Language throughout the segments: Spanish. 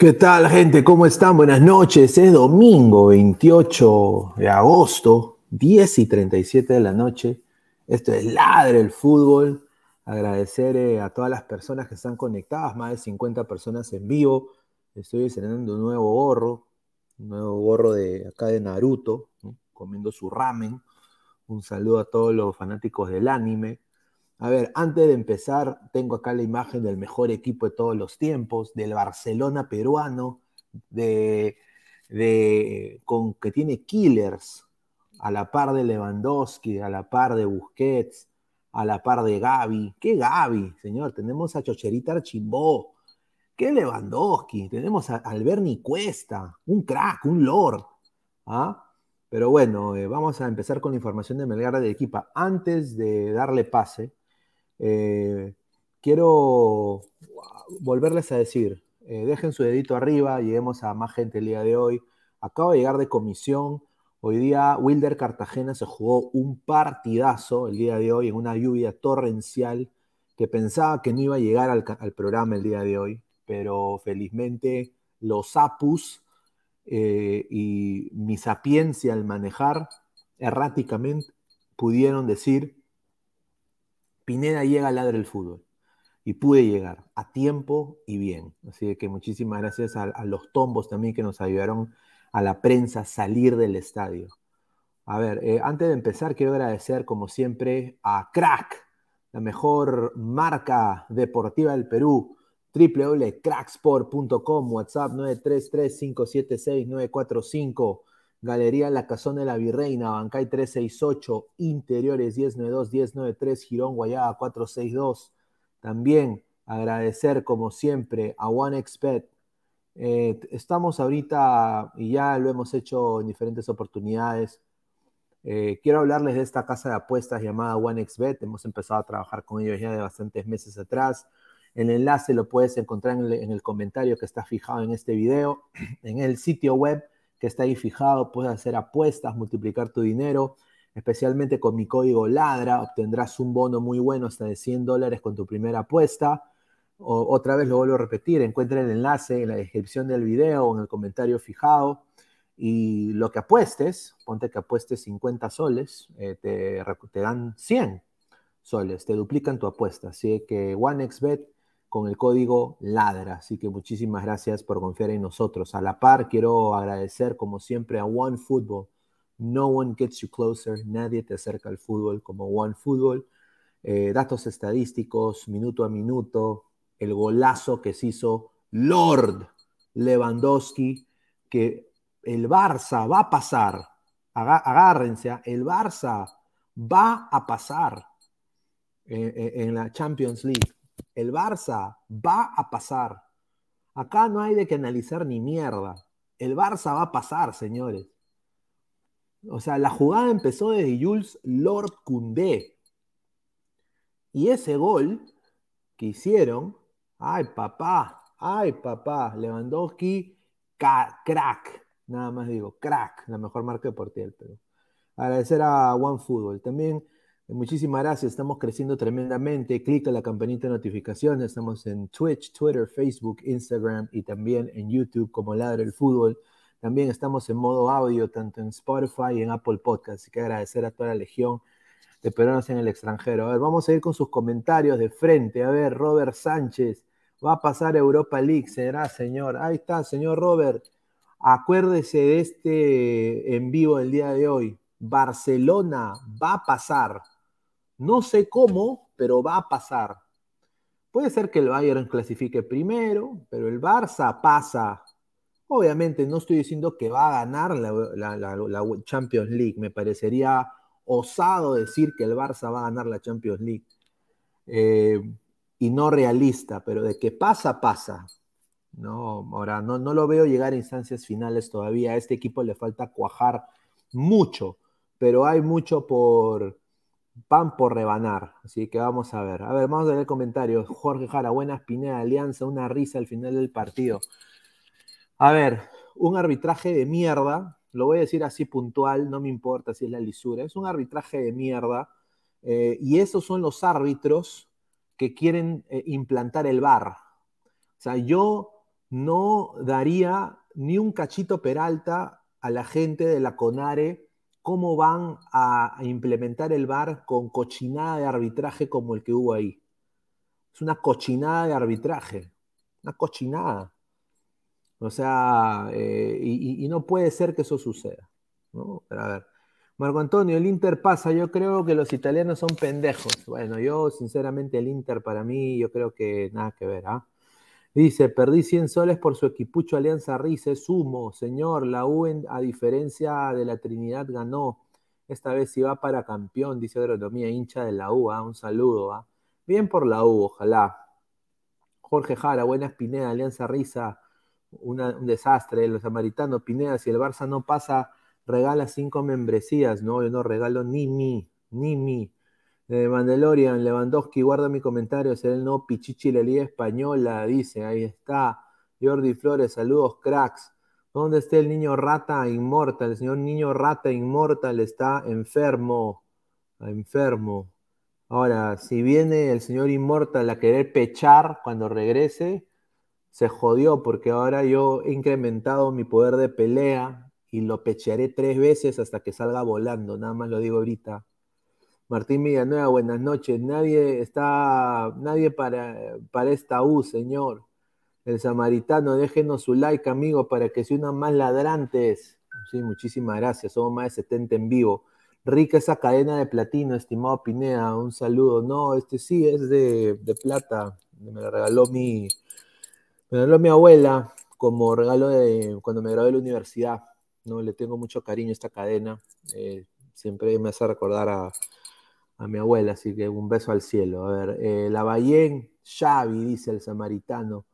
¿Qué tal, gente? ¿Cómo están? Buenas noches. Es domingo 28 de agosto, 10 y 37 de la noche. Esto es Ladre el Fútbol. Agradecer eh, a todas las personas que están conectadas, más de 50 personas en vivo. Estoy estrenando un nuevo gorro, un nuevo gorro de acá de Naruto, comiendo su ramen. Un saludo a todos los fanáticos del anime. A ver, antes de empezar, tengo acá la imagen del mejor equipo de todos los tiempos, del Barcelona peruano, de, con, que tiene killers, a la par de Lewandowski, a la par de Busquets, a la par de Gaby. ¿Qué Gaby, señor? Tenemos a Chocherita Archimbó. ¿Qué Lewandowski? Tenemos a Alberni Cuesta, un crack, un lord. ¿Ah? Pero bueno, eh, vamos a empezar con la información de Melgar de Equipa. Antes de darle pase, eh, quiero volverles a decir, eh, dejen su dedito arriba, lleguemos a más gente el día de hoy. Acabo de llegar de comisión. Hoy día Wilder Cartagena se jugó un partidazo el día de hoy en una lluvia torrencial que pensaba que no iba a llegar al, programa el día de hoy, pero felizmente los apus eh, y mi sapiencia al manejar erráticamente pudieron decir Pineda llega al ladre del fútbol y pude llegar a tiempo y bien. Así que muchísimas gracias a, los tombos también que nos ayudaron a la prensa a salir del estadio. A ver, eh, antes de empezar, quiero agradecer, como siempre, a Crack, la mejor marca deportiva del Perú, www.cracksport.com, WhatsApp 933-576-945. Galería La Cazón de la Virreina, Bancay 368, Interiores 1092-1093, Girón Guayaba 462. También agradecer, como siempre, a OneXPet. Eh, estamos ahorita, y ya lo hemos hecho en diferentes oportunidades, eh, quiero hablarles de esta casa de apuestas llamada OneXBet. Hemos empezado a trabajar con ellos ya de bastantes meses atrás. El enlace lo puedes encontrar en el comentario que está fijado en este video. En el sitio web que está ahí fijado, puedes hacer apuestas, multiplicar tu dinero, especialmente con mi código LADRA, obtendrás un bono muy bueno hasta de 100 dólares con tu primera apuesta. O, otra vez lo vuelvo a repetir, encuentra el enlace en la descripción del video o en el comentario fijado. Y lo que apuestes, ponte que apuestes 50 soles, eh, te, te dan 100 soles, te duplican tu apuesta. Así que OneXBet con el código LADRA. Así que muchísimas gracias por confiar en nosotros. A la par, quiero agradecer como siempre a OneFootball. No one gets you closer, nadie te acerca al fútbol como OneFootball. Eh, datos estadísticos, minuto a minuto, el golazo que se hizo Lord Lewandowski, que el Barça va a pasar. Agárrense, ¿ah? el Barça va a pasar eh, eh, en la Champions League el Barça va a pasar. Acá no hay de que analizar ni mierda. El Barça va a pasar, señores. O sea, la jugada empezó desde Jules Lord Koundé. Y ese gol que hicieron, ay papá, ay papá, Lewandowski, crack, nada más digo, crack, la mejor marca deportiva del Perú. Agradecer a OneFootball. También Muchísimas gracias, estamos creciendo tremendamente. Clica la campanita de notificaciones. Estamos en Twitch, Twitter, Facebook, Instagram y también en YouTube como Ladre el Fútbol. También estamos en modo audio, tanto en Spotify y en Apple Podcast. Así que agradecer a toda la legión de peruanos en el extranjero. A ver, vamos a ir con sus comentarios de frente. A ver, Robert Sánchez, va a pasar Europa League, será, señor. Ahí está, señor Robert. Acuérdese de este en vivo del día de hoy. Barcelona va a pasar. No sé cómo, pero va a pasar. Puede ser que el Bayern clasifique primero, pero el Barça pasa. Obviamente no estoy diciendo que va a ganar la, Champions League. Me parecería osado decir que el Barça va a ganar la Champions League. Eh, y no realista, pero de que pasa, pasa. No, ahora no, no lo veo llegar a instancias finales todavía. A este equipo le falta cuajar mucho, pero hay mucho por, pan por rebanar. Así que vamos a ver. A ver, vamos a ver el comentario. Jorge Jara, buenas Pineda, Alianza, una risa al final del partido. A ver, un arbitraje de mierda, lo voy a decir así puntual, no me importa si es la lisura, es un arbitraje de mierda. Eh, y esos son los árbitros que quieren eh, implantar el VAR. O sea, yo no daría ni un cachito peralta a la gente de la CONARE cómo van a, implementar el VAR con cochinada de arbitraje como el que hubo ahí. Es una cochinada de arbitraje, una cochinada. O sea, eh, y, no puede ser que eso suceda. ¿no? Pero a ver, Marco Antonio, el Inter pasa, yo creo que los italianos son pendejos. Bueno, yo sinceramente el Inter para mí, yo creo que nada que ver. ¿ah? Dice, perdí 100 soles por su equipucho Alianza Rice, sumo, señor, la U a diferencia de la Trinidad ganó, esta vez sí va para campeón, dice Agronomía, hincha de la U, ¿ah? un saludo, ¿ah? bien por la U, ojalá. Jorge Jara, buenas Pineda, Alianza Risa, un desastre, los samaritanos, Pineda, si el Barça no pasa, regala cinco membresías, no, yo no regalo ni mi, ni mi. Eh, Mandalorian, Lewandowski, guarda mi comentario, será el no Pichichi la Liga Española, dice, ahí está. Jordi Flores, saludos, cracks. ¿Dónde está el niño rata inmortal? El señor niño rata inmortal está enfermo, enfermo. Ahora, si viene el señor inmortal a querer pechar cuando regrese, se jodió porque ahora yo he incrementado mi poder de pelea y lo pechearé tres veces hasta que salga volando, nada más lo digo ahorita. Martín Villanueva, buenas noches. Nadie está, nadie para, para esta U, señor. El samaritano, déjenos su like, amigo, para que se unan más ladrantes. Sí, muchísimas gracias. Somos más de 70 en vivo. Rica esa cadena de platino, estimado Pineda. Un saludo. No, este sí es de, plata. Me la regaló mi, me regaló mi abuela como regalo de cuando me gradué de la universidad. No, le tengo mucho cariño a esta cadena. Eh, siempre me hace recordar a, a mi abuela, así que un beso al cielo. A ver, eh, la Ballén, Xavi, dice el samaritano.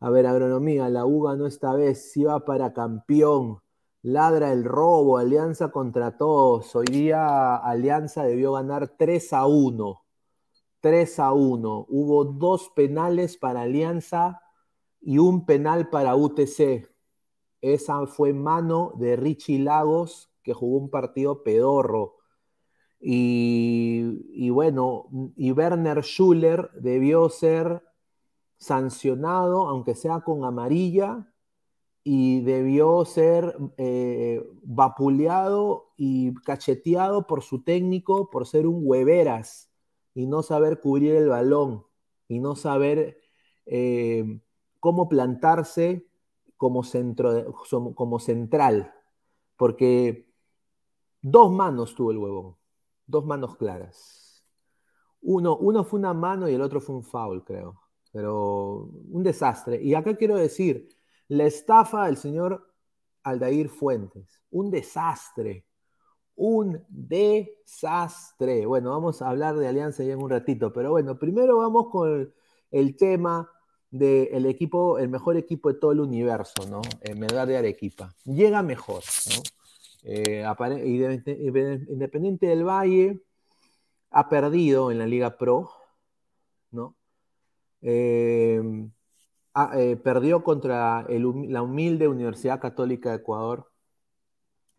A ver, agronomía, la UGA no esta vez, si va para campeón. Ladra el robo, Alianza contra todos. Hoy día Alianza debió ganar 3 a 1. 3 a 1. Hubo dos penales para Alianza y un penal para UTC. esa fue mano de Richie Lagos, que jugó un partido pedorro. Y, bueno, y Werner Schuller debió ser sancionado, aunque sea con amarilla, y debió ser eh, vapuleado y cacheteado por su técnico por ser un hueveras y no saber cubrir el balón y no saber eh, cómo plantarse como, centro, como central, porque dos manos tuvo el huevón, dos manos claras. Uno, uno fue una mano y el otro fue un foul, creo, pero un desastre. Y acá quiero decir, la estafa del señor Aldair Fuentes, un desastre, un desastre. Bueno, vamos a hablar de Alianza ya en un ratito, pero bueno, primero vamos con el, tema del equipo, el mejor equipo de todo el universo, ¿no? El Melgar de Arequipa. Llega mejor, ¿no? Eh, Independiente del Valle ha perdido en la Liga Pro, ¿no? Ah, eh, perdió contra la humilde Universidad Católica de Ecuador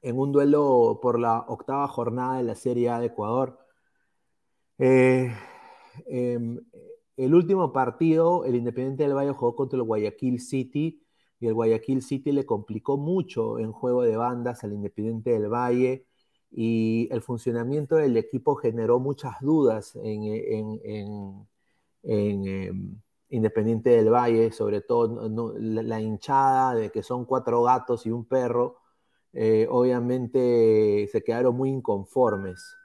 en un duelo por la octava jornada de la Serie A de Ecuador. Eh, em, el último partido, el Independiente del Valle jugó contra el Guayaquil City y el Guayaquil City le complicó mucho en juego de bandas al Independiente del Valle y el funcionamiento del equipo generó muchas dudas en, em, Independiente del Valle, sobre todo la, hinchada de que son cuatro gatos y un perro, eh, obviamente se quedaron muy inconformes.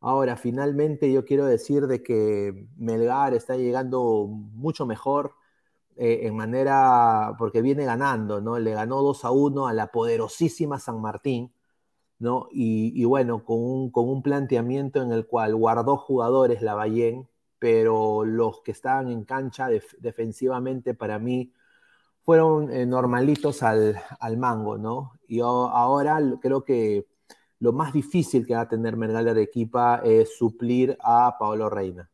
Ahora, finalmente yo quiero decir de que Melgar está llegando mucho mejor eh, en manera, porque viene ganando, ¿no? Le ganó 2 a 1 a la poderosísima San Martín, ¿no? Y, bueno, con un, con un planteamiento en el cual guardó jugadores la Ballén, pero los que estaban en cancha defensivamente para mí fueron eh, normalitos al, mango, ¿no? Y ahora creo que lo más difícil que va a tener Mergala de equipa es suplir a Pablo Reina.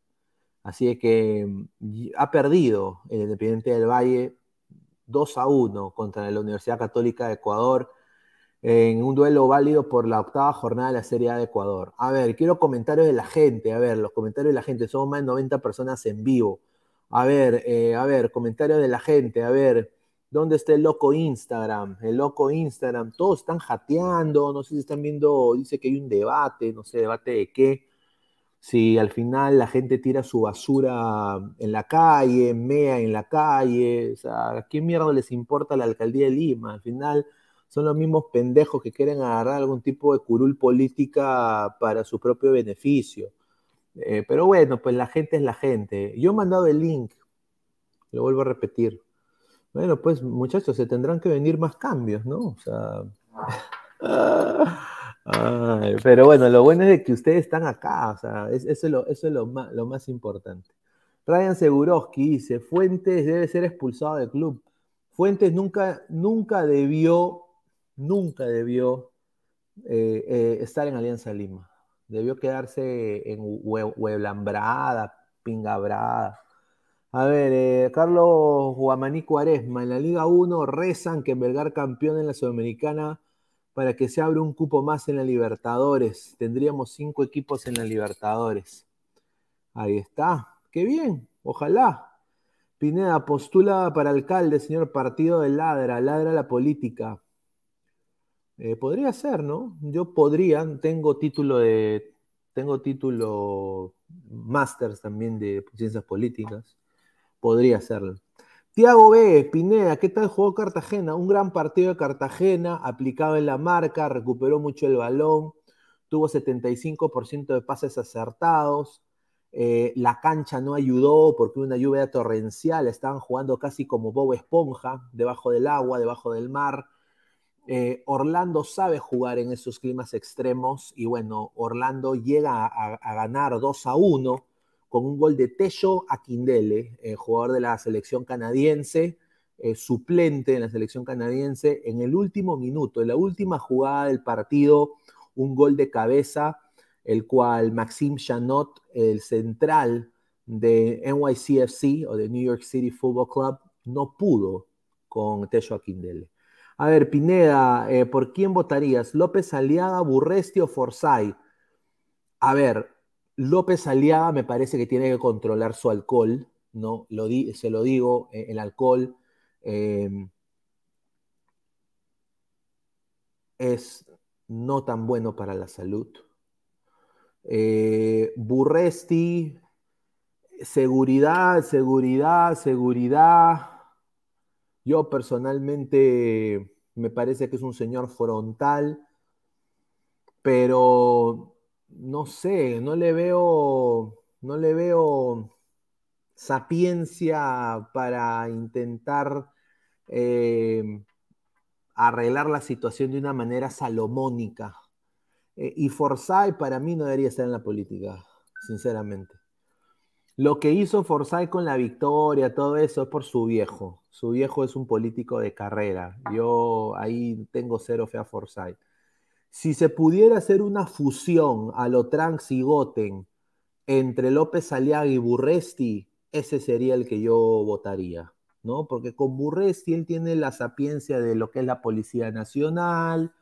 Así que mm, ha perdido el Independiente del Valle 2 a 1 contra la Universidad Católica de Ecuador en un duelo válido por la octava jornada de la Serie A de Ecuador. A ver, quiero comentarios de la gente, a ver, los comentarios de la gente, somos más de 90 personas en vivo. A ver, eh, a ver, comentarios de la gente, a ver, ¿dónde está el loco Instagram? El loco Instagram, todos están jateando, no sé si están viendo, dice que hay un debate, no sé, debate de qué. Si al final la gente tira su basura en la calle, mea en la calle, o sea, ¿qué mierda les importa la alcaldía de Lima? Al final son los mismos pendejos que quieren agarrar algún tipo de curul política para su propio beneficio. Eh, pero bueno, pues la gente es la gente. Yo he mandado el link, lo vuelvo a repetir. Bueno, pues muchachos, se tendrán que venir más cambios, ¿no? O sea... pero bueno, lo bueno es que ustedes están acá, o sea, eso es, lo, eso es lo, más, lo más importante. Ryan Seguroski dice, Fuentes debe ser expulsado del club. Fuentes nunca, nunca debió nunca debió eh, eh, estar en Alianza Lima. Debió quedarse en Hueblambrada, Pingabrada. A ver, eh, Carlos Guamaní Cuaresma, en la Liga 1 rezan que Belgar campeón en la Sudamericana para que se abra un cupo más en la Libertadores. Tendríamos cinco equipos en la Libertadores. Ahí está. Qué bien. Ojalá. Pineda, postula para alcalde, señor partido de Ladra. Ladra la política. Eh, podría ser, ¿no? Yo podría, tengo título de, tengo título máster también de ciencias políticas, podría serlo. Tiago B, Pineda, ¿qué tal jugó Cartagena? Un gran partido de Cartagena, aplicado en la marca, recuperó mucho el balón, tuvo 75% de pases acertados, eh, la cancha no ayudó porque una lluvia torrencial, estaban jugando casi como Bob Esponja, debajo del agua, debajo del mar, eh, Orlando sabe jugar en esos climas extremos y bueno, Orlando llega a, ganar 2 a 1 con un gol de Tello Aquindele, eh, jugador de la selección canadiense, eh, suplente en la selección canadiense, en el último minuto, en la última jugada del partido, un gol de cabeza, el cual Maxime Chanot, el central de NYCFC o de New York City Football Club, no pudo con Tello Aquindele. A ver, Pineda, eh, ¿por quién votarías? ¿López Aliaga, Burresti o Forsyth? A ver, López Aliaga me parece que tiene que controlar su alcohol, ¿no? Lo di, se lo digo, eh, el alcohol eh, es no tan bueno para la salud. Eh, Burresti, seguridad, seguridad, seguridad. Yo personalmente me parece que es un señor frontal, pero no sé, no le veo, no le veo sapiencia para intentar eh, arreglar la situación de una manera salomónica. Eh, y Forsyth para mí no debería estar en la política, sinceramente. Lo que hizo Forsyth con la victoria, todo eso, es por su viejo. Su viejo es un político de carrera. Yo ahí tengo cero fe a Forsyth. Si se pudiera hacer una fusión a lo Tranx y Goten entre López Aliaga y Burresti, ese sería el que yo votaría, ¿no? Porque con Burresti él tiene la sapiencia de lo que es la Policía Nacional,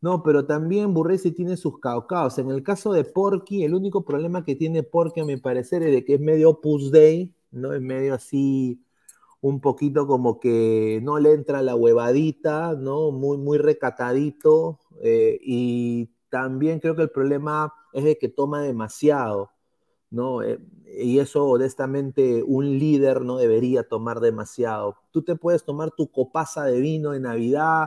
no, pero también Burresi tiene sus caucaos. En el caso de Porky, el único problema que tiene Porky, a mi parecer, es de que es medio Opus Dei, ¿no? Es medio así, un poquito como que no le entra la huevadita, ¿no? Muy, muy recatadito. eh, y también creo que el problema es de que toma demasiado, ¿no? Eh, y eso, honestamente, un líder no debería tomar demasiado. Tú te puedes tomar tu copaza de vino en Navidad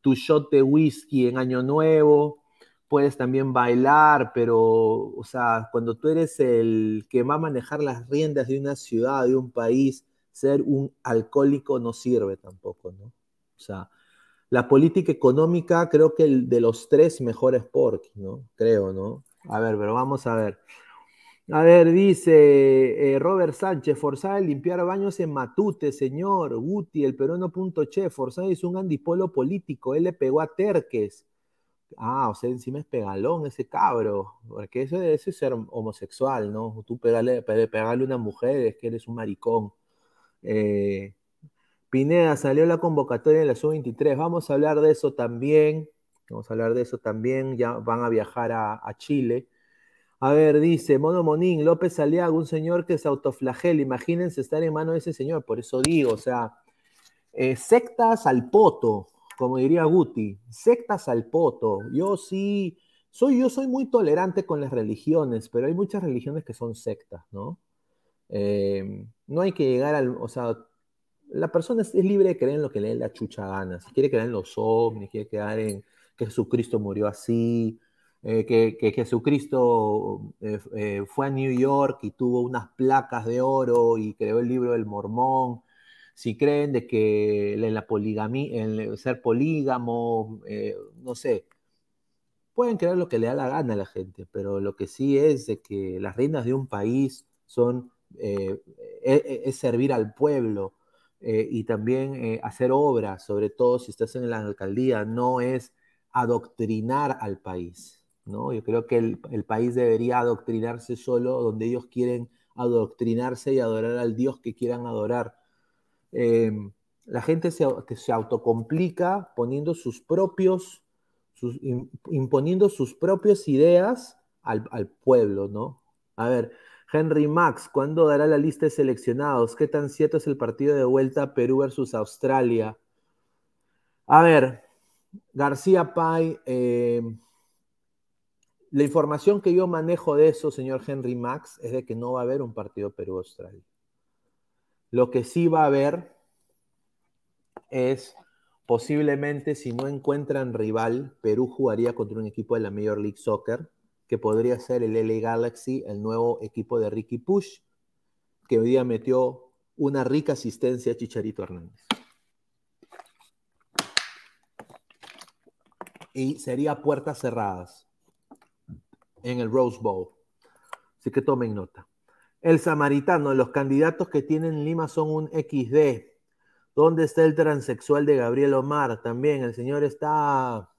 tu shot de whisky en Año Nuevo, puedes también bailar, pero, o sea, cuando tú eres el que va a manejar las riendas de una ciudad, de un país, ser un alcohólico no sirve tampoco, ¿no? O sea, la política económica creo que el de los tres mejores Porky, ¿no? Creo, ¿no? A ver, pero vamos a ver. A ver, dice eh, Robert Sánchez, forzar el limpiar baños en Matute, señor. Guti, el peruano.che, forzar es un andipolo político, él le pegó a Terques. Ah, o sea, encima es pegalón ese cabro, porque eso, eso es ser homosexual, ¿no? Tú pegarle, pe- pegarle a una mujer es que eres un maricón. Eh, Pineda, salió la convocatoria de la sub-23, vamos a hablar de eso también, vamos a hablar de eso también, ya van a viajar a, Chile. A ver, dice Mono Monín, López Aliaga, un señor que se autoflagela. Imagínense estar en manos de ese señor. Por eso digo, o sea, eh, sectas al poto, como diría Guti, sectas al poto. Yo sí, soy, yo soy muy tolerante con las religiones, pero hay muchas religiones que son sectas, ¿no? Eh, no hay que llegar al, o sea, la persona es, libre de creer en lo que le dé la chucha gana. Si quiere creer en los ovnis, quiere creer en que Jesucristo murió así, eh, que, que Jesucristo eh, eh, fue a New York y tuvo unas placas de oro y creó el libro del Mormón. Si creen de que en la poligamia, en ser polígamo, no sé, pueden creer lo que le da la gana a la gente, pero lo que sí es de que las reinas de un país son eh, es, es servir al pueblo eh, y también eh, hacer obras, sobre todo si estás en la alcaldía, no es adoctrinar al país, ¿no? Yo creo que el, el país debería adoctrinarse solo donde ellos quieren adoctrinarse y adorar al Dios que quieran adorar. Eh, la gente se, se autocomplica poniendo sus propios, imponiendo sus propias ideas al, al pueblo, ¿no? A ver, Henry Max, ¿cuándo dará la lista de seleccionados? ¿Qué tan cierto es el partido de vuelta Perú versus Australia? A ver, García Pay, eh, la información que yo manejo de eso, señor Henry Max, es de que no va a haber un partido Perú-Australia. Lo que sí va a haber es posiblemente si no encuentran rival, Perú jugaría contra un equipo de la Major League Soccer, que podría ser el LA Galaxy, el nuevo equipo de Ricky Push, que hoy día metió una rica asistencia a Chicharito Hernández. Y sería puertas cerradas en el Rose Bowl. Así que tomen nota. El samaritano, los candidatos que tienen Lima son un XD. ¿Dónde está el transexual de Gabriel Omar? También el señor está.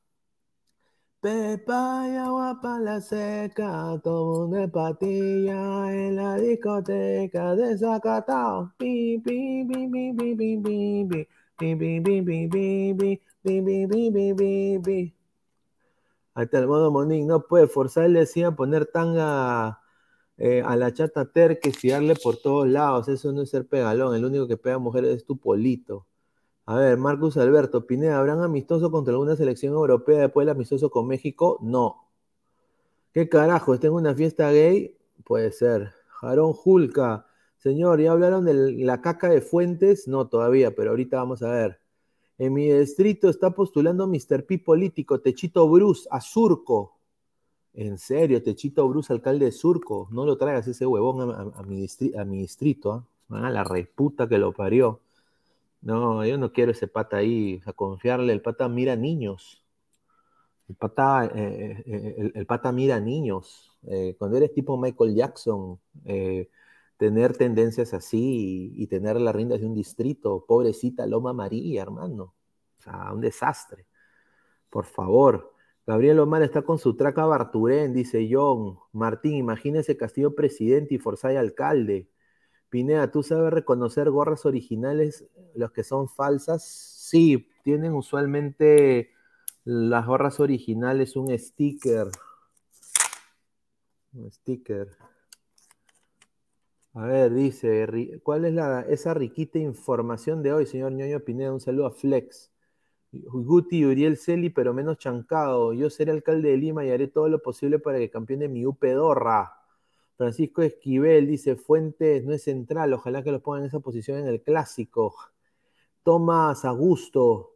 Pepa y agua para la seca, tomo una patilla en la discoteca de Zacatao. Pi, pi, pi, pi, pi, pi, pi, pi. Bi, bi, bi, bi, bi, bi, bi. Ahí está el modo Monín, no puede forzarle así a poner tanga eh, a la chata terques y darle por todos lados. Eso no es ser pegalón. El único que pega mujeres es tu polito. A ver, Marcus Alberto, Pineda, ¿habrán amistoso contra alguna selección europea después del amistoso con México? No. ¿Qué carajo? ¿Tengo una fiesta gay? Puede ser. Jarón Julca, señor, ¿ya hablaron de la caca de Fuentes? No, todavía, pero ahorita vamos a ver. En mi distrito está postulando Mr. P político, Techito Bruce, a Surco. En serio, Techito Bruce, alcalde de Surco. No lo traigas ese huevón a, mi, distrito. ¿ah? A la reputa que lo parió. No, yo no quiero ese pata ahí, a confiarle. El pata mira niños. El pata, eh, eh, eh, el, pata mira niños. cuando eres tipo Michael Jackson, tener tendencias así y, tener las riendas de un distrito, pobrecita Loma María, hermano. O sea, un desastre. Por favor. Gabriel Omar está con su traca Barturén, dice John. Martín, imagínese Castillo presidente y Forsyth alcalde. Pineda, ¿tú sabes reconocer gorras originales, los que son falsas? Sí, tienen usualmente las gorras originales un sticker. Un sticker. A ver, dice, ¿cuál es la, esa riquita información de hoy, señor ñoño Pineda? Un saludo a Flex. Guti y Uriel Celi, pero menos chancado. Yo seré alcalde de Lima y haré todo lo posible para que campeone mi Upedorra. Francisco Esquivel dice, Fuentes no es central, ojalá que lo pongan en esa posición en el clásico. Tomás Augusto,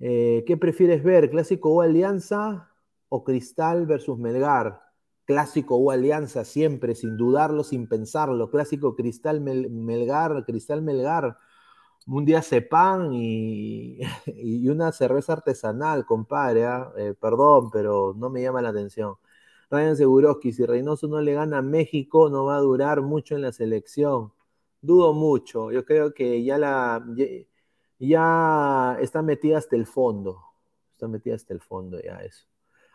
eh, ¿qué prefieres ver? ¿Clásico o Alianza o Cristal versus Melgar? Clásico o Alianza, siempre, sin dudarlo, sin pensarlo. Clásico Cristal Melgar, Cristal Melgar. Un día cepan y, y una cerveza artesanal, compadre. ¿ah? Eh, perdón, pero no me llama la atención. Ryan Seguroski, si Reynoso no le gana a México, no va a durar mucho en la selección. Dudo mucho. Yo creo que ya la ya, está metida hasta el fondo. Está metida hasta el fondo ya eso.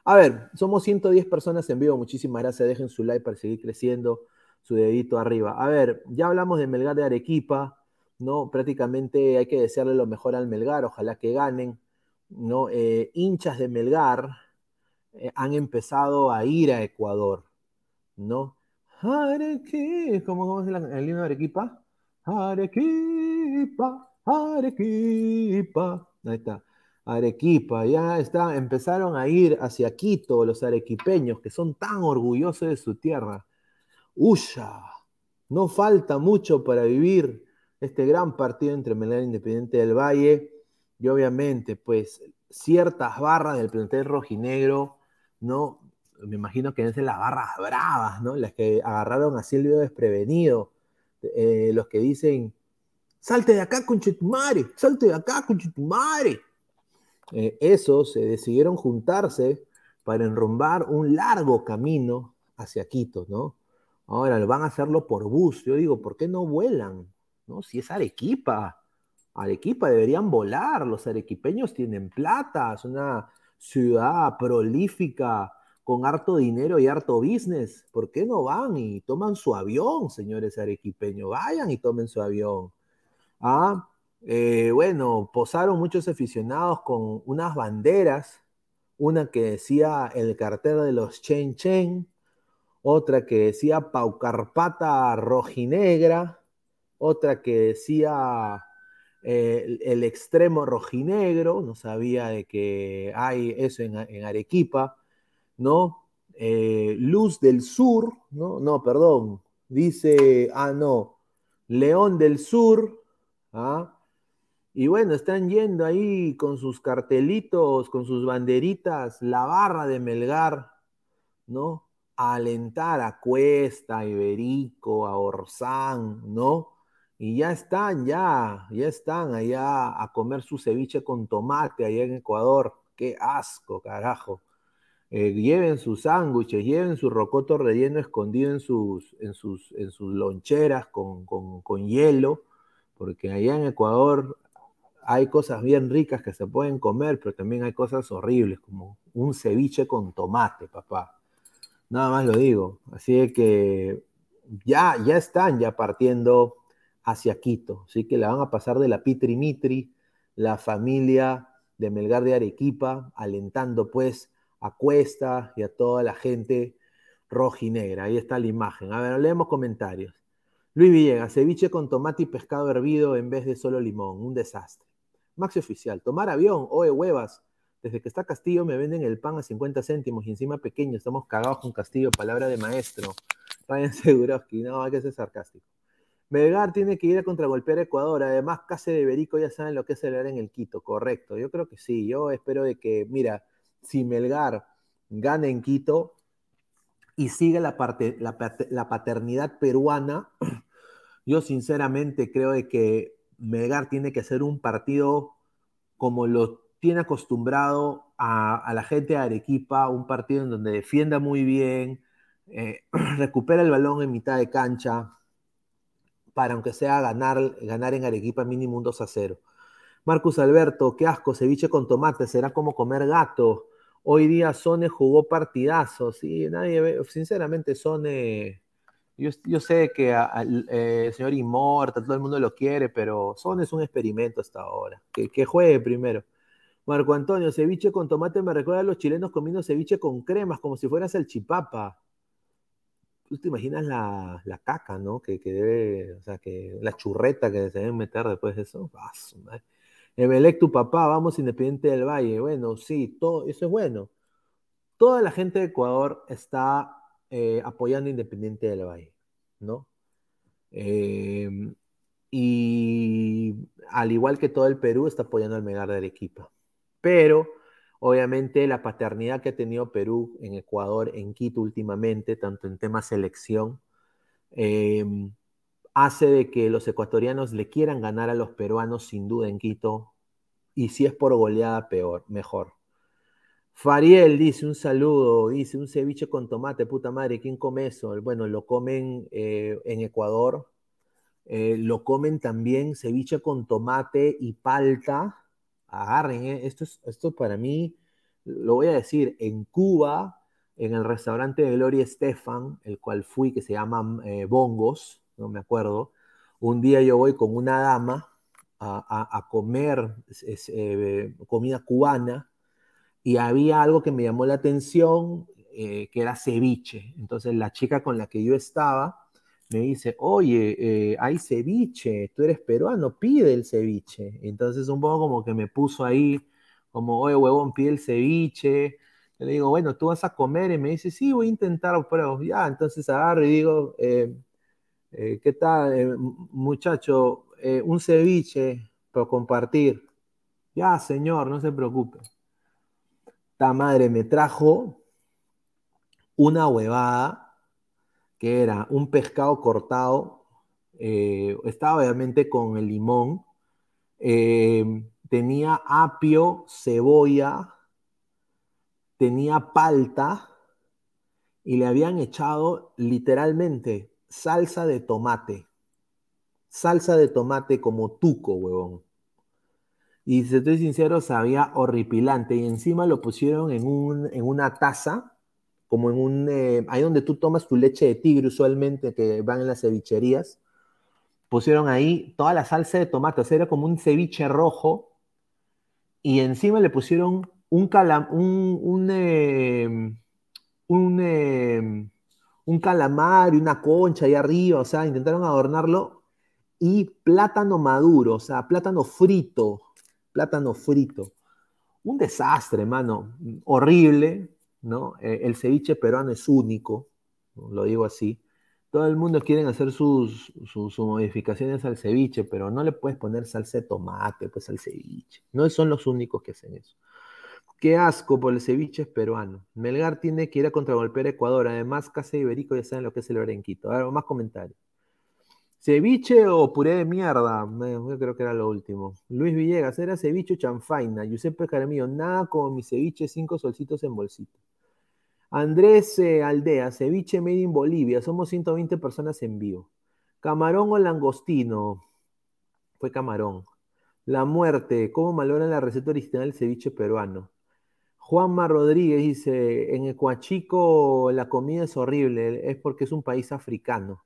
A ver, somos 110 personas en vivo. Muchísimas gracias. Dejen su like para seguir creciendo. Su dedito arriba. A ver, ya hablamos de Melgar de Arequipa. ¿no? Prácticamente hay que desearle lo mejor al Melgar. Ojalá que ganen. ¿no? Eh, hinchas de Melgar eh, han empezado a ir a Ecuador, ¿no? Arequipa, ¿cómo, es el, el de Arequipa? Arequipa, Arequipa. Ahí está. Arequipa, ya está, empezaron a ir hacia Quito los arequipeños que son tan orgullosos de su tierra. Uya, no falta mucho para vivir este gran partido entre Melgar e Independiente del Valle y obviamente pues ciertas barras del plantel rojinegro ¿no? Me imagino que deben las barras bravas, ¿no? Las que agarraron a Silvio desprevenido, eh, los que dicen, salte de acá, conchetumare, salte de acá, conchetumare. Eh, esos se decidieron juntarse para enrumbar un largo camino hacia Quito, ¿no? Ahora van a hacerlo por bus. Yo digo, ¿por qué no vuelan? ¿No? Si es Arequipa, Arequipa deberían volar. Los arequipeños tienen plata, es una ciudad prolífica, con harto dinero y harto business. ¿Por qué no van y toman su avión, señores arequipeños? Vayan y tomen su avión. Ah, eh, bueno, posaron muchos aficionados con unas banderas, una que decía el cartel de los Chen Chen, otra que decía Paucarpata rojinegra, otra que decía el extremo rojinegro, no sabía de que hay eso en, Arequipa, ¿no? Eh, Luz del Sur, ¿no? No, perdón, dice, ah, no, León del Sur, ¿ah? Y bueno, están yendo ahí con sus cartelitos, con sus banderitas, la barra de Melgar, ¿no? A alentar a Cuesta, a Iberico, a Orsán, ¿no? Y ya están, ya, ya están allá a comer su ceviche con tomate allá en Ecuador. Qué asco, carajo. Eh, lleven sus sándwiches, lleven su rocoto relleno escondido en sus, en sus, en sus loncheras con, con hielo, porque allá en Ecuador hay cosas bien ricas que se pueden comer, pero también hay cosas horribles, como un ceviche con tomate, papá. Nada más lo digo. Así que ya, ya están ya partiendo hacia Quito. Así que la van a pasar de la Pitri Mitri la familia de Melgar de Arequipa, alentando pues a Cuesta y a toda la gente rojinegra. Ahí está la imagen. A ver, leemos comentarios. Luis Villegas, ceviche con tomate y pescado hervido en vez de solo limón, un desastre. Maxi Oficial, tomar avión, oe huevas. Desde que está Castillo me venden el pan a 50 céntimos y encima pequeño, estamos cagados con Castillo, palabra de maestro. Ryan Seguroski, no, hay que ser sarcástico. Melgar tiene que ir a contragolpear a Ecuador. Además, Case de Berico ya saben lo que es celebrar en el Quito, correcto. Yo creo que sí. Yo espero de que, mira, si Melgar gana en Quito y sigue la, paternidad peruana, yo sinceramente creo de que Melgar tiene que hacer un partido como lo tiene acostumbrado a, a la gente de Arequipa, un partido en donde defienda muy bien, eh, recupera el balón en mitad de cancha, para aunque sea ganar, ganar en Arequipa mínimo un 2 a 0. Marcus Alberto, qué asco, ceviche con tomate, será como comer gato. Hoy día Sone jugó partidazos y nadie ve, sinceramente Sone, yo, sé que eh, el señor Inmorta, todo el mundo lo quiere, pero Sone es un experimento hasta ahora, que, juegue primero. Marco Antonio, ceviche con tomate me recuerda a los chilenos comiendo ceviche con cremas, como si fuera salchipapa tú te imaginas la, la caca, ¿no? Que, que, debe, o sea, que la churreta que se deben meter después de eso. Emelec, tu papá, vamos Independiente del Valle. Bueno, sí, todo, eso es bueno. Toda la gente de Ecuador está eh, apoyando Independiente del Valle, ¿no? Eh, y al igual que todo el Perú, está apoyando al Megar de Arequipa. Pero Obviamente la paternidad que ha tenido Perú en Ecuador, en Quito últimamente, tanto en tema selección, em, hace de que los ecuatorianos le quieran ganar a los peruanos sin duda en Quito, y si es por goleada, peor, mejor. Fariel dice un saludo, dice un ceviche con tomate, puta madre, ¿quién come eso? Bueno, lo comen eh, en Ecuador, eh, lo comen también ceviche con tomate y palta, agarren, ¿eh? esto, es, esto para mí, lo voy a decir, en Cuba, en el restaurante de Gloria Estefan, el cual fui, que se llama eh, Bongos, no me acuerdo, un día yo voy con una dama a, comer eh, comida cubana y había algo que me llamó la atención, que era ceviche. Entonces la chica con la que yo estaba, me dice, oye, eh, hay ceviche, tú eres peruano, pide el ceviche. Entonces un poco como que me puso ahí, como, oye, huevón, pide el ceviche. le digo, bueno, tú vas a comer y me dice, sí, voy a intentar, pero ya, entonces agarro y digo, eh, eh, ¿qué tal, muchacho? un ceviche para compartir. Ya, señor, no se preocupe. Ta madre me trajo una huevada que era un pescado cortado, eh, estaba obviamente con el limón, eh, tenía apio, cebolla, tenía palta y le habían echado literalmente salsa de tomate. Salsa de tomate como tuco, huevón. Y si estoy sincero, sabía horripilante. Y encima lo pusieron en, un, en una taza como en un, eh, ahí donde tú tomas tu leche de tigre usualmente, que van en las cevicherías, pusieron ahí toda la salsa de tomate, o sea, era como un ceviche rojo, y encima le pusieron un calam, un, un, em, un, em, un calamar y una concha ahí arriba, o sea, intentaron adornarlo, y plátano maduro, o sea, plátano frito, plátano frito. Un desastre, mano, horrible, ¿no? Eh, el ceviche peruano es único, lo digo así. Todo el mundo quiere hacer sus, modificaciones al ceviche, pero no le puedes poner salsa de tomate pues, al ceviche. No son los únicos que hacen eso. Qué asco por el ceviche peruano. Melgar tiene que ir a contragolpear a Ecuador. Además, Casa Iberico ya saben lo que es el en Quito. Ahora, más comentarios. ¿Ceviche o puré de mierda? Yo creo que era lo último. Luis Villegas, era ceviche o chanfaina. Giuseppe Jaramillo, nada como mi ceviche, cinco solcitos en bolsito. Andrés eh, Aldea, ceviche made in Bolivia. Somos 120 personas en vivo. Camarón o langostino. Fue camarón. La muerte. ¿Cómo malogran la receta original del ceviche peruano? Juanma Rodríguez dice, en Ecuachico la comida es horrible, es porque es un país africano.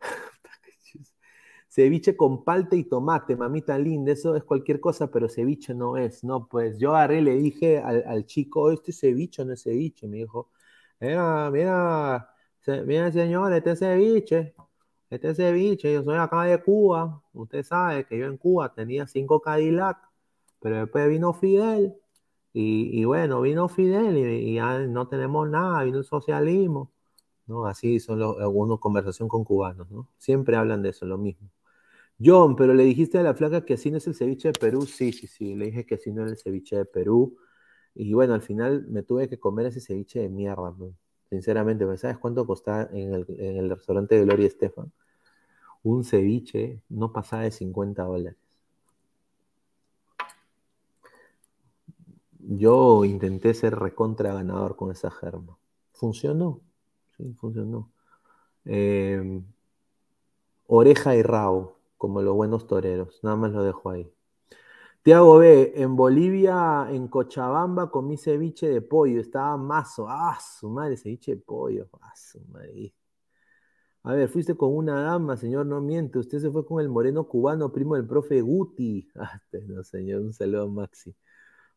ceviche con palta y tomate, mamita linda, eso es cualquier cosa, pero ceviche no es, no, pues yo agarré le dije al, chico, este ceviche no es ceviche, me dijo, mira, mira, mira señor, este ceviche, este ceviche, yo soy acá de Cuba, usted sabe que yo en Cuba tenía cinco Cadillac, pero después vino Fidel, y, bueno, vino Fidel y, ya no tenemos nada, vino el socialismo, ¿no? Así son los, algunos conversación con cubanos, ¿no? Siempre hablan de eso, lo mismo. John, pero le dijiste a la flaca que así no es el ceviche de Perú. Sí, sí, sí, le dije que así no es el ceviche de Perú. Y bueno, al final me tuve que comer ese ceviche de mierda, sinceramente. ¿Sabes cuánto costaba en el, restaurante de Gloria Estefan? Un ceviche no pasaba de 50 dólares. Yo intenté ser recontra ganador con esa germa. Funcionó. Sí, funcionó. Em, oreja y rabo como los buenos toreros. Nada más lo dejo ahí. Tiago B, en Bolivia, en Cochabamba, comí ceviche de pollo. Estaba mazo. Ah, su madre, ceviche de pollo. Ah, su madre. A ver, fuiste con una dama, señor, no miente. Usted se fue con el moreno cubano, primo del profe Guti. Ah, este no, señor, un saludo a Maxi.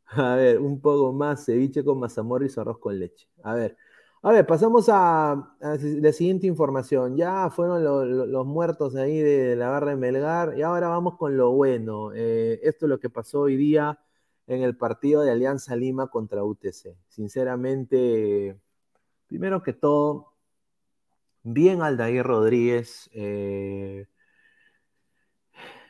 A ver, un poco más, ceviche con mazamorra y arroz con leche. A ver, a ver, pasamos a, la siguiente información. Ya fueron los muertos ahí de, la barra de Melgar y ahora vamos con lo bueno. Eh, esto es lo que pasó hoy día en el partido de Alianza Lima contra UTC. Sinceramente, primero que todo, bien Aldair Rodríguez eh,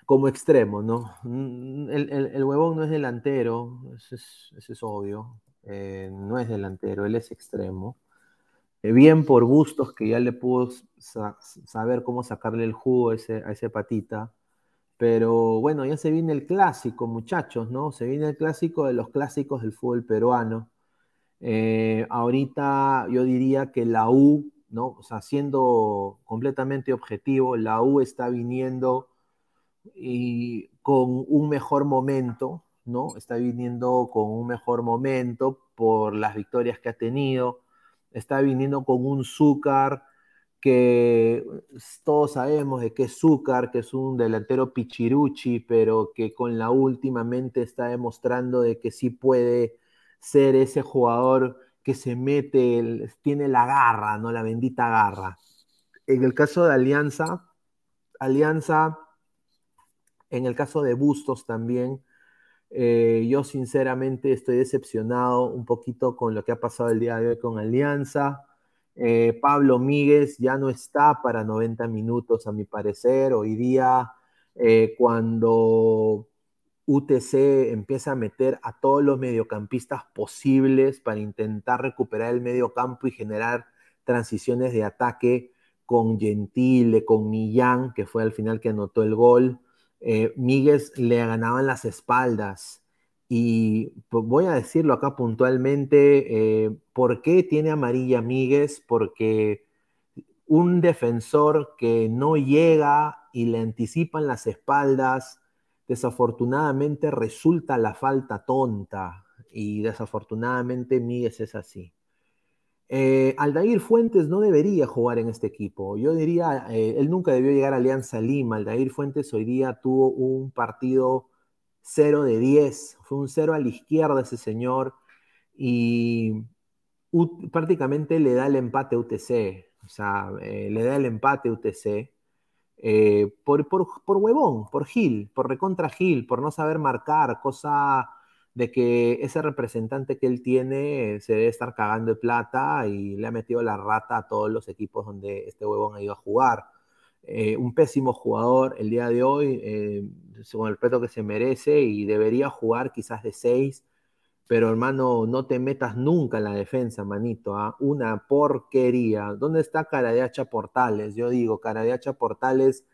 como extremo, ¿no? Mm, el, huevón no es delantero, eso es, obvio. Eh, no es delantero, él es extremo. Eh, bien por gustos que ya le pudo saber cómo sacarle el jugo a ese, patita. Pero bueno, ya se viene el clásico, muchachos, ¿no? Se viene el clásico de los clásicos del fútbol peruano. Eh, ahorita yo diría que la U, ¿no? O sea, siendo completamente objetivo, la U está viniendo y con un mejor momento, ¿no? Está viniendo con un mejor momento por las victorias que ha tenido está viniendo con un Zúcar que todos sabemos de qué es Zúcar, que es un delantero pichiruchi, pero que con la últimamente está demostrando de que sí puede ser ese jugador que se mete, tiene la garra, ¿no? La bendita garra. En el caso de Alianza, Alianza, en el caso de Bustos también, eh, yo sinceramente estoy decepcionado un poquito con lo que ha pasado el día de hoy con Alianza. Eh, Pablo Míguez ya no está para 90 minutos, a mi parecer. Hoy día, eh, cuando UTC empieza a meter a todos los mediocampistas posibles para intentar recuperar el mediocampo y generar transiciones de ataque con Gentile, con Millán, que fue al final que anotó el gol eh, Míguez le ganaban las espaldas. Y pues, voy a decirlo acá puntualmente, eh, ¿por qué tiene amarilla Míguez? Porque un defensor que no llega y le anticipan las espaldas, desafortunadamente resulta la falta tonta. Y desafortunadamente Míguez es así. Eh, Aldair Fuentes no debería jugar en este equipo. Yo diría, eh, él nunca debió llegar a Alianza Lima. Aldair Fuentes hoy día tuvo un partido 0 de 10. Fue un 0 a la izquierda ese señor. Y prácticamente le da el empate UTC. O sea, eh, le da el empate UTC. por, por huevón, por Gil, por recontra Gil, por no saber marcar, cosa de que ese representante que él tiene se debe estar cagando de plata y le ha metido la rata a todos los equipos donde este huevón ha ido a jugar. Eh, un pésimo jugador el día de hoy, eh, con el respeto que se merece y debería jugar quizás de seis, pero hermano, no te metas nunca en la defensa, manito, ¿ah? una porquería. ¿Dónde está Caradeacha Portales? Yo digo, Caradeacha Portales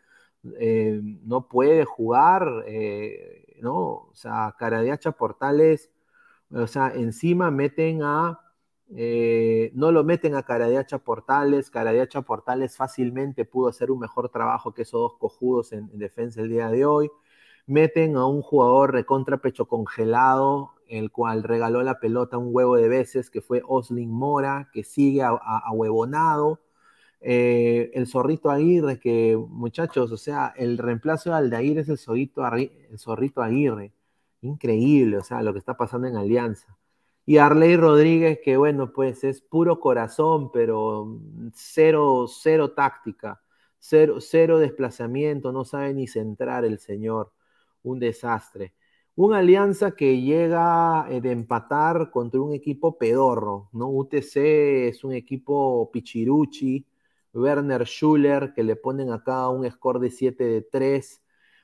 eh, no puede jugar. ¿No? O sea, Caradiacha Portales, o sea, encima meten a, eh, no lo meten a Caradiacha Portales, Caradiacha Portales fácilmente pudo hacer un mejor trabajo que esos dos cojudos en, defensa el día de hoy, meten a un jugador recontra pecho congelado, el cual regaló la pelota un huevo de veces, que fue Oslin Mora, que sigue a, huevonado, Eh, el zorrito Aguirre, que muchachos, o sea, el reemplazo de Aldair es el zorrito, el zorrito Aguirre. Increíble, o sea, lo que está pasando en Alianza. Y Arley Rodríguez, que bueno, pues es puro corazón, pero cero, cero táctica, cero, cero desplazamiento, no sabe ni centrar el señor. Un desastre. Una alianza que llega eh, de empatar contra un equipo pedorro, ¿no? UTC es un equipo pichiruchi, Werner Schuller, que le ponen acá un score de 7 de 3.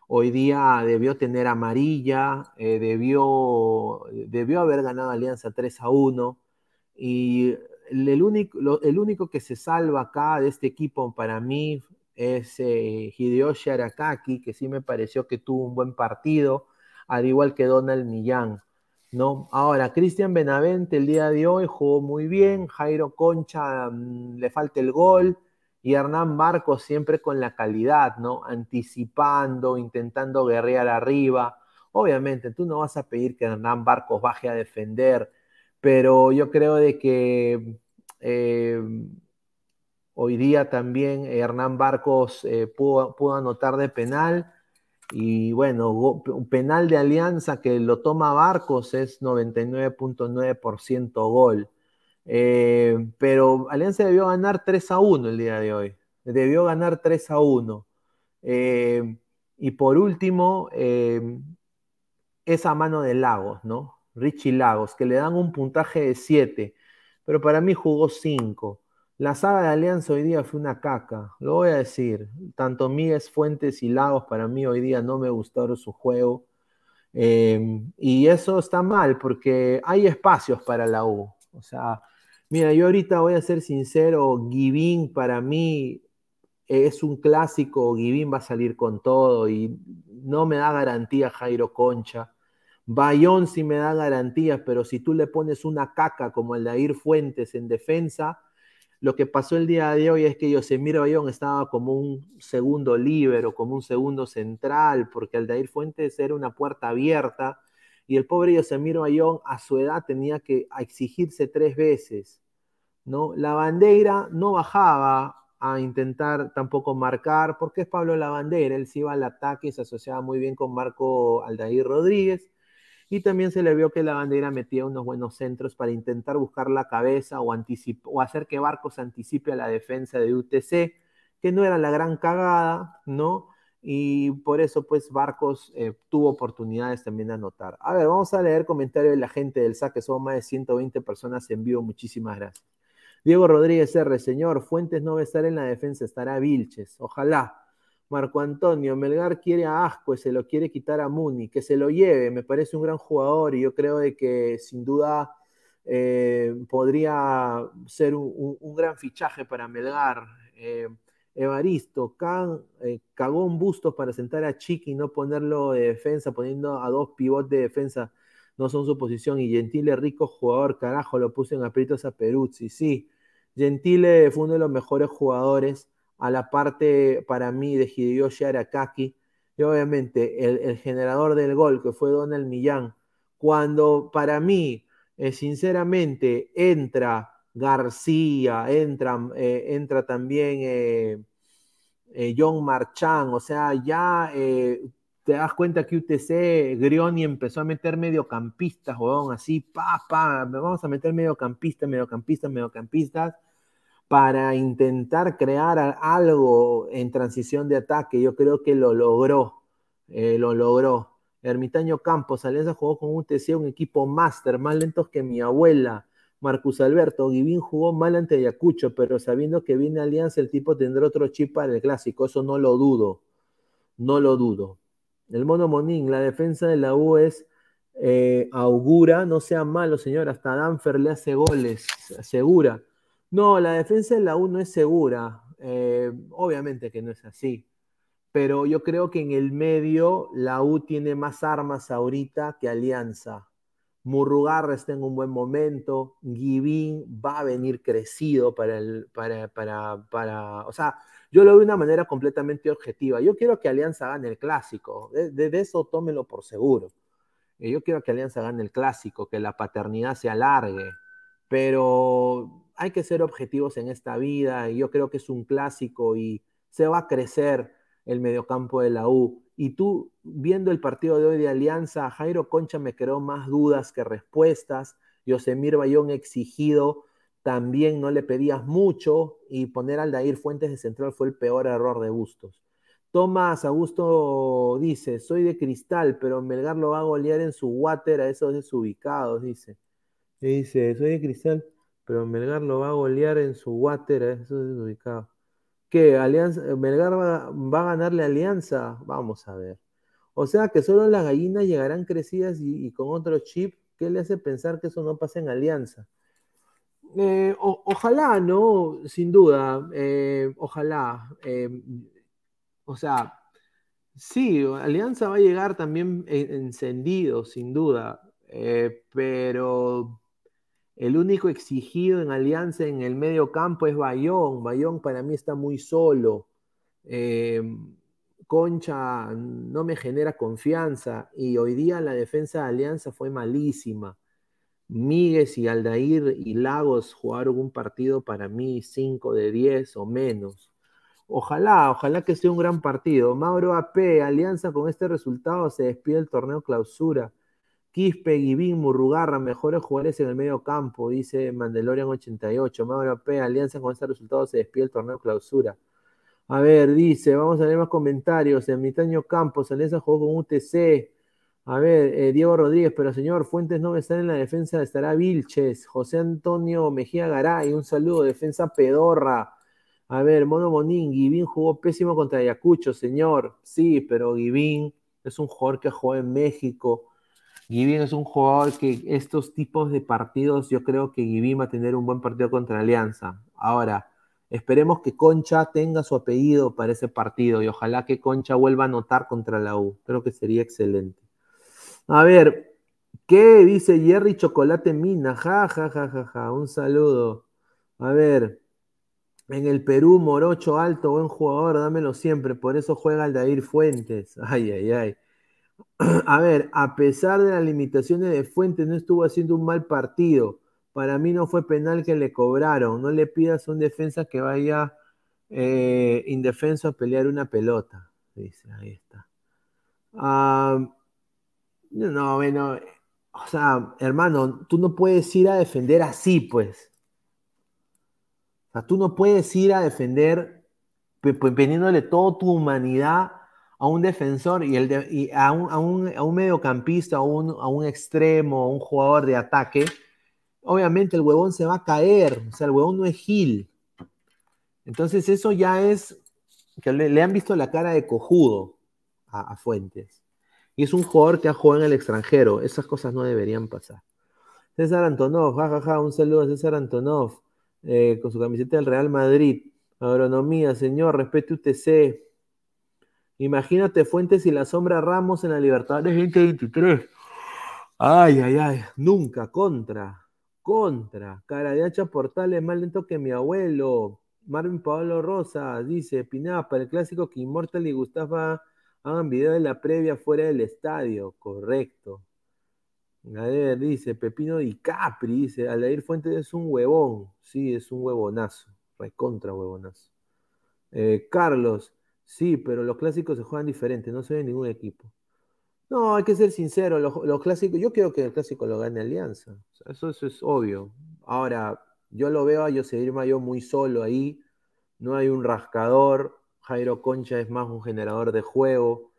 Hoy día debió tener amarilla, eh, debió, debió haber ganado Alianza 3 a 1. Y el, único, el único que se salva acá de este equipo para mí es eh, Hideyoshi Arakaki, que sí me pareció que tuvo un buen partido, al igual que Donald Millán. ¿no? Ahora, Cristian Benavente el día de hoy jugó muy bien, Jairo Concha mm, le falta el gol, y Hernán Barcos siempre con la calidad, ¿no? Anticipando, intentando guerrear arriba. Obviamente, tú no vas a pedir que Hernán Barcos baje a defender, pero yo creo de que eh, hoy día también Hernán Barcos eh, pudo, pudo, anotar de penal. Y bueno, un penal de alianza que lo toma Barcos es 99.9% gol. Eh, pero Alianza debió ganar 3 a 1 el día de hoy. Debió ganar 3 a 1. Eh, y por último, eh, esa mano de Lagos, ¿no? Richie Lagos, que le dan un puntaje de 7, pero para mí jugó 5. La saga de Alianza hoy día fue una caca, lo voy a decir. Tanto Miguel Fuentes y Lagos para mí hoy día no me gustaron su juego. y eso está mal porque hay espacios para la U. O sea, Mira, yo ahorita voy a ser sincero, Givín para mí es un clásico, Givín va a salir con todo y no me da garantía Jairo Concha. Bayón sí me da garantías, pero si tú le pones una caca como el de Air Fuentes en defensa, lo que pasó el día de hoy es que Yosemir Bayón estaba como un segundo líbero, como un segundo central, porque el de Air Fuentes era una puerta abierta y el pobre Yosemir Bayón a su edad tenía que exigirse tres veces, ¿no? La bandera no bajaba a intentar tampoco marcar, porque es Pablo la bandera, él se iba al ataque se asociaba muy bien con Marco Aldair Rodríguez, y también se le vio que la bandera metía unos buenos centros para intentar buscar la cabeza o, o hacer que Barcos anticipe a la defensa de UTC, que no era la gran cagada, ¿no? Y por eso pues Barcos eh, tuvo oportunidades también de anotar. A ver, vamos a leer comentarios de la gente del SAC, que son más de 120 personas en vivo, muchísimas gracias. Diego Rodríguez R, señor, Fuentes no va a estar en la defensa, estará Vilches, ojalá. Marco Antonio, Melgar quiere a Asco se lo quiere quitar a Muni, que se lo lleve, me parece un gran jugador y yo creo de que sin duda eh, podría ser un, gran fichaje para Melgar. Eh, Evaristo, eh, cagó un busto para sentar a Chiqui y no ponerlo de defensa, poniendo a dos pivotes de defensa, no son su posición. Y Gentile, rico jugador, carajo, lo puso en aprietos a Peruzzi. Sí, Gentile fue uno de los mejores jugadores a la parte para mí de Hideyoshi Arakaki. Y obviamente el, generador del gol, que fue Donald Millán, cuando para mí, eh, sinceramente, entra García, entra, eh, entra también eh, eh, John Marchán, o sea, ya te das cuenta que UTC, Grioni empezó a meter mediocampistas, weón, así, pa, pa, vamos a meter mediocampistas, mediocampistas, mediocampistas, para intentar crear algo en transición de ataque. Yo creo que lo logró, lo logró. Ermitaño Campos, Alianza jugó con UTC, un equipo máster, más lentos que mi abuela Marcus Alberto, Givín jugó mal ante Ayacucho, pero sabiendo que viene Alianza, el tipo tendrá otro chip para el clásico. Eso no lo dudo. No lo dudo. El mono Monín, la defensa de la U es eh, augura, no sea malo, señor. Hasta Danfer le hace goles, segura. No, la defensa de la U no es segura. Eh, obviamente que no es así. Pero yo creo que en el medio la U tiene más armas ahorita que Alianza. Murrugarra está en un buen momento, Givín va a venir crecido para el, para, para, para, o sea, yo lo veo de una manera completamente objetiva. Yo quiero que Alianza gane el clásico, de, eso tómelo por seguro. Yo quiero que Alianza gane el clásico, que la paternidad se alargue, pero hay que ser objetivos en esta vida y yo creo que es un clásico y se va a crecer el mediocampo de la U. Y tú, viendo el partido de hoy de Alianza, Jairo Concha me creó más dudas que respuestas. Yosemir Bayón exigido, también no le pedías mucho y poner al Dair Fuentes de central fue el peor error de Bustos. Tomás Augusto dice, soy de cristal, pero Melgar lo va a golear en su water a esos desubicados, dice. dice, soy de cristal, pero Melgar lo va a golear en su water a esos desubicados. ¿Qué? Alianza, ¿Melgar va, va, a ganarle Alianza? Vamos a ver. O sea que solo las gallinas llegarán crecidas y, con otro chip. ¿Qué le hace pensar que eso no pasa en Alianza? Eh, ojalá, ¿no? Sin duda, eh, ojalá. Eh, o sea, sí, Alianza va a llegar también encendido, sin duda, pero el único exigido en Alianza en el medio campo es Bayón. Bayón para mí está muy solo. Concha no me genera confianza y hoy día la defensa de Alianza fue malísima. Míguez y Aldair y Lagos jugaron un partido para mí 5 de 10 o menos. Ojalá, ojalá que sea un gran partido. Mauro AP, Alianza con este resultado se despide el torneo clausura. Quispe, Guivín, Murrugarra, mejores jugadores en el medio campo, dice Mandalorian 88. Mauro AP, Alianza con este resultado se despide el torneo clausura. A ver, dice, vamos a ver más comentarios. En Mitaño Campos, Alianza jugó con UTC. A ver, eh, Diego Rodríguez, pero señor, Fuentes no estar en la defensa, estará Vilches, José Antonio Mejía Garay, un saludo, defensa pedorra. A ver, Mono Monín, Guivín jugó pésimo contra Ayacucho, señor. Sí, pero Guivín es un jugador que jugó en México. Guivín es un jugador que estos tipos de partidos, yo creo que Guivín va a tener un buen partido contra Alianza. Ahora, esperemos que Concha tenga su apellido para ese partido y ojalá que Concha vuelva a anotar contra la U. Creo que sería excelente. A ver, ¿qué dice Jerry Chocolate Mina? Ja, ja, ja, ja, ja. Un saludo. A ver, en el Perú, Morocho alto, buen jugador, dámelo siempre. Por eso juega Aldair Fuentes. Ay, ay, ay. A ver, a pesar de las limitaciones de Fuentes, no estuvo haciendo un mal partido. Para mí no fue penal que le cobraron. No le pidas a un defensa que vaya eh, indefenso a pelear una pelota. Dice, ahí está. No, bueno, o sea, hermano, tú no puedes ir a defender así, pues. O sea, tú no puedes ir a defender poniéndole toda tu humanidad a un defensor y, el a, un, a, un, mediocampista, a un, a un extremo, a un jugador de ataque. Obviamente el huevón se va a caer, o sea, el huevón no es Gil. Entonces eso ya es, que le, han visto la cara de cojudo a Fuentes. Y es un jugador que ha jugado en el extranjero. Esas cosas no deberían pasar. César Antonov, jajaja, un saludo a César Antonov, eh, con su camiseta del Real Madrid. Agronomía, señor, respete UTC. Imagínate Fuentes y la sombra Ramos en la Libertadores 2023. Ay, ay, ay, nunca, contra, contra. Cara de hacha portales más lento que mi abuelo. Marvin Pablo Rosa dice, Pinada, para el clásico que Immortal y Gustavo Hagan video de la previa fuera del estadio, correcto. A dice Pepino Di Capri, dice, Alair Fuentes es un huevón. Sí, es un huevonazo, recontra huevonazo. Eh, Carlos, sí, pero los clásicos se juegan diferente, no se ve ningún equipo. No, hay que ser sincero, los, clásicos, yo creo que el clásico lo gane Alianza, eso, es obvio. Ahora, yo lo veo a José Mayo muy solo ahí, no hay un rascador, Jairo Concha es más un generador de juego.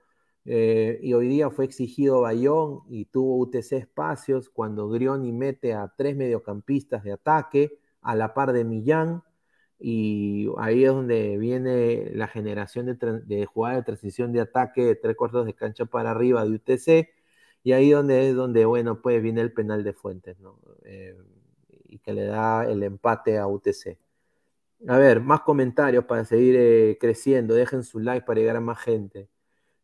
Eh, y hoy día fue exigido Bayón y tuvo UTC espacios cuando Grioni mete a tres mediocampistas de ataque a la par de Millán. Y ahí es donde viene la generación de, de jugada de transición de ataque de tres cuartos de cancha para arriba de UTC. Y ahí donde es donde, bueno, pues viene el penal de Fuentes, ¿no? Eh, y que le da el empate a UTC. A ver, más comentarios para seguir eh, creciendo. Dejen su like para llegar a más gente.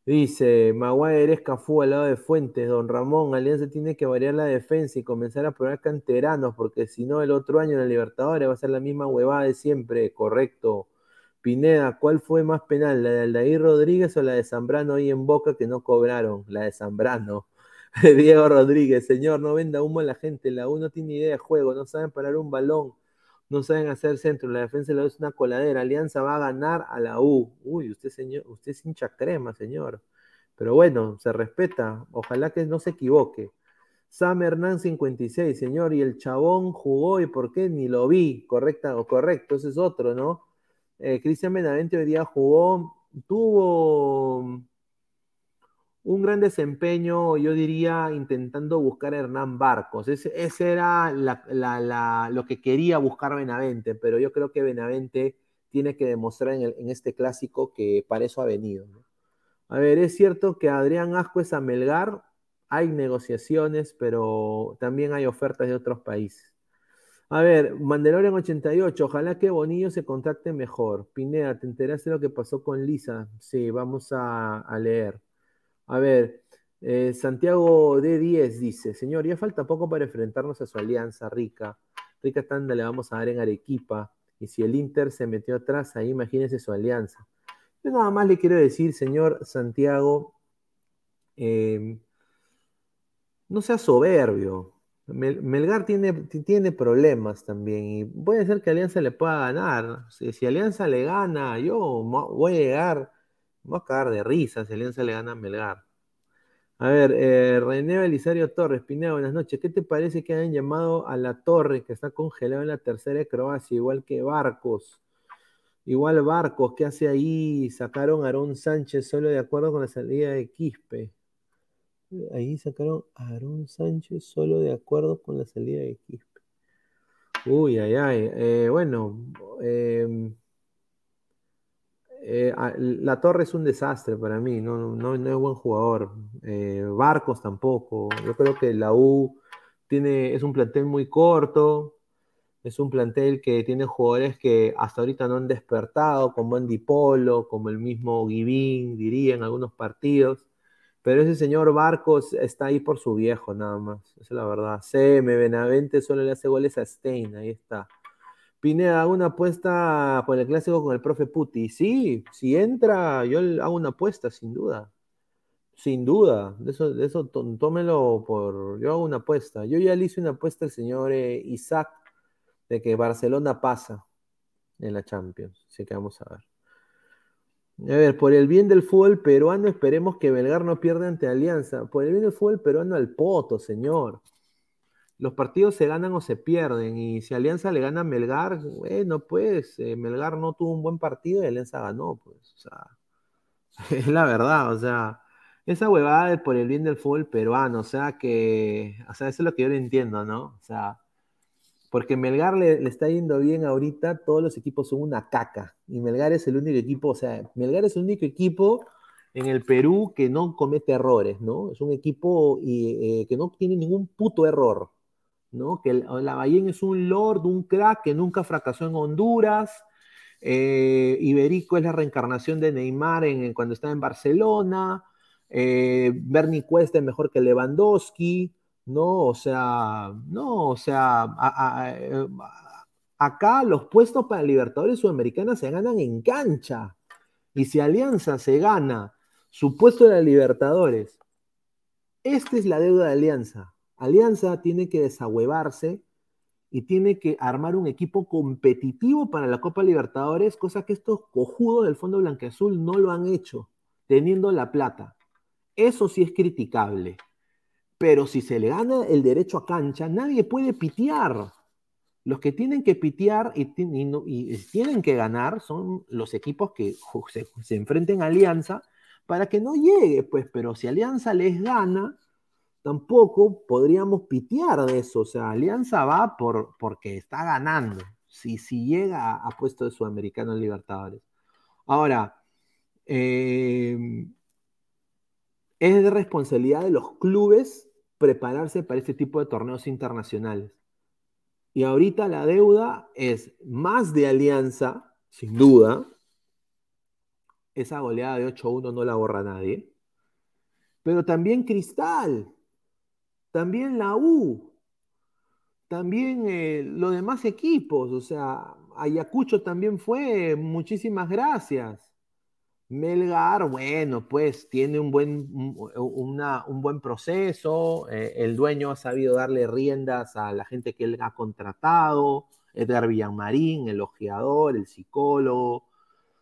Dice, Maguire es Cafú al lado de Fuentes. Don Ramón, Alianza tiene que variar la defensa y comenzar a probar canteranos, porque si no, el otro año en la Libertadores va a ser la misma huevada de siempre. Correcto. Pineda, ¿cuál fue más penal? ¿La de Aldair Rodríguez o la de Zambrano ahí en Boca que no cobraron? La de Zambrano. Diego Rodríguez, señor, no venda humo a la gente. La U no tiene idea de juego, no saben parar un balón no saben hacer centro, la defensa de la es una coladera, Alianza va a ganar a la U. Uy, usted señor, usted es hincha crema, señor. Pero bueno, se respeta, ojalá que no se equivoque. Sam Hernán 56, señor, y el chabón jugó y por qué ni lo vi, correcta o correcto, ese es otro, ¿no? Eh, Cristian Benavente hoy día jugó, tuvo un gran desempeño, yo diría, intentando buscar a Hernán Barcos. Ese, era lo que quería buscar Benavente, pero yo creo que Benavente tiene que demostrar en, este clásico que para eso ha venido. A ver, es cierto que Adrián Asco es a Melgar, hay negociaciones, pero también hay ofertas de otros países. A ver, Mandalorian 88, ojalá que Bonillo se contacte mejor. Pineda, ¿te enteraste de lo que pasó con Lisa? Sí, vamos a, leer. A ver, eh, Santiago D10 dice, señor, ya falta poco para enfrentarnos a su alianza rica. Rica tanda le vamos a dar en Arequipa. Y si el Inter se metió atrás, ahí imagínese su alianza. Yo nada más le quiero decir, señor Santiago, eh, no sea soberbio. Melgar tiene, tiene problemas también y puede ser que Alianza le pueda ganar. Si, Alianza le gana, yo voy a llegar, voy a cagar de risa si Alianza le gana a Melgar. A ver, eh, René Belisario Torres, Pineda, buenas noches. ¿Qué te parece que hayan llamado a la torre que está congelado en la tercera de Croacia, igual que Barcos? Igual Barcos, ¿qué hace ahí? Sacaron a Aarón Sánchez solo de acuerdo con la salida de Quispe. Ahí sacaron a Aarón Sánchez solo de acuerdo con la salida de Quispe. Uy, ay, ay. Eh, bueno, em, eh, la Torre es un desastre para mí, no, es buen jugador. Eh, Barcos tampoco. Yo creo que la U tiene, es un plantel muy corto, es un plantel que tiene jugadores que hasta ahorita no han despertado, como Andy Polo, como el mismo Givín, diría en algunos partidos. Pero ese señor Barcos está ahí por su viejo, nada más. Esa es la verdad. CM, Benavente solo le hace goles a Stein, ahí está. Pineda, hago una apuesta por el clásico con el profe Puti. Sí, si entra, yo hago una apuesta, sin duda. Sin duda. De eso, de eso tómelo por. Yo hago una apuesta. Yo ya le hice una apuesta al señor eh, Isaac de que Barcelona pasa en la Champions. Así que vamos a ver. A ver, por el bien del fútbol peruano, esperemos que Belgar no pierda ante Alianza. Por el bien del fútbol peruano al poto, señor. Los partidos se ganan o se pierden. Y si Alianza le gana a Melgar, bueno, pues eh, Melgar no tuvo un buen partido y Alianza ganó, pues. O sea, es la verdad, o sea, esa huevada de por el bien del fútbol peruano, o sea que, o sea, eso es lo que yo no entiendo, ¿no? O sea, porque Melgar le, está yendo bien ahorita, todos los equipos son una caca. Y Melgar es el único equipo, o sea, Melgar es el único equipo en el Perú que no comete errores, ¿no? Es un equipo eh, que no tiene ningún puto error, ¿no? Que el, la es un lord, un crack que nunca fracasó en Honduras. Eh, Iberico es la reencarnación de Neymar en, cuando estaba en Barcelona. Eh, Bernie Cuesta es mejor que Lewandowski. No, o sea, no, o sea, eh, acá los puestos para Libertadores Sudamericanas se ganan en cancha. Y si Alianza se gana su puesto de Libertadores, esta es la deuda de Alianza. Alianza tiene que desahuevarse y tiene que armar un equipo competitivo para la Copa Libertadores, cosa que estos cojudos del Fondo Blanqueazul no lo han hecho, teniendo la plata. Eso sí es criticable. Pero si se le gana el derecho a cancha, nadie puede pitear. Los que tienen que pitear y, tienen que ganar son los equipos que se, enfrenten a Alianza para que no llegue, pues, pero si Alianza les gana, tampoco podríamos pitear de eso. O sea, Alianza va por, porque está ganando. Si, si llega a, puesto de Sudamericano en Libertadores. Ahora, eh, es de responsabilidad de los clubes prepararse para este tipo de torneos internacionales. Y ahorita la deuda es más de alianza, sin duda. Esa goleada de 8-1 no la borra nadie. Pero también Cristal, también la U, también eh, los demás equipos. O sea, Ayacucho también fue. Muchísimas gracias. Melgar, bueno, pues tiene un buen, un buen proceso, eh, el dueño ha sabido darle riendas a la gente que él ha contratado, Edgar Villamarín, el ojeador, el psicólogo,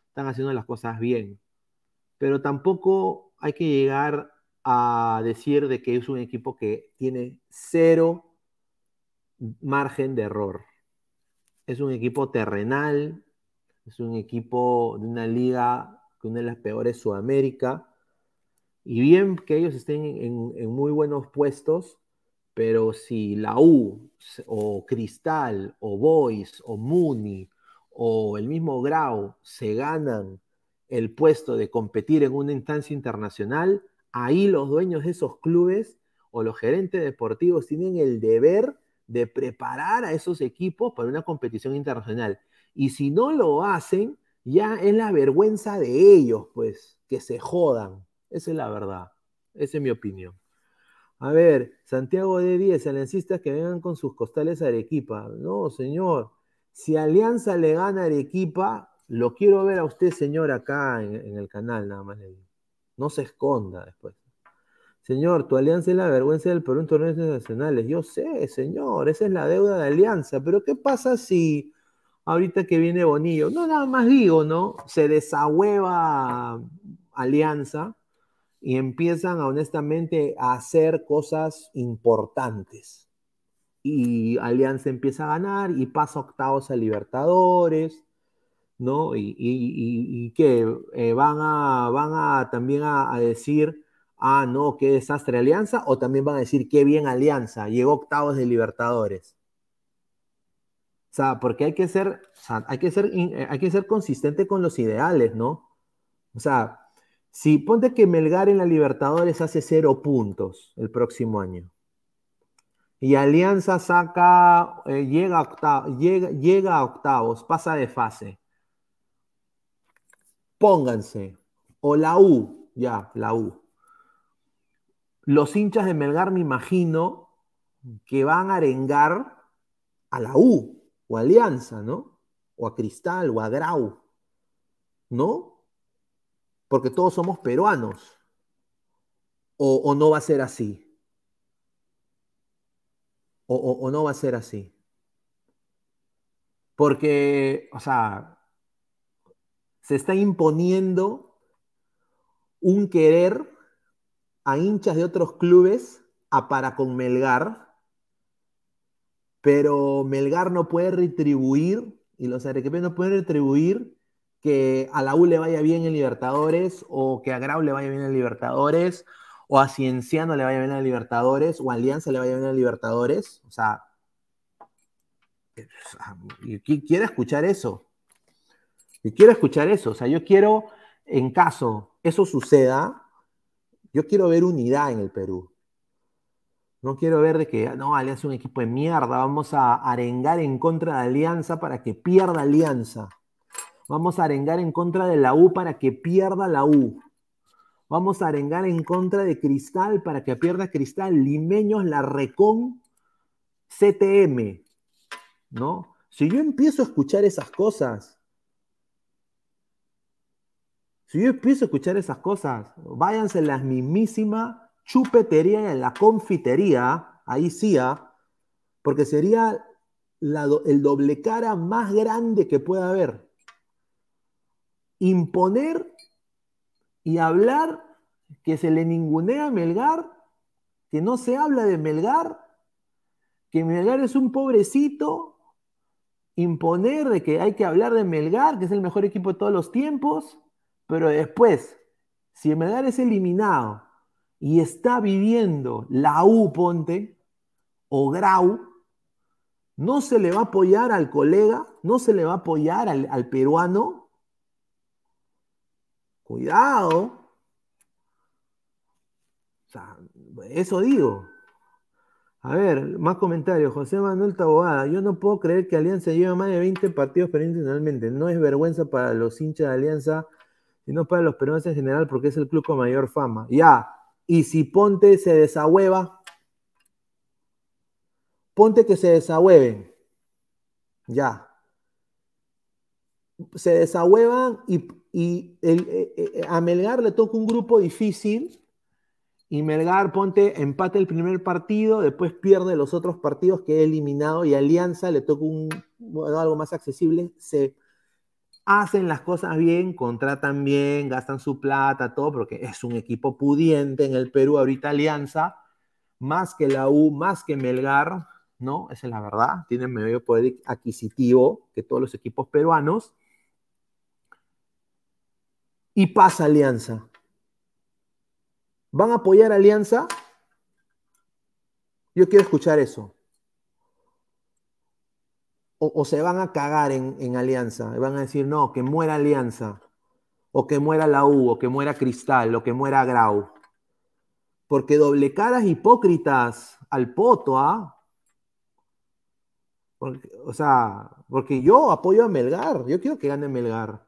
están haciendo las cosas bien. Pero tampoco hay que llegar a decir de que es un equipo que tiene cero margen de error. Es un equipo terrenal, es un equipo de una liga, una de las peores Sudamérica. Y bien que ellos estén en, en muy buenos puestos, pero si la U o Cristal o Boys o Muni o el mismo Grau se ganan el puesto de competir en una instancia internacional, ahí los dueños de esos clubes o los gerentes deportivos tienen el deber de preparar a esos equipos para una competición internacional. Y si no lo hacen, ya es la vergüenza de ellos, pues, que se jodan. Esa es la verdad. Esa es mi opinión. A ver, Santiago de 10, aliancistas que vengan con sus costales a Arequipa. No, señor. Si Alianza le gana a Arequipa, lo quiero ver a usted, señor, acá en, en el canal, nada más le digo. No se esconda después. Señor, tu alianza es la vergüenza del Perú en torneos internacionales. Yo sé, señor, esa es la deuda de alianza. Pero ¿qué pasa si ahorita que viene Bonillo, no nada más digo, ¿no? Se desahueva alianza y empiezan honestamente a hacer cosas importantes. Y Alianza empieza a ganar y pasa octavos a Libertadores, ¿no? Y, y, que eh, van, a, van a también a, decir, ah, no, qué desastre Alianza, o también van a decir, qué bien Alianza, llegó octavos de Libertadores. O sea, porque hay que ser, o hay que ser, eh, hay que ser consistente con los ideales, ¿no? O sea, si ponte que Melgar en la Libertadores hace cero puntos el próximo año y Alianza saca, eh, llega, a llega, llega a octavos, pasa de fase. Pónganse, o la U, ya, la U. Los hinchas de Melgar me imagino que van a arengar a la U o Alianza, ¿no? O a Cristal o a Grau, ¿no? porque todos somos peruanos. O, no va a ser así. O, o, no va a ser así. Porque, o sea, se está imponiendo un querer a hinchas de otros clubes a para con Melgar, pero Melgar no puede retribuir y los arequipeños no pueden retribuir que a la U le vaya bien en Libertadores, o que a Grau le vaya bien en Libertadores, o a Cienciano le vaya bien en Libertadores, o a Alianza le vaya bien en Libertadores. O sea, quiero escuchar eso. Y quiero escuchar eso. O sea, yo quiero, en caso eso suceda, yo quiero ver unidad en el Perú. No quiero ver de que, no, Alianza es un equipo de mierda, vamos a arengar en contra de Alianza para que pierda Alianza. Vamos a arengar en contra de la U para que pierda la U. Vamos a arengar en contra de Cristal para que pierda Cristal. Limeños, la Recon, CTM. ¿No? Si yo empiezo a escuchar esas cosas, si yo empiezo a escuchar esas cosas, váyanse en la mismísima chupetería en la confitería, ahí sí, ¿ah? porque sería el doble cara más grande que pueda haber imponer y hablar que se le ningunea a Melgar, que no se habla de Melgar, que Melgar es un pobrecito, imponer de que hay que hablar de Melgar, que es el mejor equipo de todos los tiempos, pero después, si Melgar es eliminado y está viviendo la U Ponte o Grau, no se le va a apoyar al colega, no se le va a apoyar al, peruano Cuidado. O sea, eso digo. A ver, más comentarios. José Manuel Taboada. Yo no puedo creer que Alianza lleve más de 20 partidos internacionalmente. No es vergüenza para los hinchas de Alianza, sino para los peruanos en general, porque es el club con mayor fama. Ya. Y si Ponte se desahueva, Ponte que se desahueven. Ya. Se desahuevan y y el, eh, eh, a Melgar le toca un grupo difícil y Melgar ponte empate el primer partido, después pierde los otros partidos que he eliminado y Alianza le toca un, algo más accesible, se hacen las cosas bien, contratan bien, gastan su plata, todo, porque es un equipo pudiente en el Perú, ahorita Alianza, más que la U, más que Melgar, ¿no? Esa es la verdad, tienen mayor poder adquisitivo que todos los equipos peruanos. Y pasa Alianza. ¿Van a apoyar Alianza? Yo quiero escuchar eso. O, se van a cagar en, en, Alianza. Van a decir, no, que muera Alianza. O que muera la U, o que muera Cristal, o que muera Grau. Porque doble caras hipócritas al poto, ¿ah? O sea, porque yo apoyo a Melgar. Yo quiero que gane Melgar.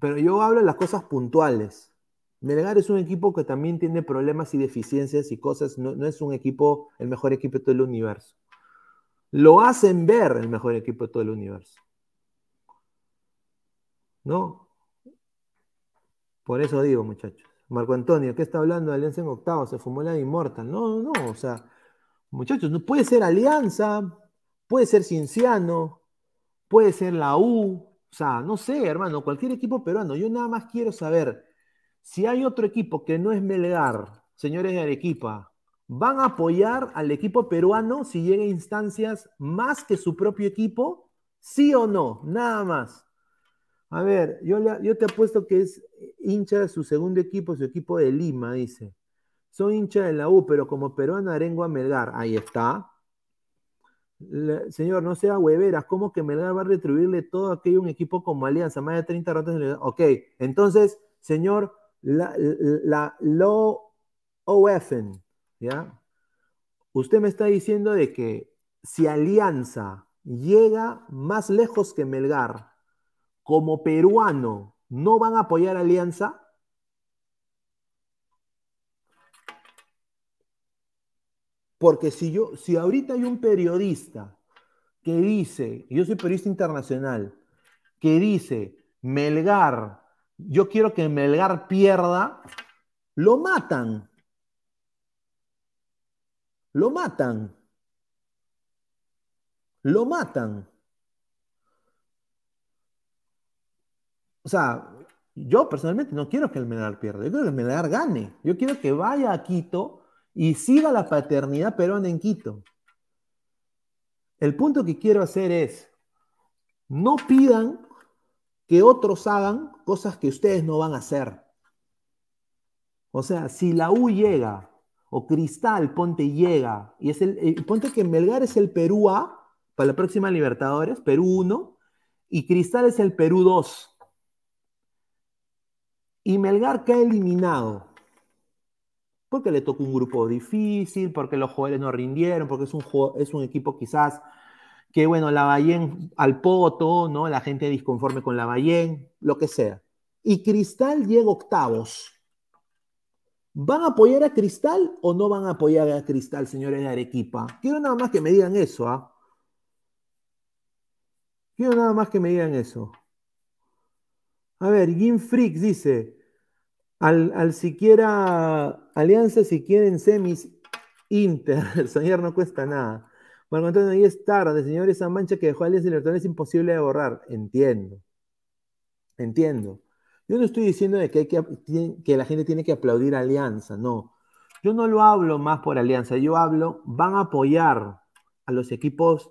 Pero yo hablo de las cosas puntuales. Melgar es un equipo que también tiene problemas y deficiencias y cosas, no, no, es un equipo, el mejor equipo de todo el universo. Lo hacen ver el mejor equipo de todo el universo. ¿No? Por eso digo, muchachos. Marco Antonio, ¿qué está hablando de Alianza en octavo? Se fumó la Inmortal. No, no, o sea, muchachos, no puede ser Alianza, puede ser Cienciano, puede ser la U, o sea, no sé, hermano, cualquier equipo peruano. Yo nada más quiero saber si hay otro equipo que no es Melgar, señores de Arequipa, ¿van a apoyar al equipo peruano si llega a instancias más que su propio equipo? ¿Sí o no? Nada más. A ver, yo, yo te apuesto que es hincha de su segundo equipo, su equipo de Lima, dice. Son hincha de la U, pero como peruano arengo Melgar. Ahí está. Le, señor, no sea hueveras, ¿cómo que Melgar va a retribuirle todo aquello a un equipo como Alianza? Más de 30 ratos. Ok, entonces, señor, la, la, low OFN, ¿ya? Usted me está diciendo de que si Alianza llega más lejos que Melgar, como peruano, ¿no van a apoyar Alianza? Porque si yo, si ahorita hay un periodista que dice, yo soy periodista internacional, que dice, Melgar, yo quiero que Melgar pierda, lo matan. Lo matan. Lo matan. O sea, yo personalmente no quiero que el Melgar pierda, yo quiero que el Melgar gane. Yo quiero que vaya a Quito y siga la paternidad peruana en Quito. El punto que quiero hacer es, no pidan que otros hagan cosas que ustedes no van a hacer. O sea, si la U llega, o Cristal, ponte llega, y es el, eh, ponte que Melgar es el Perú A para la próxima Libertadores, Perú 1, y Cristal es el Perú 2. Y Melgar cae eliminado. Porque le tocó un grupo difícil, porque los jugadores no rindieron, porque es un, es un equipo quizás que, bueno, la Bayén al poto, ¿no? La gente disconforme con la Bayén, lo que sea. Y Cristal llega octavos. ¿Van a apoyar a Cristal o no van a apoyar a Cristal, señores de Arequipa? Quiero nada más que me digan eso, ¿ah? Quiero nada más que me digan eso. A ver, Jim Freaks dice, al, al siquiera Alianza, si quieren semis, Inter, señor no cuesta nada. Marco Antonio, ahí es tarde, señor, esa mancha que dejó Alianza Libertadores es imposible de borrar. Entiendo. Entiendo. Yo no estoy diciendo de que, la gente tiene que aplaudir Alianza, no. Yo no lo hablo más por Alianza, yo hablo, van a apoyar a los equipos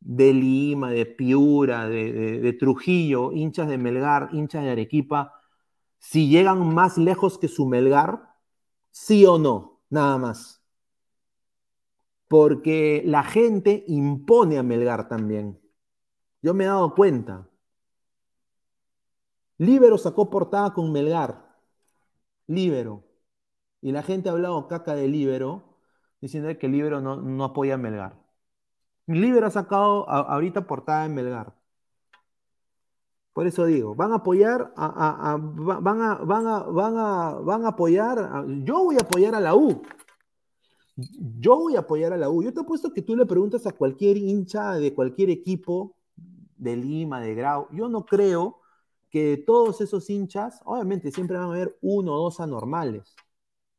de Lima, de Piura, de, de Trujillo, hinchas de Melgar, hinchas de Arequipa, si llegan más lejos que su Melgar, sí o no, nada más. Porque la gente impone a Melgar también. Yo me he dado cuenta. Libero sacó portada con Melgar. Libero. Y la gente ha hablado caca de Libero, diciendo que Libero no, no apoya a Melgar. Libero ha sacado a, ahorita portada en Melgar. Por eso digo, van a apoyar, a, a, a, van, a, van, a, van, a, van a apoyar, yo voy a apoyar a la U. Yo voy a apoyar a la U. Yo te he puesto que tú le preguntas a cualquier hincha de cualquier equipo de Lima, de Grau. Yo no creo que todos esos hinchas, obviamente siempre van a haber uno o dos anormales,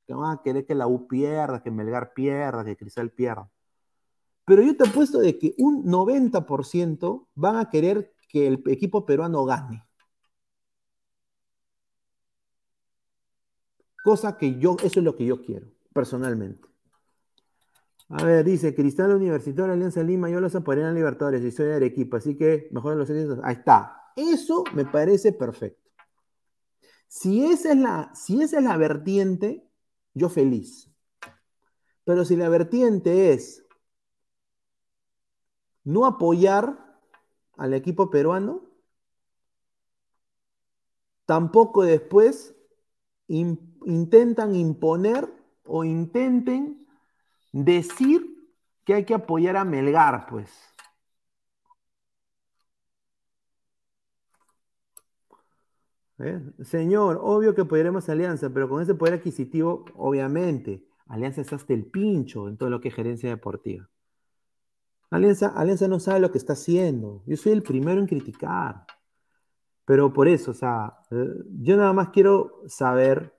que van a querer que la U pierda, que Melgar pierda, que Cristal pierda. Pero yo te apuesto de que un 90% van a querer que el equipo peruano gane. Cosa que yo, eso es lo que yo quiero, personalmente. A ver, dice Cristal Universitario Alianza Lima, yo los apoyaría en Libertadores y soy de Arequipa, así que mejor los éxitos. Ahí está. Eso me parece perfecto. Si esa es la, si esa es la vertiente, yo feliz. Pero si la vertiente es no apoyar al equipo peruano, tampoco después intentan imponer o intenten decir que hay que apoyar a Melgar, pues. ¿Eh? Señor, obvio que apoyaremos a Alianza, pero con ese poder adquisitivo, obviamente, Alianza está hasta el pincho en todo lo que es gerencia deportiva. Alianza, Alianza no sabe lo que está haciendo. Yo soy el primero en criticar. Pero por eso, o sea, eh, yo nada más quiero saber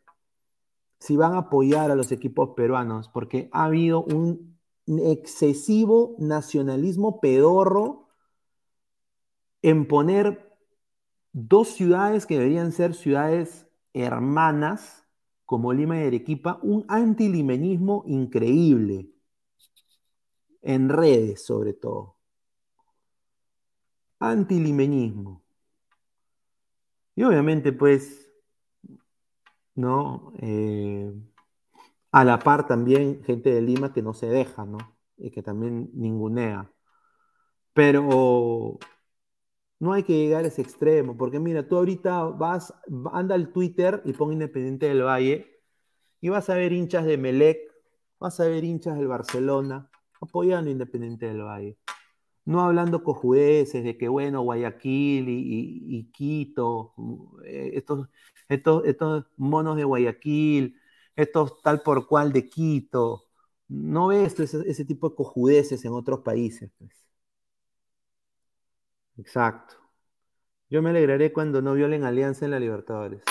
si van a apoyar a los equipos peruanos, porque ha habido un excesivo nacionalismo pedorro en poner dos ciudades que deberían ser ciudades hermanas, como Lima y Arequipa, un antilimenismo increíble, en redes sobre todo. Antilimenismo. Y obviamente, pues, ¿no? Eh, a la par también gente de Lima que no se deja, ¿no? Y que también ningunea. Pero no hay que llegar a ese extremo, porque mira, tú ahorita vas, anda al Twitter y pon Independiente del Valle y vas a ver hinchas de Melec, vas a ver hinchas del Barcelona apoyando Independiente del Valle. No hablando cojudeces de que, bueno, Guayaquil y, Quito, eh, estos, estos, estos monos de Guayaquil, estos tal por cual de Quito. No ves ese, ese tipo de cojudeces en otros países. Pues. Exacto. Yo me alegraré cuando no violen alianza en la Libertadores.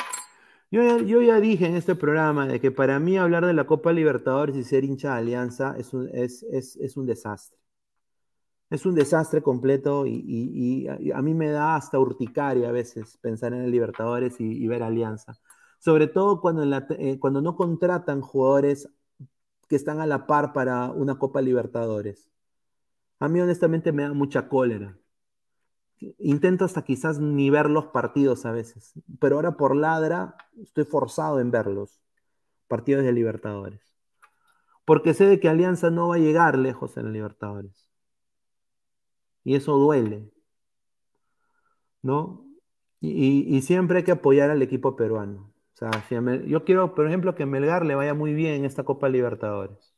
Yo ya, dije en este programa de que para mí hablar de la Copa Libertadores y ser hincha de alianza es un, es, un desastre. Es un desastre completo y, a mí me da hasta urticaria a veces pensar en el Libertadores y, ver alianza. Sobre todo cuando, eh, cuando no contratan jugadores que están a la par para una Copa Libertadores. A mí honestamente me da mucha cólera intento hasta quizás ni ver los partidos a veces, pero ahora por ladra estoy forzado en verlos, partidos de Libertadores. Porque sé de que Alianza no va a llegar lejos en Libertadores. Y eso duele. ¿No? Y, siempre hay que apoyar al equipo peruano. O sea, yo quiero, por ejemplo, que Melgar le vaya muy bien en esta Copa Libertadores.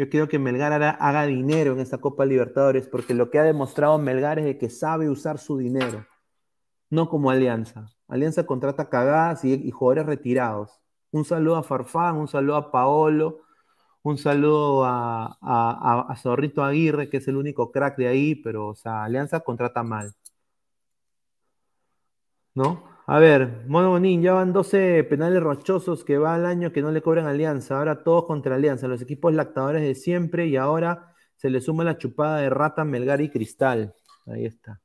Yo quiero que Melgar haga, dinero en esta Copa Libertadores, porque lo que ha demostrado Melgar es que sabe usar su dinero, no como Alianza. Alianza contrata cagadas y, jugadores retirados. Un saludo a Farfán, un saludo a Paolo, un saludo a, a, Zorrito Aguirre, que es el único crack de ahí, pero o sea, Alianza contrata mal. ¿No? A ver, Mono Bonín, ya van 12 penales rochosos que va al año que no le cobran Alianza. Ahora todos contra Alianza, los equipos lactadores de siempre y ahora se le suma la chupada de Rata, Melgar y Cristal. Ahí está.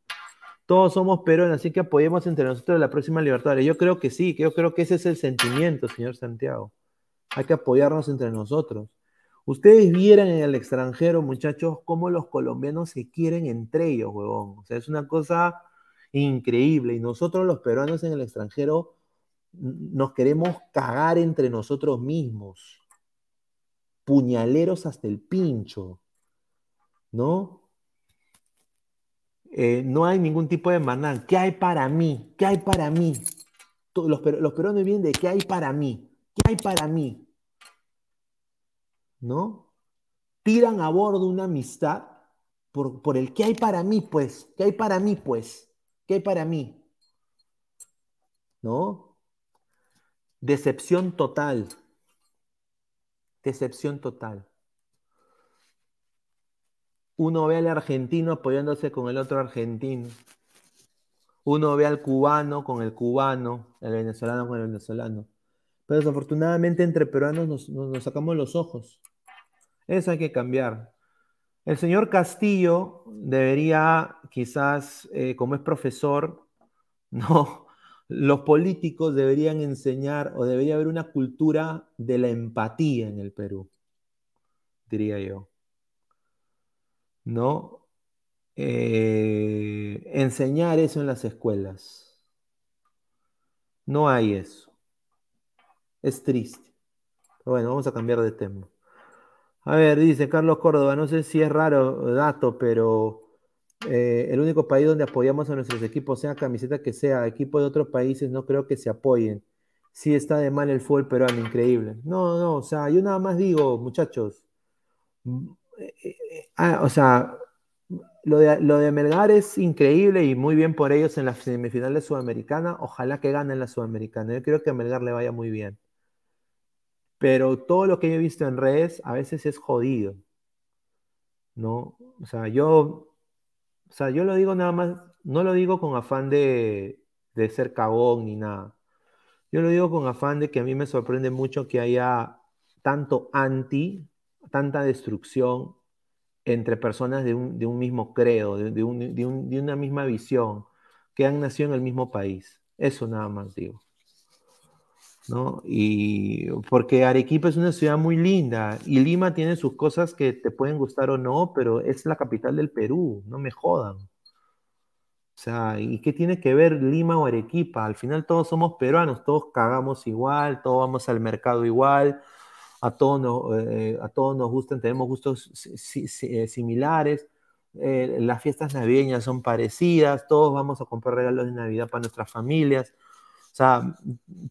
Todos somos peruanos, así que apoyemos entre nosotros la próxima Libertadores. Yo creo que sí, yo creo que ese es el sentimiento, señor Santiago. Hay que apoyarnos entre nosotros. Ustedes vieran en el extranjero, muchachos, cómo los colombianos se quieren entre ellos, huevón. O sea, es una cosa increíble. Y nosotros los peruanos en el extranjero nos queremos cagar entre nosotros mismos. Puñaleros hasta el pincho. ¿No? Eh, no hay ningún tipo de manán. ¿Qué hay para mí? ¿Qué hay para mí? Los, peruanos vienen de ¿qué hay para mí? ¿Qué hay para mí? ¿No? Tiran a bordo una amistad por, por el ¿qué hay para mí? Pues, ¿qué hay para mí? Pues. ¿Qué hay para mí? ¿No? Decepción total. Decepción total. Uno ve al argentino apoyándose con el otro argentino. Uno ve al cubano con el cubano, el venezolano con el venezolano. Pero desafortunadamente entre peruanos nos, nos sacamos los ojos. Eso hay que cambiar. El señor Castillo debería, quizás, eh, como es profesor, no, los políticos deberían enseñar o debería haber una cultura de la empatía en el Perú, diría yo. ¿No? Eh, enseñar eso en las escuelas. No hay eso. Es triste. Bueno, vamos a cambiar de tema. A ver, dice Carlos Córdoba, no sé si es raro dato, pero eh, el único país donde apoyamos a nuestros equipos, sea camiseta que sea, equipo de otros países, no creo que se apoyen. Sí está de mal el fútbol peruano, increíble. No, no, o sea, yo nada más digo, muchachos, mm, eh, eh, ah, o sea, lo de, lo de Melgar es increíble y muy bien por ellos en la semifinal de Sudamericana. Ojalá que ganen la Sudamericana. Yo creo que a Melgar le vaya muy bien. Pero todo lo que yo he visto en redes a veces es jodido. ¿No? O sea, yo o sea, yo lo digo nada más, no lo digo con afán de, ser cagón ni nada. Yo lo digo con afán de que a mí me sorprende mucho que haya tanto anti, tanta destrucción entre personas de un, mismo credo, de, una misma visión, que han nacido en el mismo país. Eso nada más digo. ¿No? Y porque Arequipa es una ciudad muy linda y Lima tiene sus cosas que te pueden gustar o no, pero es la capital del Perú, no me jodan. O sea, ¿y qué tiene que ver Lima o Arequipa? Al final todos somos peruanos, todos cagamos igual, todos vamos al mercado igual, a todos nos, eh, a todos nos gustan, tenemos gustos eh, similares, eh, las fiestas navideñas son parecidas, todos vamos a comprar regalos de Navidad para nuestras familias. Sea,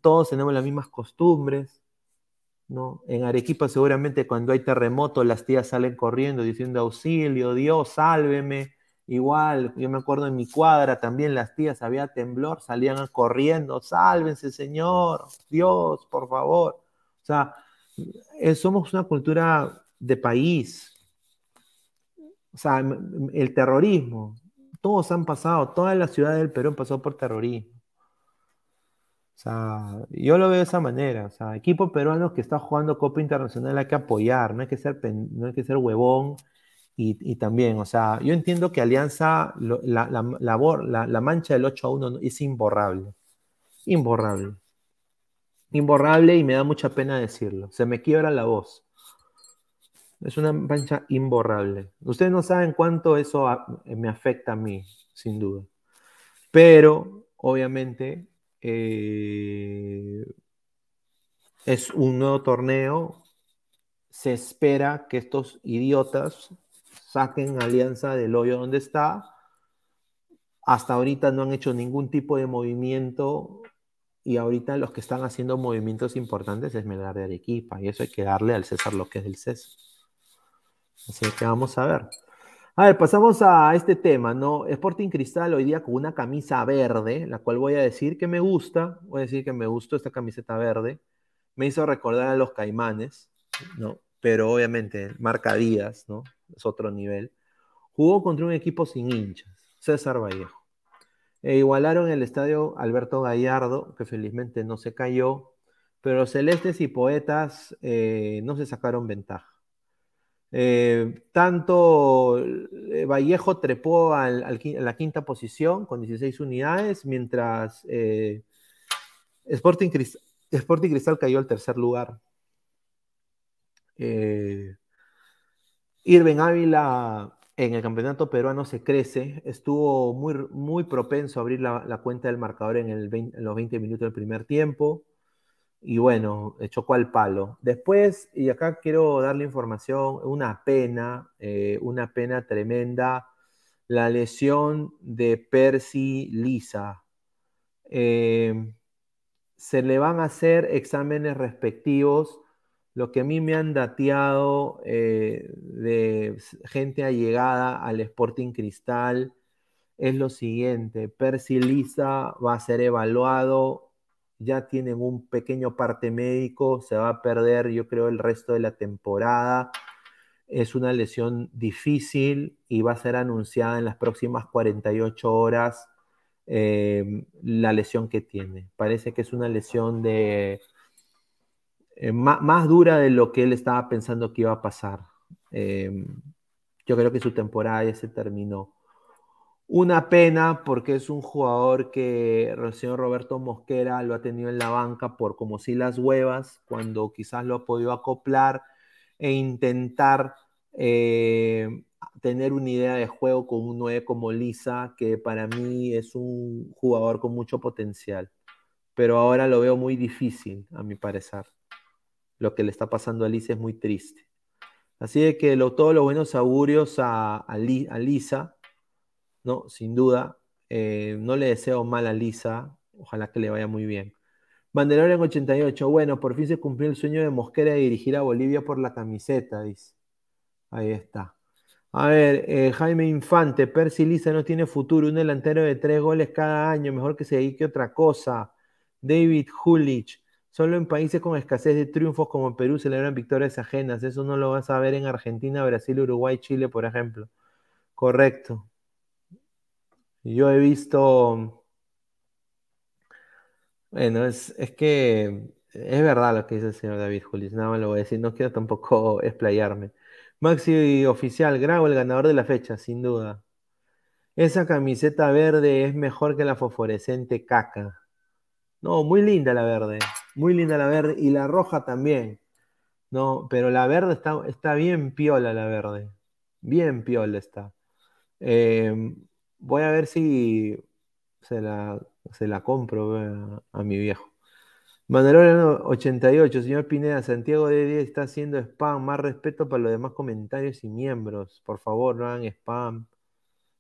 todos tenemos las mismas costumbres, ¿no? En Arequipa seguramente cuando hay terremoto las tías salen corriendo diciendo auxilio, Dios, sálveme. Igual, yo me acuerdo en mi cuadra también las tías había temblor, salían corriendo, sálvense Señor, Dios, por favor. O sea, eh, somos una cultura de país. O sea, el terrorismo, todos han pasado, toda la ciudad del Perú han pasado por terrorismo. O sea, yo lo veo de esa manera. O sea, equipo peruano que está jugando Copa Internacional hay que apoyar, no hay que ser, no hay que ser huevón. Y, también, o sea, yo entiendo que Alianza, la, la, la, mancha del 8 a 1 es imborrable. Imborrable. Imborrable y me da mucha pena decirlo. Se me quiebra la voz. Es una mancha imborrable. Ustedes no saben cuánto eso me afecta a mí, sin duda. Pero, obviamente, eh, es un nuevo torneo. Se espera que estos idiotas saquen Alianza del hoyo donde está. Hasta ahorita no han hecho ningún tipo de movimiento y ahorita los que están haciendo movimientos importantes es Melgar de Arequipa y eso hay que darle al César lo que es del César. Así que vamos a ver. A ver, pasamos a este tema, ¿no? Sporting Cristal hoy día con una camisa verde, la cual voy a decir que me gusta, voy a decir que me gustó esta camiseta verde. Me hizo recordar a los Caimanes, ¿no? Pero obviamente marca Díaz, ¿no? Es otro nivel. Jugó contra un equipo sin hinchas, César Vallejo. E igualaron el estadio Alberto Gallardo, que felizmente no se cayó, pero celestes y poetas eh, no se sacaron ventaja. Eh, tanto eh, Vallejo trepó a la quinta posición con 16 unidades, mientras eh, Sporting, Cristal, cayó al tercer lugar. Irving Ávila en el campeonato peruano se crece, estuvo muy, propenso a abrir la, cuenta del marcador en los 20 minutos del primer tiempo y bueno, eh, chocó al palo. Después, y acá quiero darle información, una pena, eh, una pena tremenda, la lesión de Percy Lisa. Eh, se le van a hacer exámenes respectivos. Lo que a mí me han dateado de gente allegada al Sporting Cristal es lo siguiente. Percy Lisa va a ser evaluado ya tienen un pequeño parte médico, se va a perder yo creo el resto de la temporada. Es una lesión difícil y va a ser anunciada en las próximas 48 horas em, la lesión que tiene. Parece que es una lesión de eh, más, dura de lo que él estaba pensando que iba a pasar. Em, Yo creo que su temporada ya se terminó. Una pena porque es un jugador que el señor Roberto Mosquera lo ha tenido en la banca por como si las huevas, cuando quizás lo ha podido acoplar e intentar eh, tener una idea de juego con un 9 como Lisa, que para mí es un jugador con mucho potencial. Pero ahora lo veo muy difícil, a mi parecer. Lo que le está pasando a Lisa es muy triste. Así de que todos los buenos augurios a Lisa ¿no? Sin duda. Eh, no le deseo mal a Lisa, ojalá que le vaya muy bien. en 88, bueno, por fin se cumplió el sueño de Mosquera de dirigir a Bolivia por la camiseta, dice. Ahí está. A ver, eh, Jaime Infante, Percy Lisa no tiene futuro, un delantero de tres goles cada año, mejor que se dedique a otra cosa. David Hulich, solo en países con escasez de triunfos como Perú celebran victorias ajenas, eso no lo vas a ver en Argentina, Brasil, Uruguay, Chile, por ejemplo. Correcto. Yo he visto, bueno, es, que es verdad lo que dice el señor David Julis, nada más lo voy a decir, no quiero tampoco explayarme. Maxi Oficial, Grau, el ganador de la fecha, sin duda. Esa camiseta verde es mejor que la fosforescente caca. No, muy linda la verde, muy linda la verde, y la roja también. No, pero la verde está, está bien piola la verde, bien piola está. Eh, Voy a ver si se la, se la compro a, mi viejo. Manuel 88, señor Pineda, Santiago de 10 está haciendo spam. Más respeto para los demás comentarios y miembros. Por favor, no hagan spam.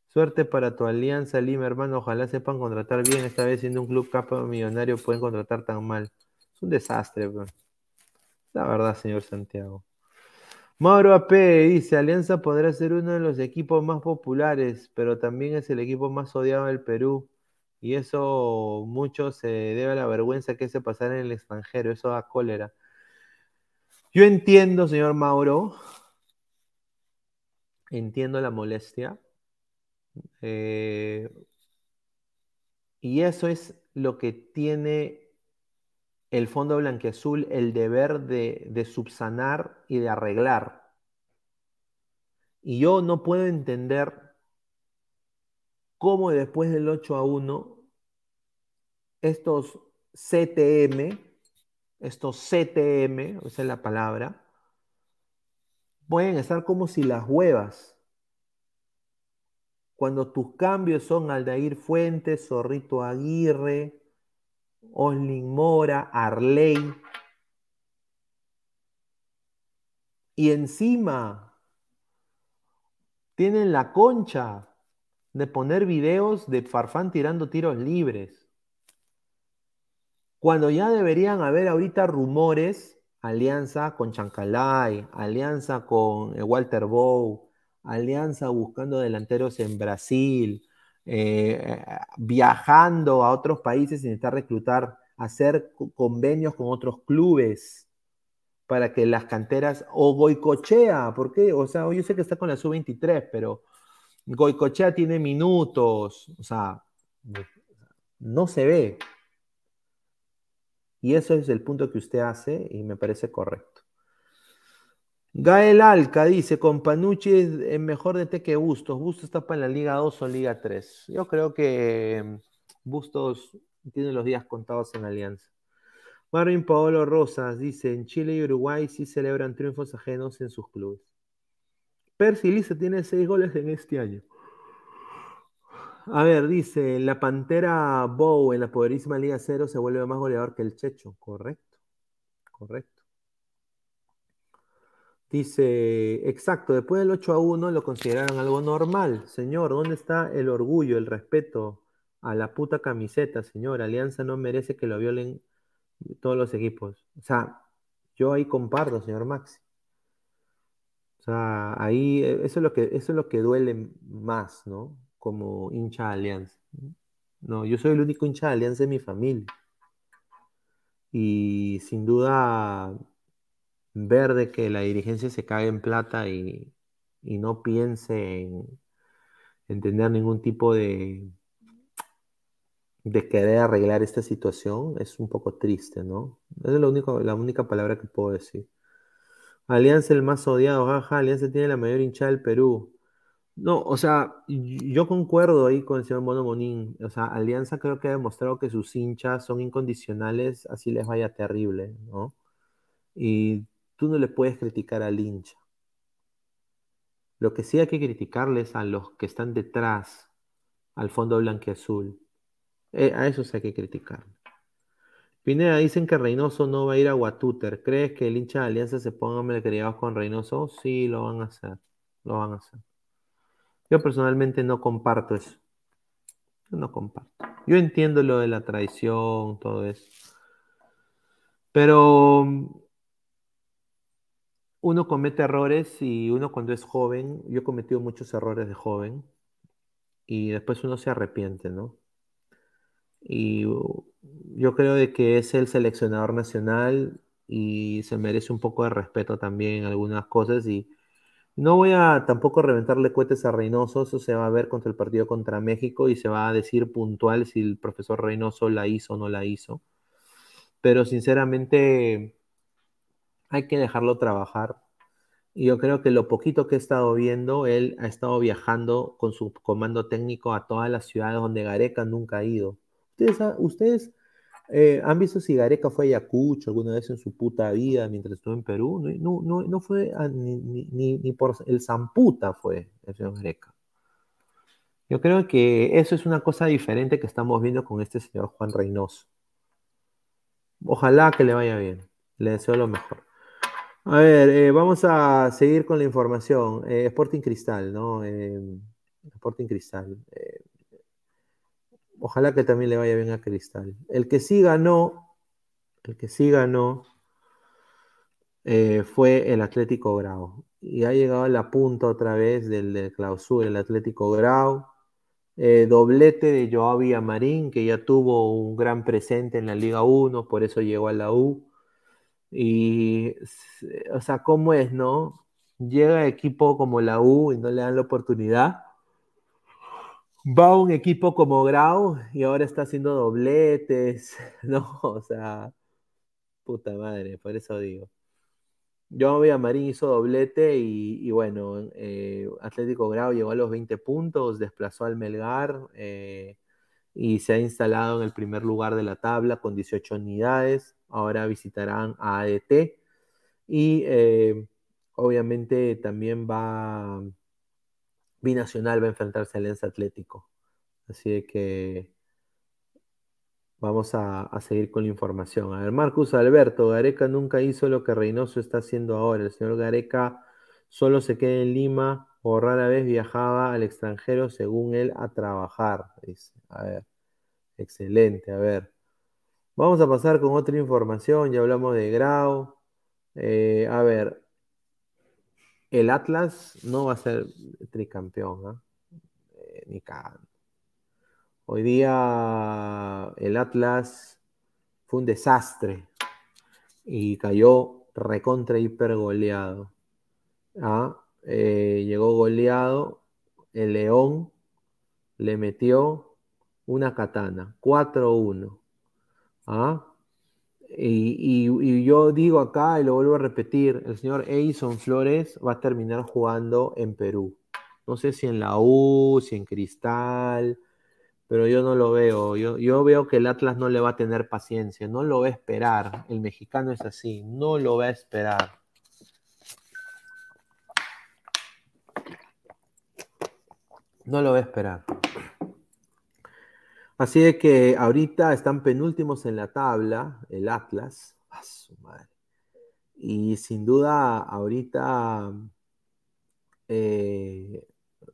Suerte para tu alianza, Lima, hermano. Ojalá sepan contratar bien. Esta vez siendo un club capo millonario pueden contratar tan mal. Es un desastre, la verdad, señor Santiago. Mauro AP dice, Alianza podrá ser uno de los equipos más populares, pero también es el equipo más odiado del Perú. Y eso mucho se debe a la vergüenza que se pasar en el extranjero, eso da cólera. Yo entiendo, señor Mauro, entiendo la molestia. Eh, y eso es lo que tiene el Fondo Blanqueazul el deber de, subsanar y de arreglar. Y yo no puedo entender cómo después del 8 a 1, estos CTM, estos CTM, esa es la palabra, pueden estar como si las huevas. Cuando tus cambios son Aldair Fuentes, Zorrito Aguirre, Oslin Mora, Arley. Y encima tienen la concha de poner videos de Farfán tirando tiros libres. Cuando ya deberían haber ahorita rumores, alianza con Chancalay, alianza con Walter Bow, alianza buscando delanteros en Brasil, eh, viajando a otros países y necesitar reclutar, hacer convenios con otros clubes para que las canteras, o Goicochea, ¿por qué? O sea, yo sé que está con la sub-23, pero Goicochea tiene minutos, o sea, no se ve. Y eso es el punto que usted hace y me parece correcto. Gael Alca dice, con Panucci es mejor de té que Bustos. Bustos está para la Liga 2 o Liga 3. Yo creo que mm, Bustos tiene los días contados en Alianza. Marvin Paolo Rosas dice, en Chile y Uruguay sí celebran triunfos ajenos en sus clubes. Percy Lisa tiene seis goles en este año. A ver, dice, la Pantera Bow en la poderísima Liga 0 se vuelve más goleador que el Checho. Correcto, correcto. Dice, exacto, después del 8 a 1 lo consideraron algo normal. Señor, ¿dónde está el orgullo, el respeto a la puta camiseta, señor? Alianza no merece que lo violen todos los equipos. O sea, yo ahí comparto, señor Maxi. O sea, ahí e, eso es lo que, eso es lo que duele más, ¿no? Como hincha de Alianza. No, yo soy el único hincha de Alianza de mi familia. Y sin duda ver de que la dirigencia se cae en plata y, no piense en, tener ningún tipo de, de querer arreglar esta situación es un poco triste, ¿no? es la única palabra que puedo decir. Alianza el más odiado, jaja, Alianza tiene la mayor hinchada del Perú. No, o sea, yo concuerdo ahí con el señor Mono Monín. O sea, Alianza creo que ha demostrado que sus hinchas son incondicionales, así les vaya terrible, ¿no? Y tú no le puedes criticar al hincha. Lo que sí hay que criticarles a los que están detrás, al fondo blanqueazul. Eh, a esos hay que criticar. Pineda, dicen que Reynoso no va a ir a Guatúter. ¿Crees que el hincha de Alianza se ponga malcriados con Reynoso? Sí, lo van a hacer. Lo van a hacer. Yo personalmente no comparto eso. Yo no comparto. Yo entiendo lo de la traición, todo eso. Pero uno comete errores y uno cuando es joven, yo he cometido muchos errores de joven y después uno se arrepiente, ¿no? Y yo creo de que es el seleccionador nacional y se merece un poco de respeto también en algunas cosas y no voy a tampoco reventarle cohetes a Reynoso, eso se va a ver contra el partido contra México y se va a decir puntual si el profesor Reynoso la hizo o no la hizo. Pero sinceramente hay que dejarlo trabajar. Y yo creo que lo poquito que he estado viendo, él ha estado viajando con su comando técnico a todas las ciudades donde Gareca nunca ha ido. Ustedes, ustedes eh, ¿Han visto si Gareca fue a Ayacucho alguna vez en su puta vida mientras estuvo en Perú? No, no, fue ni, ni, por el Zamputa fue el señor Gareca. Yo creo que eso es una cosa diferente que estamos viendo con este señor Juan Reynoso. Ojalá que le vaya bien. Le deseo lo mejor. A ver, eh, vamos a seguir con la información. Eh, Sporting Cristal, ¿no? Sporting Cristal. Ojalá que también le vaya bien a Cristal. El que sí ganó, el que sí ganó eh, fue el Atlético Grau. Y ha llegado a la punta otra vez del, clausura, el Atlético Grau. Eh, doblete de Joao Marín, que ya tuvo un gran presente en la Liga 1, por eso llegó a la U. Y, o sea, ¿cómo es, no? Llega equipo como la U y no le dan la oportunidad va un equipo como Grau y ahora está haciendo dobletes, ¿no? O sea, puta madre, por eso digo. Yo a Marín hizo doblete y, bueno, eh, Atlético Grau llegó a los 20 puntos, desplazó al Melgar eh, y se ha instalado en el primer lugar de la tabla con 18 unidades. Ahora visitarán a ADT y eh, obviamente también va Binacional va a enfrentarse al Lens Atlético. Así que vamos a, seguir con la información. A ver, Marcus Alberto, Gareca nunca hizo lo que Reynoso está haciendo ahora. El señor Gareca solo se queda en Lima o rara vez viajaba al extranjero, según él, a trabajar. Dice. A ver, excelente. A ver, vamos a pasar con otra información. Ya hablamos de Grau. Eh, a ver, el Atlas no va a ser tricampeón, ¿ah? eh, ni. Hoy día el Atlas fue un desastre y cayó recontra hiper goleado. ¿ah? Eh, llegó goleado, el León le metió una katana, 4-1. ¿Ah? Y, yo digo acá, y lo vuelvo a repetir, el señor Edison Flores va a terminar jugando en Perú. No sé si en la U, si en Cristal, pero yo no lo veo. Yo, yo veo que el Atlas no le va a tener paciencia, no lo va a esperar. El mexicano es así, no lo va a esperar. No lo va a esperar. Así de que ahorita están penúltimos en la tabla, el Atlas. su madre. Y sin duda, ahorita eh,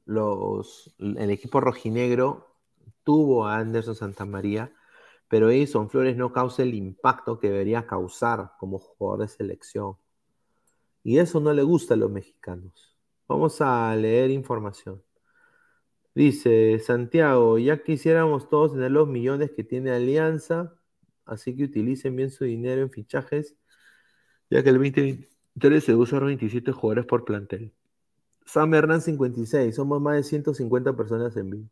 los, el equipo rojinegro tuvo a Anderson Santamaría, pero Edison Flores no causa el impacto que debería causar como jugador de selección. Y eso no le gusta a los mexicanos. Vamos a leer información. Dice Santiago, ya quisiéramos todos tener los millones que tiene Alianza, así que utilicen bien su dinero en fichajes, ya que el 2023 se usa 27 jugadores por plantel. Sam Hernán 56, somos más de 150 personas en vivo.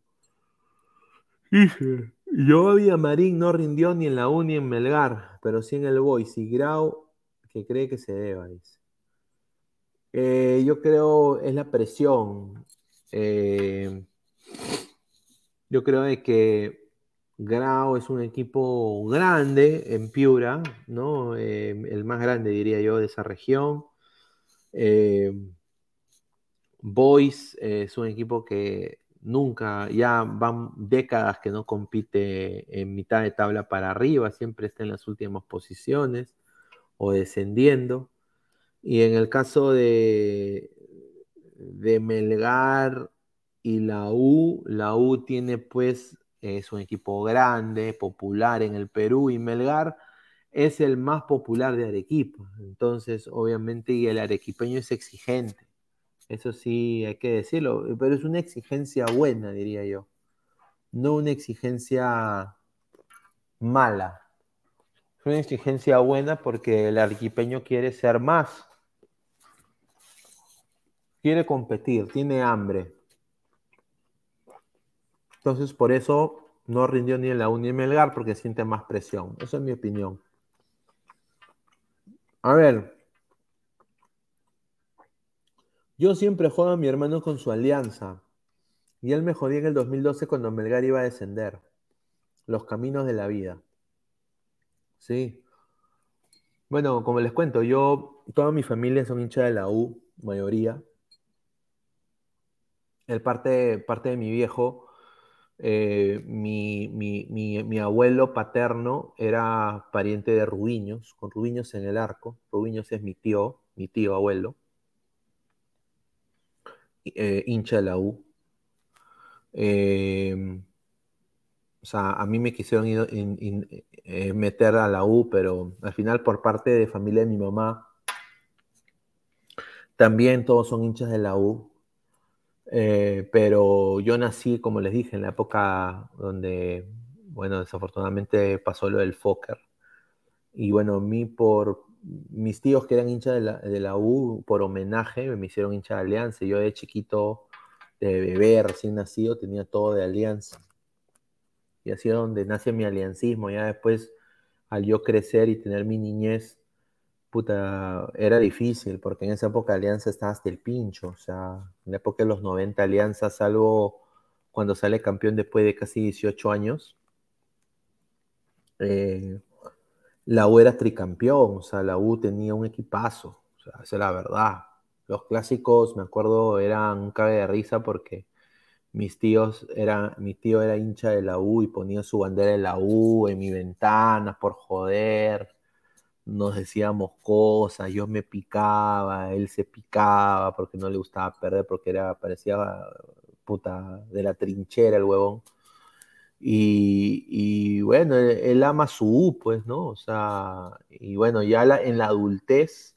Dice, yo había Marín no rindió ni en la U ni en Melgar, pero sí en el Boys y Grau que cree que se deba, dice. Eh, yo creo es la presión. Eh, yo creo de que Grau es un equipo grande en Piura, ¿no? Eh, el más grande, diría yo, de esa región. Eh, Boys es un equipo que nunca, ya van décadas que no compite en mitad de tabla para arriba, siempre está en las últimas posiciones o descendiendo. Y en el caso de, de Melgar y la U, la U tiene pues, es un equipo grande, popular en el Perú y Melgar es el más popular de Arequipa. Entonces, obviamente, y el arequipeño es exigente. Eso sí, hay que decirlo, pero es una exigencia buena, diría yo. No una exigencia mala. Es una exigencia buena porque el arequipeño quiere ser más. Quiere competir, tiene hambre. Entonces, por eso no rindió ni en la Uni Melgar porque siente más presión. Esa es mi opinión. A ver. Yo siempre juego a mi hermano con su alianza. Y él me jodía en el 2012 cuando Melgar iba a descender. Los caminos de la vida. Sí. Bueno, como les cuento, yo, toda mi familia son hinchas de la U, mayoría. El parte, parte de mi viejo eh, mi, abuelo paterno era pariente de Rubiños, con Rubiños en el arco. Rubiños es mi tío, mi tío abuelo, eh, hincha de la U. Eh, o sea, a mí me quisieron eh, meter a la U, pero al final por parte de familia de mi mamá, también todos son hinchas de la U. Eh, pero yo nací, como les dije, en la época donde, bueno, desafortunadamente pasó lo del Fokker. Y bueno, mí por mis tíos que eran hinchas de la, de la, U, por homenaje, me hicieron hincha de Alianza. Yo de chiquito, de bebé, recién nacido, tenía todo de Alianza. Y así es donde nace mi aliancismo. Ya después, al yo crecer y tener mi niñez, puta, era difícil, porque en esa época Alianza estaba hasta el pincho, o sea, en la época de los 90 Alianza, salvo cuando sale campeón después de casi 18 años, eh, la U era tricampeón, o sea, la U tenía un equipazo, o sea, es la verdad. Los clásicos, me acuerdo, eran un cague de risa porque mis tíos eran, mi tío era hincha de la U y ponía su bandera de la U en mi ventana por joder nos decíamos cosas, yo me picaba, él se picaba porque no le gustaba perder, porque era, parecía puta de la trinchera el huevón. Y, y bueno, él, ama su U, pues, ¿no? O sea, y bueno, ya en la adultez,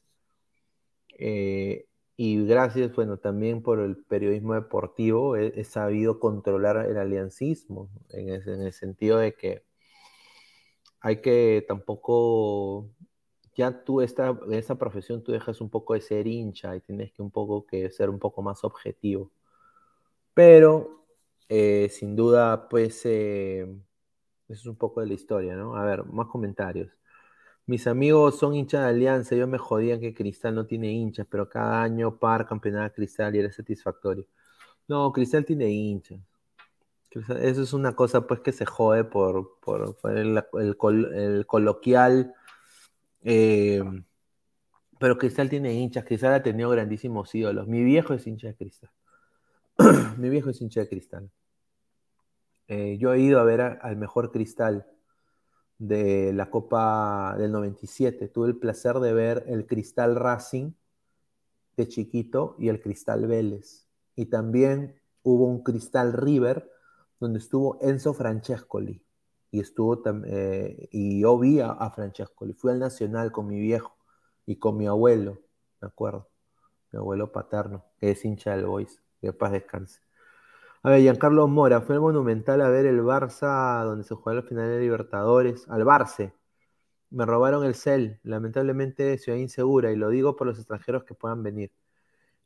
eh, y gracias, bueno, también por el periodismo deportivo, he, sabido controlar el aliancismo, en el sentido de que hay que tampoco ya tú esta, en esta profesión tú dejas un poco de ser hincha y tienes que un poco que ser un poco más objetivo. Pero eh, sin duda, pues eh, eso es un poco de la historia, ¿no? A ver, más comentarios. Mis amigos son hinchas de Alianza, ellos me jodían que Cristal no tiene hinchas, pero cada año par campeonato Cristal y era satisfactorio. No, Cristal tiene hinchas. Eso es una cosa pues que se jode por, por, el coloquial eh, pero Cristal tiene hinchas, Cristal ha tenido grandísimos ídolos. Mi viejo es hincha de Cristal. Mi viejo es hincha de Cristal. Eh, yo he ido a ver al mejor Cristal de la Copa del 97. Tuve el placer de ver el Cristal Racing de chiquito y el Cristal Vélez. Y también hubo un Cristal River donde estuvo Enzo Francescoli y estuvo eh, y yo vi a, a Francesco, y fui al Nacional con mi viejo y con mi abuelo, me acuerdo, mi abuelo paterno, que es hincha del Boys, que paz descanse. A ver, Giancarlo Mora, fue el Monumental a ver el Barça donde se jugó la final de Libertadores, al Barça. Me robaron el cel, lamentablemente ciudad insegura, y lo digo por los extranjeros que puedan venir.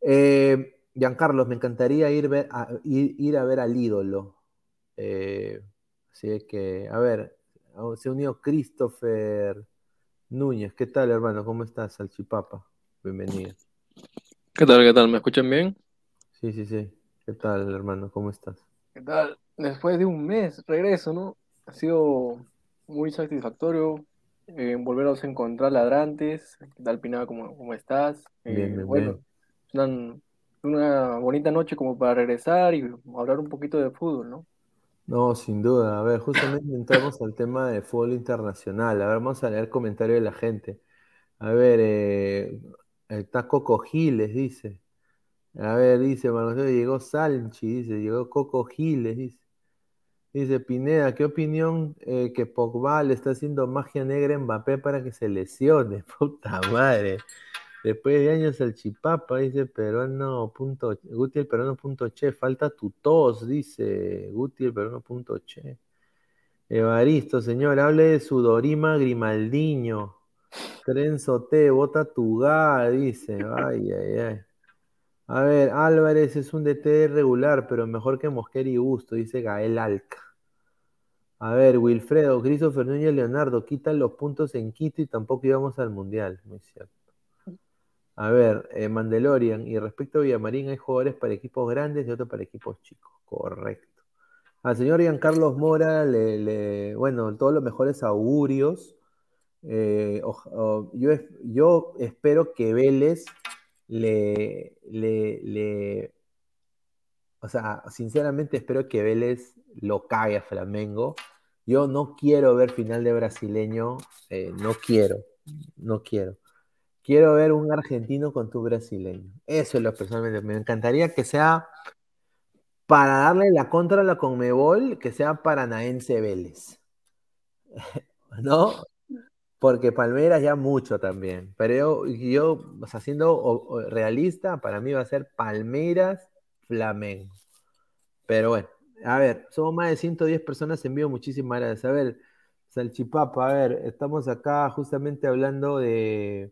Eh, Giancarlo, me encantaría ir, ver, a, ir, ir, a ver al ídolo. Eh, Así que, a ver, se unió Christopher Núñez. ¿Qué tal, hermano? ¿Cómo estás, Salchipapa? Bienvenido. ¿Qué tal, qué tal? ¿Me escuchan bien? Sí, sí, sí. ¿Qué tal, hermano? ¿Cómo estás? ¿Qué tal? Después de un mes, regreso, ¿no? Ha sido muy satisfactorio eh, volveros a encontrar ladrantes. ¿Qué tal, Pinada? ¿Cómo, cómo estás? Eh, Bien, bien, bueno, bien. es una, una bonita noche como para regresar y hablar un poquito de fútbol, ¿no? No, sin duda. A ver, justamente entramos al tema de fútbol internacional. A ver, vamos a leer comentarios de la gente. A ver, eh, está Coco Giles, dice. A ver, dice, Manuel, llegó Salchi, dice, llegó Coco Giles, dice. Dice Pineda, ¿qué opinión eh, que Pogba le está haciendo magia negra a Mbappé para que se lesione? Puta madre. Después de años el chipapa, dice peruano punto, Guti el peruano punto che, falta tu tos, dice Guti el peruano punto che. Evaristo, señor, hable de su Dorima Grimaldiño. Trenzo T, bota tu ga, dice. Ay, ay, ay. A ver, Álvarez es un DT regular, pero mejor que Mosquera y Gusto, dice Gael Alca. A ver, Wilfredo, Christopher Núñez Leonardo, quitan los puntos en Quito y tampoco íbamos al Mundial, muy cierto. A ver, eh, Mandalorian, y respecto a Villamarín, hay jugadores para equipos grandes y otros para equipos chicos. Correcto. Al señor Giancarlos Mora, le, bueno, todos los mejores augurios. Eh, yo, yo espero que Vélez le, le, le- o sea, sinceramente espero que Vélez lo cague a Flamengo. Yo no quiero ver final de brasileño, eh, no quiero, no quiero. Quiero ver un argentino con tu brasileño. Eso es lo personalmente. Me encantaría que sea para darle la contra a la Conmebol, que sea paranaense Vélez. ¿No? Porque Palmeiras ya mucho también. Pero yo, yo siendo realista, para mí va a ser Palmeiras Flamengo. Pero bueno, a ver, somos más de 110 personas en vivo. Muchísimas gracias. A ver, Salchipapa, a ver, estamos acá justamente hablando de,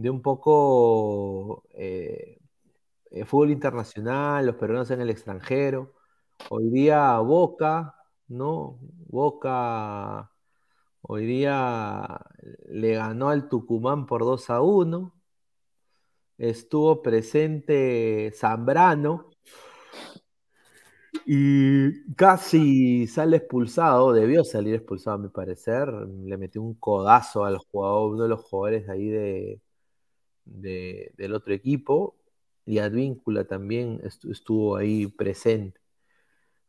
de un poco eh, eh, fútbol internacional, los peruanos en el extranjero. Hoy día Boca, ¿no? Boca hoy día le ganó al Tucumán por 2 a 1. Estuvo presente Zambrano y casi sale expulsado, debió salir expulsado a mi parecer. Le metió un codazo al jugador, uno de los jugadores ahí de, de- del otro equipo. Y Advíncula también estu- estuvo ahí presente.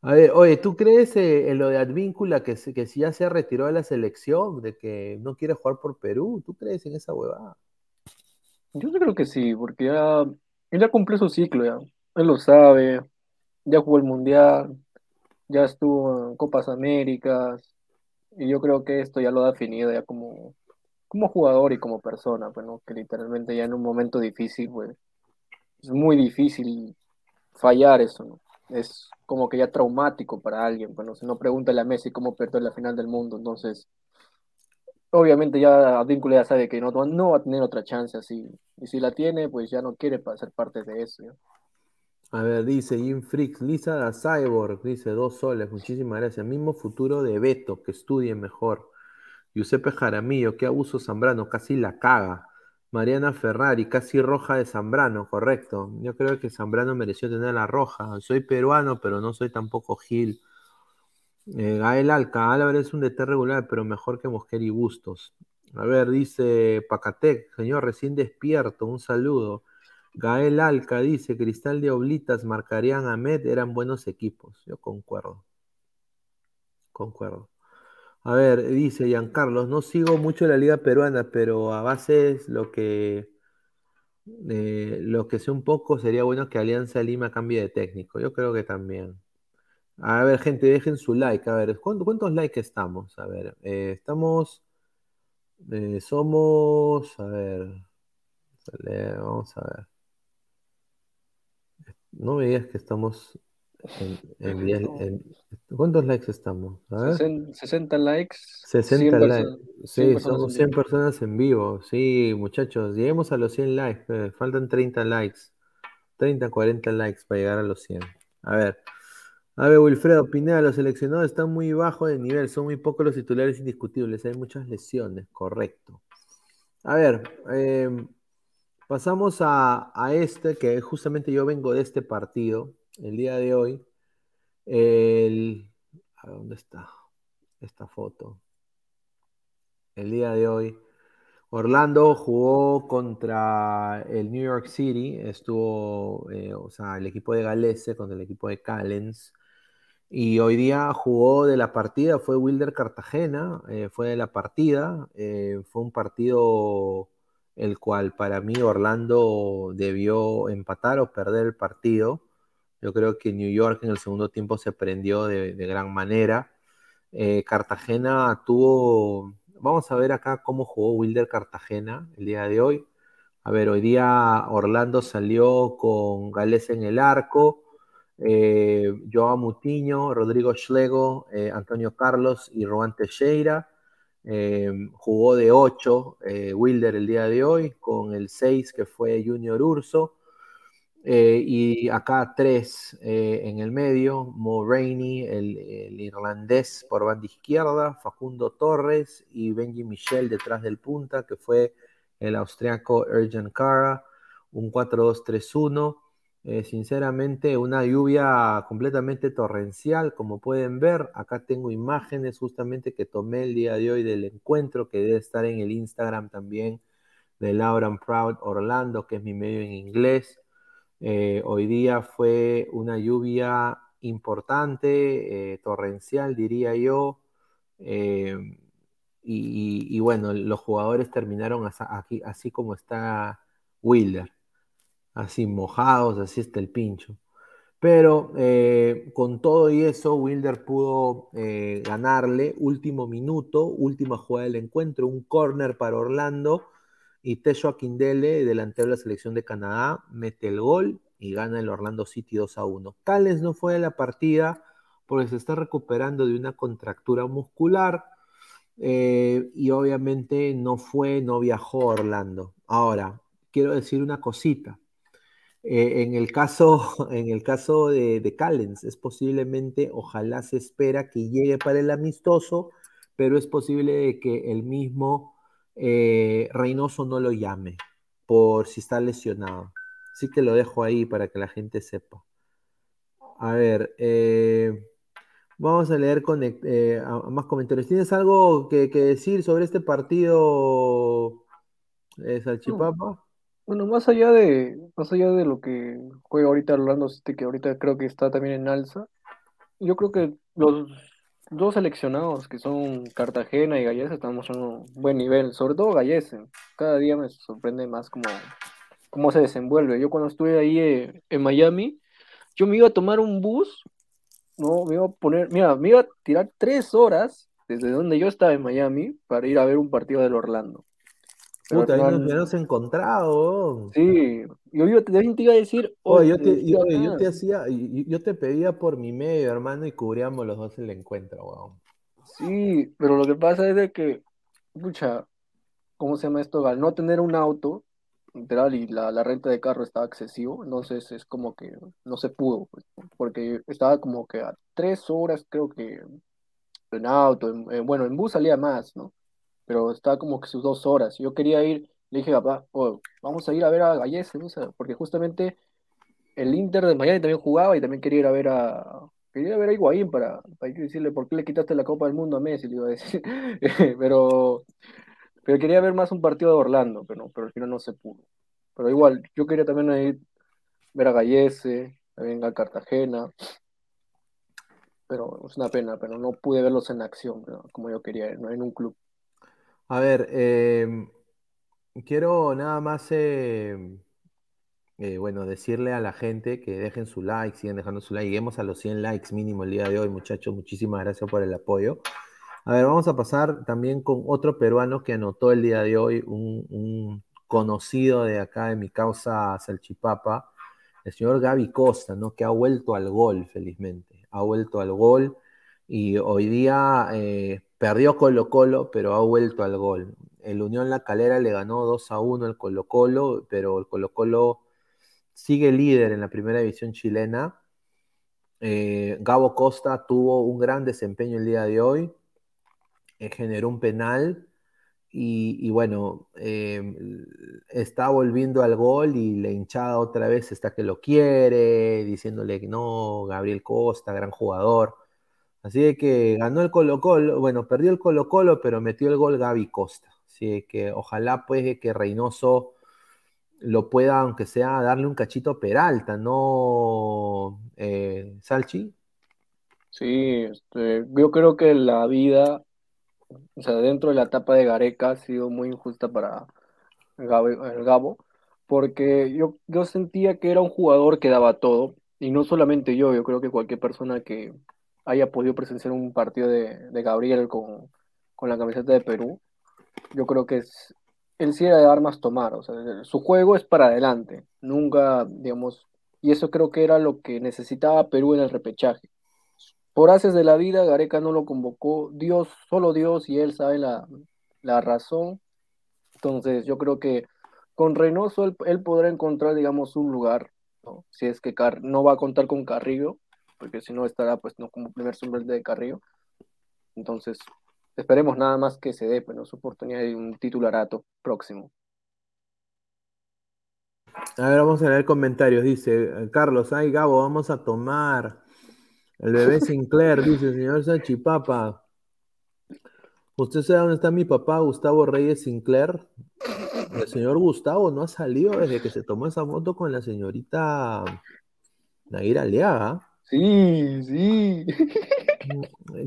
A ver, oye, ¿tú crees eh, en lo de Advíncula que, que si ya se retiró de la selección, de que no quiere jugar por Perú? ¿Tú crees en esa huevada? Yo creo que sí, porque ya, él ya cumplió su ciclo, ya. Él lo sabe, ya jugó el Mundial, ya estuvo en Copas Américas, y yo creo que esto ya lo ha definido ya como, como jugador y como persona, pues, ¿no? Que literalmente ya en un momento difícil, pues, es muy difícil fallar eso, ¿no? Es como que ya traumático para alguien, pues, ¿no? Si no pregúntale a Messi cómo perdió la final del mundo, entonces, obviamente ya Advíncula ya sabe que no, no va a tener otra chance así, y si la tiene, pues ya no quiere ser parte de eso. A ver, dice Jim Freaks, Lisa da Cyborg, dice dos soles, muchísimas gracias. Mismo futuro de Beto, que estudie mejor. Giuseppe Jaramillo, qué abuso Zambrano, casi la caga. Mariana Ferrari, casi roja de Zambrano, correcto. Yo creo que Zambrano mereció tener la roja. Soy peruano, pero no soy tampoco Gil. Eh, Gael Alca, Álvarez es un DT regular, pero mejor que Mosquera y Bustos. A ver, dice Pacatec, señor recién despierto, un saludo. Gael Alca dice, Cristal de Oblitas, marcarían a Med, eran buenos equipos. Yo concuerdo. Concuerdo. A ver, dice Giancarlos, no sigo mucho la liga peruana, pero a base lo que eh, lo que sé un poco sería bueno que Alianza Lima cambie de técnico. Yo creo que también. A ver, gente, dejen su like. A ver, ¿cuántos, likes estamos? A ver, eh, estamos. eh, somos. A ver. Vamos a ver. No me digas que estamos en, en diez- en- ¿Cuántos likes estamos? A ver. 60, 60 likes, 60 100 likes. personas- 100 Sí, somos en 100 vivo. personas en vivo. Sí, muchachos, lleguemos a los 100 likes. eh, faltan 30 likes. 30, 40 likes para llegar a los 100. A ver. A ver, Wilfredo Pineda, los seleccionados están muy bajos de nivel. Son muy pocos los titulares indiscutibles. Hay muchas lesiones, correcto. A ver, eh, pasamos a, a este, que justamente yo vengo de este partido. El día de hoy, el, ¿dónde está esta foto? El día de hoy, Orlando jugó contra el New York City, estuvo, eh, o sea, el equipo de Galese contra el equipo de Callens. Y hoy día jugó de la partida, fue Wilder Cartagena, eh, fue de la partida, eh, fue un partido el cual para mí Orlando debió empatar o perder el partido. Yo creo que New York en el segundo tiempo se prendió de, gran manera. Eh, Cartagena tuvo, vamos a ver acá cómo jugó Wilder Cartagena el día de hoy. A ver, hoy día Orlando salió con Gales en el arco, eh, Joao Mutiño, Rodrigo Schlego, eh, Antonio Carlos y Juan Teixeira. Eh, jugó de 8 eh, Wilder el día de hoy, con el 6 que fue Junior Urso. Eh, y acá 3 eh, en el medio, Mo Rainey, el, irlandés por banda izquierda, Facundo Torres y Benji Michel detrás del punta, que fue el austriaco Erjan Kara, un 4-2-3-1. Eh, sinceramente, una lluvia completamente torrencial, como pueden ver. Acá tengo imágenes justamente que tomé el día de hoy del encuentro, que debe estar en el Instagram también de Laura and Proud Orlando, que es mi medio en inglés. Eh, hoy día fue una lluvia importante, eh, torrencial, diría yo. Eh, y, bueno, los jugadores terminaron así, como está Wilder así mojados, así está el pincho. Pero con todo y eso, Wilder pudo ganarle último minuto, última jugada del encuentro, un corner para Orlando y Tesho Akindele, delantero de la selección de Canadá, mete el gol y gana el Orlando City 2 a 1. Callens no fue de la partida porque se está recuperando de una contractura muscular eh, y obviamente no fue, no viajó a Orlando. Ahora, quiero decir una cosita. Eh, en el caso, en el caso de, de, Callens, es posiblemente, ojalá se espera que llegue para el amistoso, pero es posible que el mismo eh, Reynoso no lo llame por si está lesionado. Así que lo dejo ahí para que la gente sepa. A ver, eh, vamos a leer eh, más comentarios. ¿Tienes algo que, decir sobre este partido, Salchipapa? No. Bueno, más allá de, más allá de lo que juega ahorita Orlando City, que ahorita creo que está también en alza, yo creo que los dos seleccionados, que son Cartagena y Gallese, están mostrando un buen nivel, sobre todo Gallese. Cada día me sorprende más cómo, cómo se desenvuelve. Yo cuando estuve ahí eh, en Miami, yo me iba a tomar un bus, no, me iba a poner, mira, me iba a tirar tres horas desde donde yo estaba en Miami para ir a ver un partido del Orlando. Puta, ahí nos hemos encontrado. Sí, yo, yo te, te, iba a decir. Oye, yo te, yo, yo, te hacía, yo te pedía por mi medio, hermano, y cubríamos los dos el encuentro, weón. Sí, pero lo que pasa es de que, pucha, ¿cómo se llama esto? Al no tener un auto, literal, y la, la renta de carro estaba excesivo, entonces es como que no se pudo, pues, porque estaba como que a tres horas, creo que, en auto, en, en, bueno, en bus salía más, ¿no? Pero estaba como que sus dos horas. Yo quería ir, le dije, papá, oh, vamos a ir a ver a Gallese, ¿no? porque justamente el Inter de Miami también jugaba y también quería ir a ver a. Quería ver a Higuaín para, para decirle por qué le quitaste la Copa del Mundo a Messi, le iba a decir. pero, pero quería ver más un partido de Orlando, pero, pero al final no se pudo. Pero igual, yo quería también ir ver a Gallese, también a Cartagena. Pero es una pena, pero no pude verlos en acción, como yo quería, ¿no? en un club. A ver, eh, quiero nada más, eh, eh, bueno, decirle a la gente que dejen su like, sigan dejando su like, lleguemos a los 100 likes mínimo el día de hoy, muchachos, muchísimas gracias por el apoyo. A ver, vamos a pasar también con otro peruano que anotó el día de hoy, un, un conocido de acá de mi causa Salchipapa, el señor Gaby Costa, ¿no? Que ha vuelto al gol, felizmente, ha vuelto al gol y hoy día eh, perdió Colo Colo, pero ha vuelto al gol. El Unión La Calera le ganó 2 a 1 al Colo Colo, pero el Colo Colo sigue líder en la primera división chilena. Eh, Gabo Costa tuvo un gran desempeño el día de hoy, eh, generó un penal y, bueno, eh, está volviendo al gol y la hinchada otra vez está que lo quiere, diciéndole no, Gabriel Costa, gran jugador. Así que ganó el Colo Colo, bueno, perdió el Colo Colo, pero metió el gol Gaby Costa. Así que ojalá pues que Reynoso lo pueda, aunque sea, darle un cachito a Peralta, ¿no, eh, Salchi? Sí, este, yo creo que la vida, o sea, dentro de la etapa de Gareca ha sido muy injusta para el Gabo, porque yo, yo sentía que era un jugador que daba todo, y no solamente yo, yo creo que cualquier persona que haya podido presenciar un partido de, Gabriel con, con la camiseta de Perú, yo creo que es, él sí era de armas tomar, o sea, su juego es para adelante, nunca, digamos, y eso creo que era lo que necesitaba Perú en el repechaje. Por haces de la vida, Gareca no lo convocó, Dios, solo Dios y él sabe la, la razón. Entonces, yo creo que con Reynoso él, él podrá encontrar, digamos, un lugar. Si es que Car no va a contar con Carrillo, porque si no estará, pues, no como primer suplente de Carrillo. Entonces, esperemos nada más que se dé, pues, ¿no? su oportunidad de un titularato próximo. A ver, vamos a leer comentarios. Dice Carlos, ay Gabo, vamos a tomar. El bebé Sinclair dice, señor Sanchipapa, ¿usted sabe dónde está mi papá, Gustavo Reyes Sinclair? El señor Gustavo no ha salido desde que se tomó esa foto con la señorita Naira Aliaga. Sí, sí.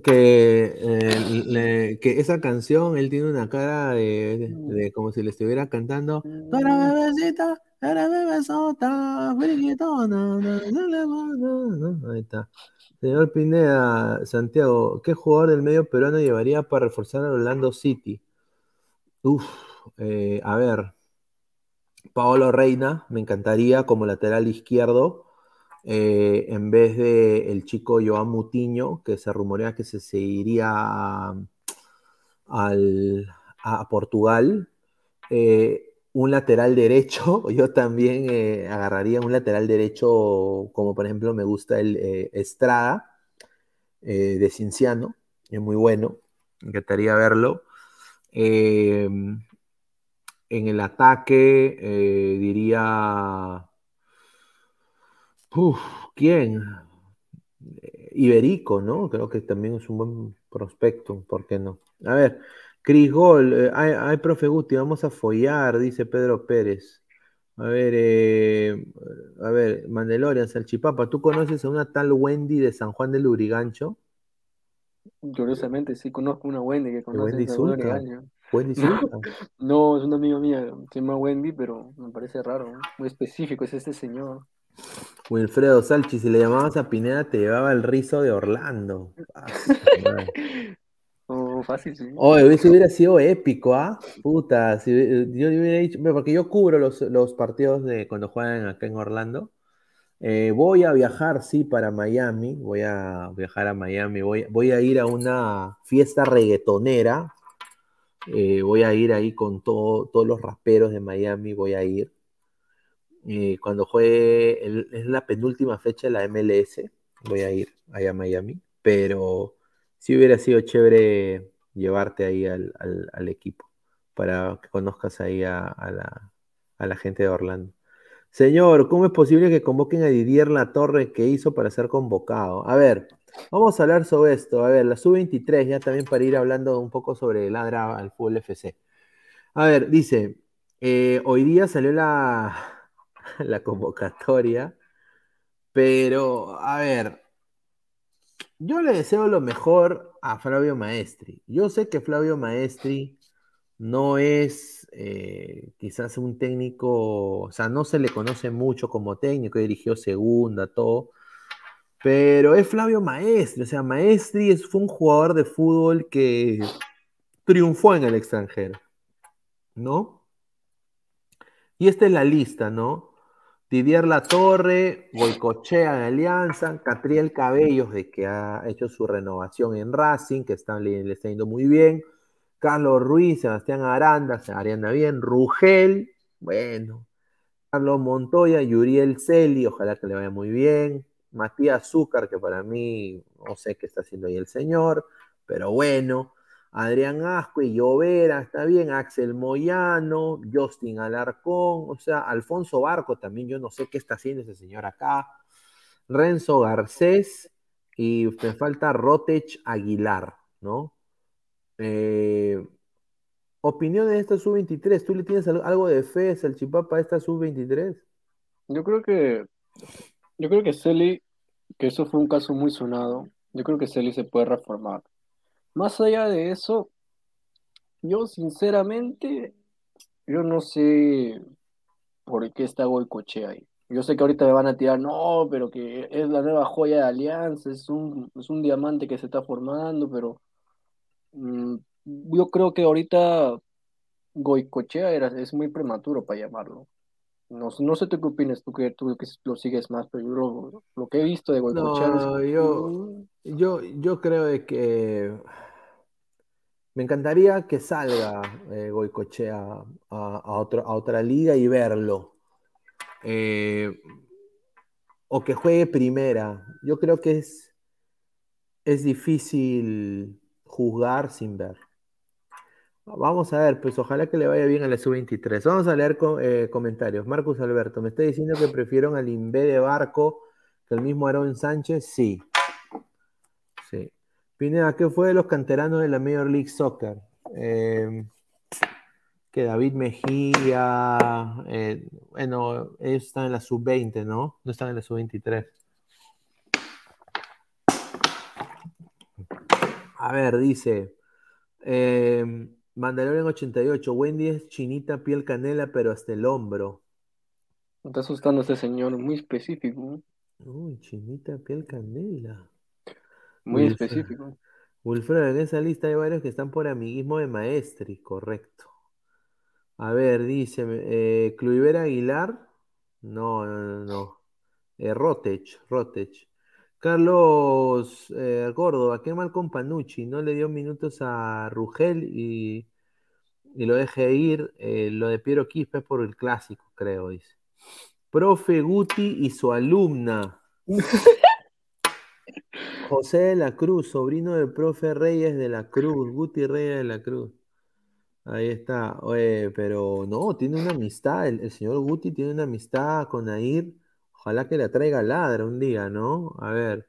Que, eh, le- que esa canción, él tiene una cara de, de- de como si le estuviera cantando. Tú eres bebecita, bebesota, friquitona, na, na, na, na, na". Ahí está. Señor Pineda, Santiago, ¿qué jugador del medio peruano llevaría para reforzar a Orlando City? Uf, eh, a ver, Paolo Reina, me encantaría como lateral izquierdo, eh, en vez de el chico Joan Mutiño, que se rumorea que se, se iría a, al- a Portugal. Eh, un lateral derecho, yo también eh, agarraría un lateral derecho, como por ejemplo me gusta el Estrada de Cinciano, es muy bueno, me encantaría verlo. En el ataque diría... Uf, ¿quién? Eh, Iberico, ¿no? Creo que también es un buen prospecto, ¿por qué no? A ver, Cris Gol, eh, ay, ay, profe Guti, vamos a follar, dice Pedro Pérez. A ver, eh, a ver, Mandalorian, Salchipapa, ¿tú conoces a una tal Wendy de San Juan del Lurigancho? Curiosamente, sí conozco una Wendy que conoce Wendy Samuel Zulka. Legaña. Wendy. Zulka. No, es una amiga mía, se llama Wendy, pero me parece raro, ¿no? muy específico, es este señor. Wilfredo Salchi, si le llamabas a Pineda, te llevaba el rizo de Orlando. Oh, fácil, sí. Oye, eso hubiera sido épico, ¿ah? Puta, si yo hubiera dicho, porque yo cubro los, los partidos de cuando juegan acá en Orlando. Eh, voy a viajar, sí, para Miami. Voy a viajar a Miami. Voy, voy a ir a una fiesta reggaetonera. Eh, voy a ir ahí con todo- todos los raperos de Miami. Voy a ir. Eh, cuando juegue, el- es la penúltima fecha de la MLS. Voy a ir allá a Miami. Pero sí hubiera sido chévere llevarte ahí al, al- equipo para que conozcas ahí a, la, a la gente de Orlando. Señor, ¿cómo es posible que convoquen a Didier Latorre que hizo para ser convocado? A ver, vamos a hablar sobre esto. A ver, la sub-23, ya también para ir hablando un poco sobre Ladra al fútbol FC. A ver, dice, eh, hoy día salió la, la convocatoria, pero a ver, yo le deseo lo mejor a Flavio Maestri. Yo sé que Flavio Maestri no es eh, quizás un técnico, o sea, no se le conoce mucho como técnico, dirigió segunda, todo, pero es Flavio Maestri, o sea, Maestri es, fue un jugador de fútbol que triunfó en el extranjero, ¿no? Y esta es la lista, ¿no? Didier Latorre, Goicochea en Alianza, Catriel Cabellos, de que ha hecho su renovación en Racing, que le, está yendo muy bien. Carlos Ruiz, Sebastián Aranda, se anda bien. Rugel, bueno. Carlos Montoya, Yuriel Celi, ojalá que le vaya muy bien. Matías Zúcar, que para mí no sé qué está haciendo ahí el señor, pero bueno. Adrián Ascue, Llovera, está bien, Axel Moyano, Justin Alarcón, o sea, Alfonso Barco también, yo no sé qué está haciendo ese señor acá, Renzo Garcés y me falta Rotech Aguilar, ¿no? Eh, opinión de esta sub-23, ¿tú le tienes algo de fe, Salchipapa, a esta sub-23? Yo creo que, yo creo que Celi, que eso fue un caso muy sonado, yo creo que Celi se puede reformar. Más allá de eso, yo sinceramente, yo no sé por qué está Goicoche ahí. Yo sé que ahorita me van a tirar, no, pero que es la nueva joya de Alianza, es un, es un diamante que se está formando, pero mm, yo creo que ahorita Goicochea era, es muy prematuro para llamarlo. No, no sé tú qué opinas, tú que, tú que lo sigues más, pero yo lo, que he visto de Goicochea no, yo, yo, yo creo de que me encantaría que salga eh, Goicochea a, a, otra liga y verlo. Eh, o que juegue primera. Yo creo que es, es difícil juzgar sin ver. Vamos a ver, pues ojalá que le vaya bien a la sub-23. Vamos a leer eh, comentarios. Marcus Alberto, ¿me está diciendo que prefiero al Inve de Barco que el mismo Aaron Sánchez? Sí. Pineda, ¿qué fue de los canteranos de la Major League Soccer? Eh, que David Mejía, eh, bueno, ellos están en la sub-20, ¿no? No están en la sub-23. A ver, dice eh, Mandalorian 88, Wendy es chinita, piel canela, pero hasta el hombro. Me está asustando este señor, muy específico. Uy, chinita, piel canela. Muy específico. Wilfredo, en esa lista hay varios que están por amiguismo de maestri, correcto. A ver, dice, eh, Cluivera Aguilar. No, no, no, no. Eh, Rotech, Rotech. Carlos eh, Córdoba, qué mal con Panucci, no le dio minutos a Rugel y, y lo deje ir. Eh, lo de Piero Quispe por el clásico, creo, dice. Profe Guti y su alumna. José de la Cruz, sobrino del profe Reyes de la Cruz, Guti Reyes de la Cruz. Ahí está, pero no, tiene una amistad, el, señor Guti tiene una amistad con Air, ojalá que la traiga ladra un día, ¿no? A ver,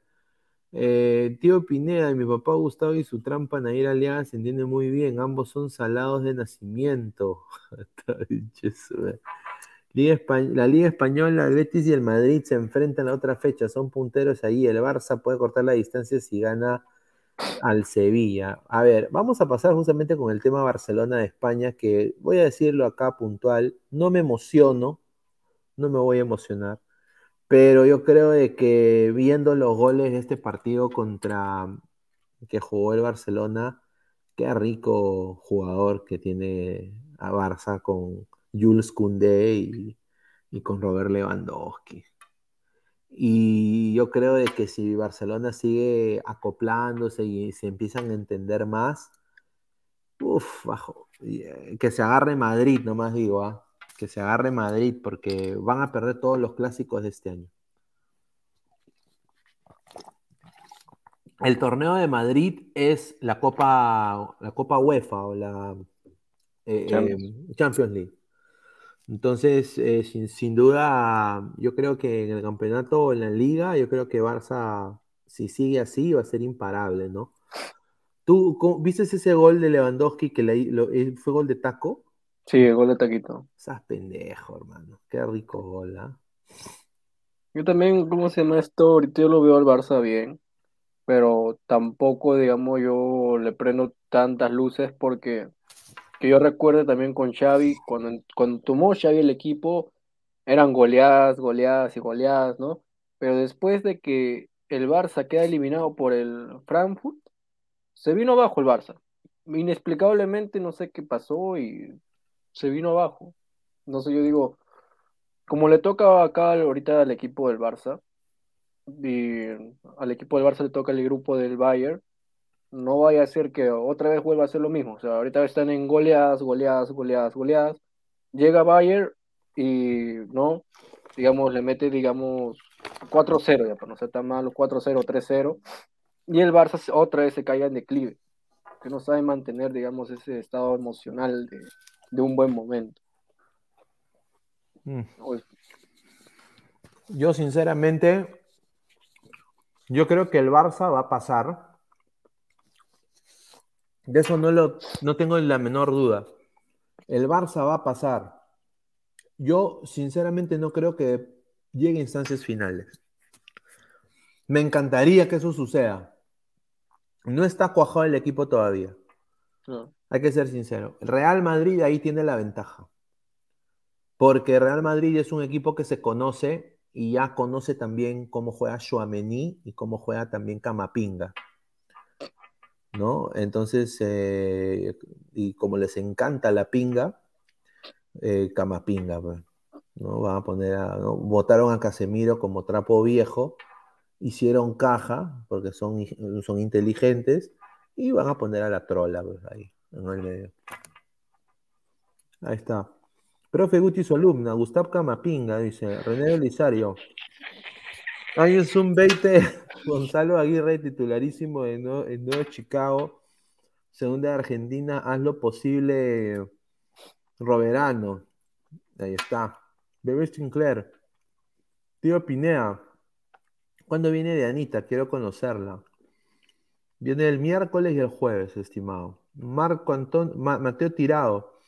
eh, tío Pineda y mi papá Gustavo y su trampa Nair Aliaga se entiende muy bien, ambos son salados de nacimiento. la Liga Española, el Betis y el Madrid se enfrentan a otra fecha, son punteros ahí. El Barça puede cortar la distancia si gana al Sevilla. A ver, vamos a pasar justamente con el tema Barcelona de España, que voy a decirlo acá puntual, no me emociono, no me voy a emocionar, pero yo creo de que viendo los goles de este partido contra que jugó el Barcelona, qué rico jugador que tiene a Barça con Jules Koundé y, con Robert Lewandowski. Y yo creo de que si Barcelona sigue acoplándose y se empiezan a entender más, uff, bajo, eh, que se agarre Madrid, nomás digo, ¿ah? que se agarre Madrid porque van a perder todos los clásicos de este año. El torneo de Madrid es la Copa, la Copa UEFA o la eh, Champions League. Entonces, eh, sin, duda, yo creo que en el campeonato, en la liga, yo creo que Barça, si sigue así, va a ser imparable, ¿no? ¿Tú viste ese gol de Lewandowski que eh, fue gol de taco? Sí, el gol de taquito. Estás pendejo, hermano. Qué rico gol, ¿ah? Yo también, ¿cómo se llama esto? Ahorita yo lo veo al Barça bien, pero tampoco, digamos, yo le prendo tantas luces porque que yo recuerdo también con Xavi, cuando, cuando tomó Xavi el equipo, eran goleadas, goleadas y goleadas, ¿no? Pero después de que el Barça queda eliminado por el Frankfurt, se vino abajo el Barça. Inexplicablemente no sé qué pasó y se vino abajo. No sé, yo digo, como le toca acá ahorita al equipo del Barça, y al equipo del Barça le toca el grupo del Bayern, no vaya a ser que otra vez vuelva a ser lo mismo. O sea, ahorita están en goleadas, goleadas, goleadas, goleadas. Llega Bayern y, ¿no? Digamos, le mete, digamos, 4-0, ya para no ser tan malo, 4-0, 3-0. Y el Barça otra vez se cae en declive. que no saben mantener, digamos, ese estado emocional de, de un buen momento. Mm. Pues, Yo sinceramente, yo creo que el Barça va a pasar. De eso no, lo, no tengo la menor duda. El Barça va a pasar. Yo sinceramente no creo que llegue a instancias finales. Me encantaría que eso suceda. No está cuajado el equipo todavía. no. Hay que ser sincero. Real Madrid ahí tiene la ventaja. Porque Real Madrid es un equipo que se conoce y ya conoce también cómo juega Chouameni y cómo juega también Camapinga. ¿No? Entonces, eh, y como les encanta la pinga, eh, Camapinga, pues, ¿no? Van a poner a, ¿no? Votaron a Casemiro como trapo viejo, hicieron caja, porque son, son inteligentes, y van a poner a la trola pues, ahí, en el medio. Ahí está. Profe Guti, su alumna, Gustav Camapinga, dice, René Belisario. Hay un Zoom 20, Gonzalo Aguirre, titularísimo en, Nue- en Nuevo Chicago, segunda de Argentina, haz lo posible, Roberano. Ahí está. Bebé Sinclair. Tío Pinea. ¿Cuándo viene de Anita? Quiero conocerla. Viene el miércoles y el jueves, estimado. Marco Antonio, Mateo Tirado.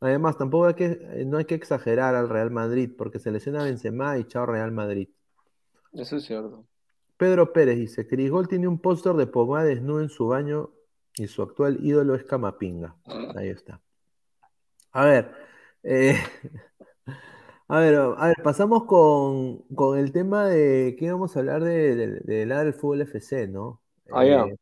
Además, tampoco hay que, no hay que exagerar al Real Madrid, porque se lesiona Benzema y chao Real Madrid. Eso es cierto. Pedro Pérez dice, Crisgol tiene un póster de Pogba desnudo en su baño y su actual ídolo es Camapinga. Ahí está. A ver, eh, a ver, a ver, pasamos con, con el tema de que íbamos a hablar de, de, de la del fútbol FC, ¿no? Ah, ya. Eh,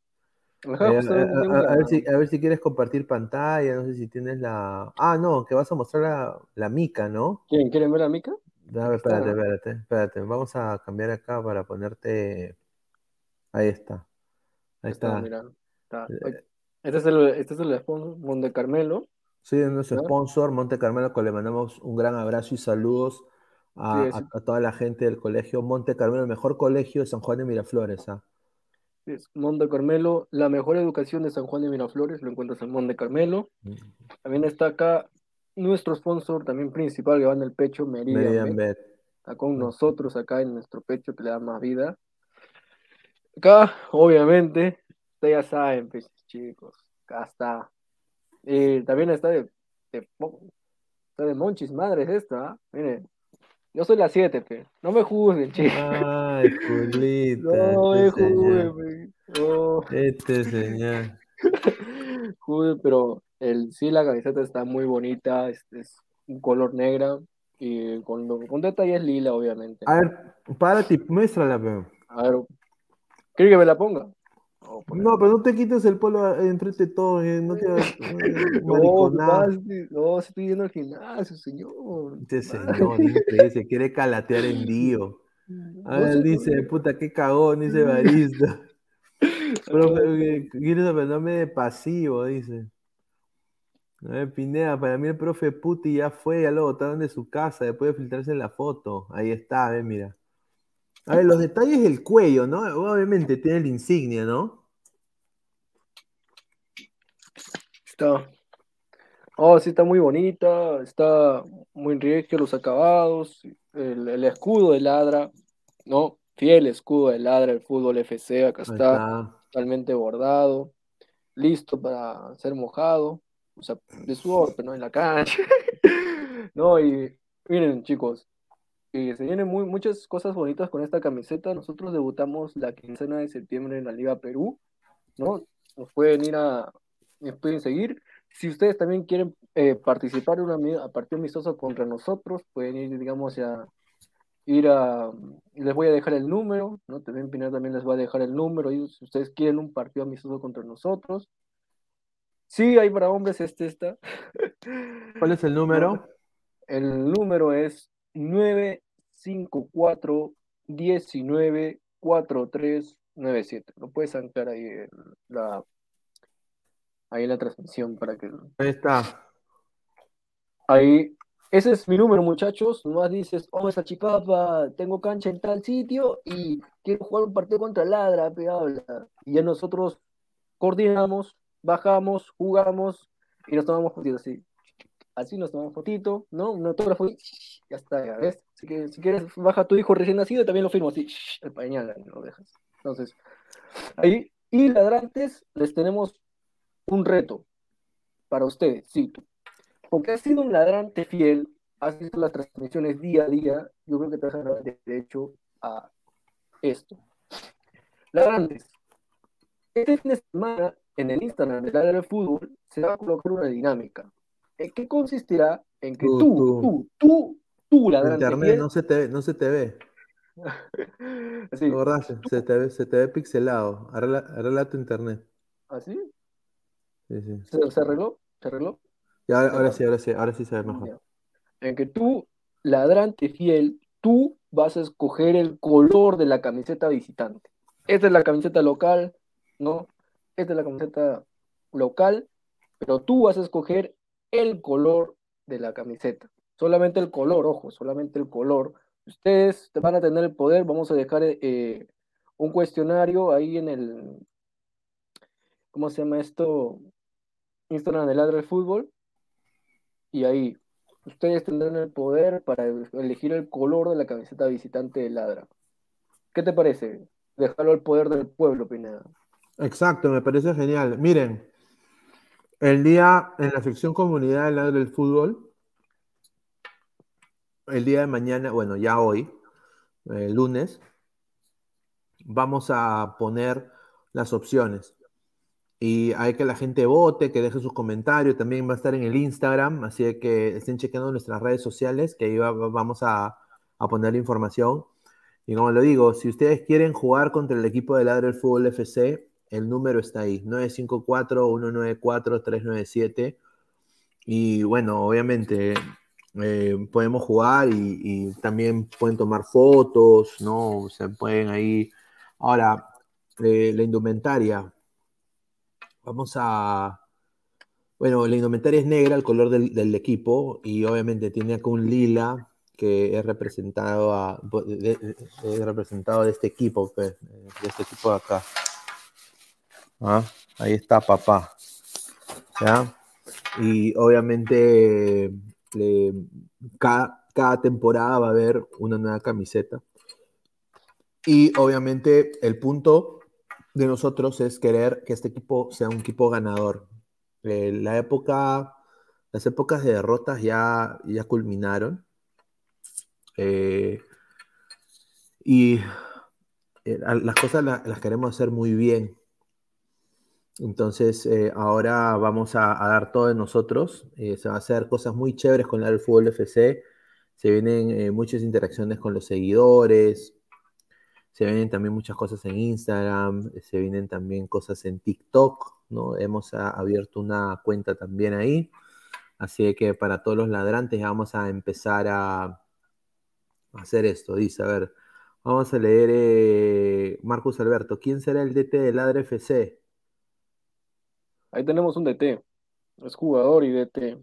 eh, a, ver si, a ver si quieres compartir pantalla, no sé si tienes la... Ah, no, que vas a mostrar la, la mica, ¿no? ¿Quieren, ¿Quieren ver a Mica? Está. espérate, espérate, espérate. Vamos a cambiar acá para ponerte... Ahí está. Ahí Está. Está. Eh, Este es el, este es el sponsor, Monte Carmelo. Sí, es nuestro sponsor, Monte Carmelo, que le mandamos un gran abrazo y saludos a, Sí, sí. a- a toda la gente del colegio Monte Carmelo, el mejor colegio de San Juan de Miraflores. ¿ah? Es Monte Carmelo, la mejor educación de San Juan de Miraflores, lo encuentras en Monte Carmelo. También está acá nuestro sponsor, también principal, que va en el pecho, Meridian, Meridian Bet. Está con nosotros acá en nuestro pecho, que le da más vida. Acá, obviamente, ustedes ya saben, pues, chicos, acá está. Y también está de, de, está de Monchis Madres esta, ¿ah? Miren, yo soy la 7, pe. No me juzguen, chicos. Ay, Julita, No me este señor. juzguen, pe. No. Este señor. Joder, pero el, sí, la camiseta está muy bonita, es, es un color negra y con, con detalles lila, obviamente. A ver, párate y muéstrala, pe. A ver, ¿quiere que me la ponga? No, pues, No, pero no te quites el polo enfrente de todos, eh, no te eh, no, no, estoy yendo al gimnasio, señor. Este señor dice, se quiere calatear en Dio. A ver, dice, puta, qué cagón, dice Barista. Profe, que- quieres aprenderme de pasivo, dice. A ver, Pineda, para mí el profe Puti ya fue, ya lo botaron de su casa, después de filtrarse la foto. Ahí está, a ver, mira. A ver, los detalles del cuello, ¿no? Obviamente tiene la insignia, ¿no? Está. Oh, sí, está muy bonita, está muy regio los acabados, el, el escudo de ladra, ¿no? Fiel escudo de ladra, el fútbol FC, acá está. totalmente bordado, listo para ser mojado, o sea, de sudor, pero no en la cancha. No, y miren, chicos, y se vienen muy, muchas cosas bonitas con esta camiseta. Nosotros debutamos la quincena de septiembre en la Liga Perú, ¿no? Nos pueden ir a, nos pueden seguir. Si ustedes también quieren eh, participar en una a partido amistoso contra nosotros, pueden ir, digamos, a ir a, les voy a dejar el número, ¿no? También Pinar también les va a dejar el número, y si ustedes quieren un partido amistoso contra nosotros. Sí, hay para hombres, este está. ¿Cuál es el número? El número es 954 19 4397. Lo puedes anclar ahí en la, ahí en la transmisión para que Ahí está. Ahí, ese es mi número, muchachos. Nomás dices, oh, esa chipapa, tengo cancha en tal sitio y quiero jugar un partido contra Ladra, habla. Y ya nosotros coordinamos bajamos, jugamos y nos tomamos fotitos así. Así nos tomamos fotito, ¿no? Un autógrafo y ya está, ya ves. Así que si quieres, baja tu hijo recién nacido, también lo firmo así, el pañal, lo dejas. Entonces, ahí, y ladrantes, les tenemos un reto para ustedes, sí. Porque has sido un ladrante fiel, has visto las transmisiones día a día, yo creo que te vas a derecho a esto. Ladrantes, este fin de semana en el Instagram del área del fútbol se va a colocar una dinámica. ¿En qué consistirá? En que Tú, tú, tú. tú, tú, ladrante Internet fiel, no se te ve, no se te ve. así, La se, te ve, se te ve pixelado. Arregla, arregla tu internet. así, Sí, sí. ¿Se, se arregló? ¿Se arregló? Ahora, sí, ahora sí, ahora sí se ve mejor. En que tú, ladrante fiel, tú vas a escoger el color de la camiseta visitante. Esta es la camiseta local, ¿no? Esta es la camiseta local, pero tú vas a escoger el color de la camiseta. Solamente el color, ojo, solamente el color. Ustedes van a tener el poder, vamos a dejar eh, un cuestionario ahí en el, ¿cómo se llama esto? Instagram de Ladra del Fútbol. Y ahí, ustedes tendrán el poder para elegir el color de la camiseta visitante de Ladra. ¿Qué te parece? Dejarlo al poder del pueblo, Pineda. Exacto, me parece genial. Miren, el día en la sección comunidad del lado del fútbol, el día de mañana, bueno, ya hoy, el lunes, vamos a poner las opciones. Y hay que la gente vote, que deje sus comentarios. También va a estar en el Instagram, así que estén chequeando nuestras redes sociales, que ahí va- va- vamos a, a poner la información. Y como lo digo, si ustedes quieren jugar contra el equipo de Ladre del Fútbol FC, el número está ahí, 954-194-397. Y bueno, obviamente eh, podemos jugar y, también pueden tomar fotos, ¿no? Se pueden ahí. Ahora, eh, la indumentaria. Vamos a. Bueno, la indumentaria es negra, el color del, equipo, y obviamente tiene acá un lila que es representado, a, de, de- es representado de este equipo, pues, de este equipo de acá. Ah, Ahí está papá. ¿Ya? Y obviamente cada, cada temporada va a haber una nueva camiseta. Y obviamente el punto de nosotros es querer que este equipo sea un equipo ganador. Eh, la época, las épocas de derrotas ya, ya culminaron. Eh, y eh, las cosas la- las queremos hacer muy bien. Entonces, eh, ahora vamos a, dar todo de nosotros. Eh, se va a hacer cosas muy chéveres con el Fútbol FC. Se vienen eh, muchas interacciones con los seguidores. Se vienen también muchas cosas en Instagram. Se vienen también cosas en TikTok, ¿no? Hemos abierto una cuenta también ahí. Así que para todos los ladrantes vamos a empezar a, hacer esto. Dice, a ver, vamos a leer Marcus Alberto. ¿Quién será el DT de Ladre FC? Ahí tenemos un DT. Es jugador y DT.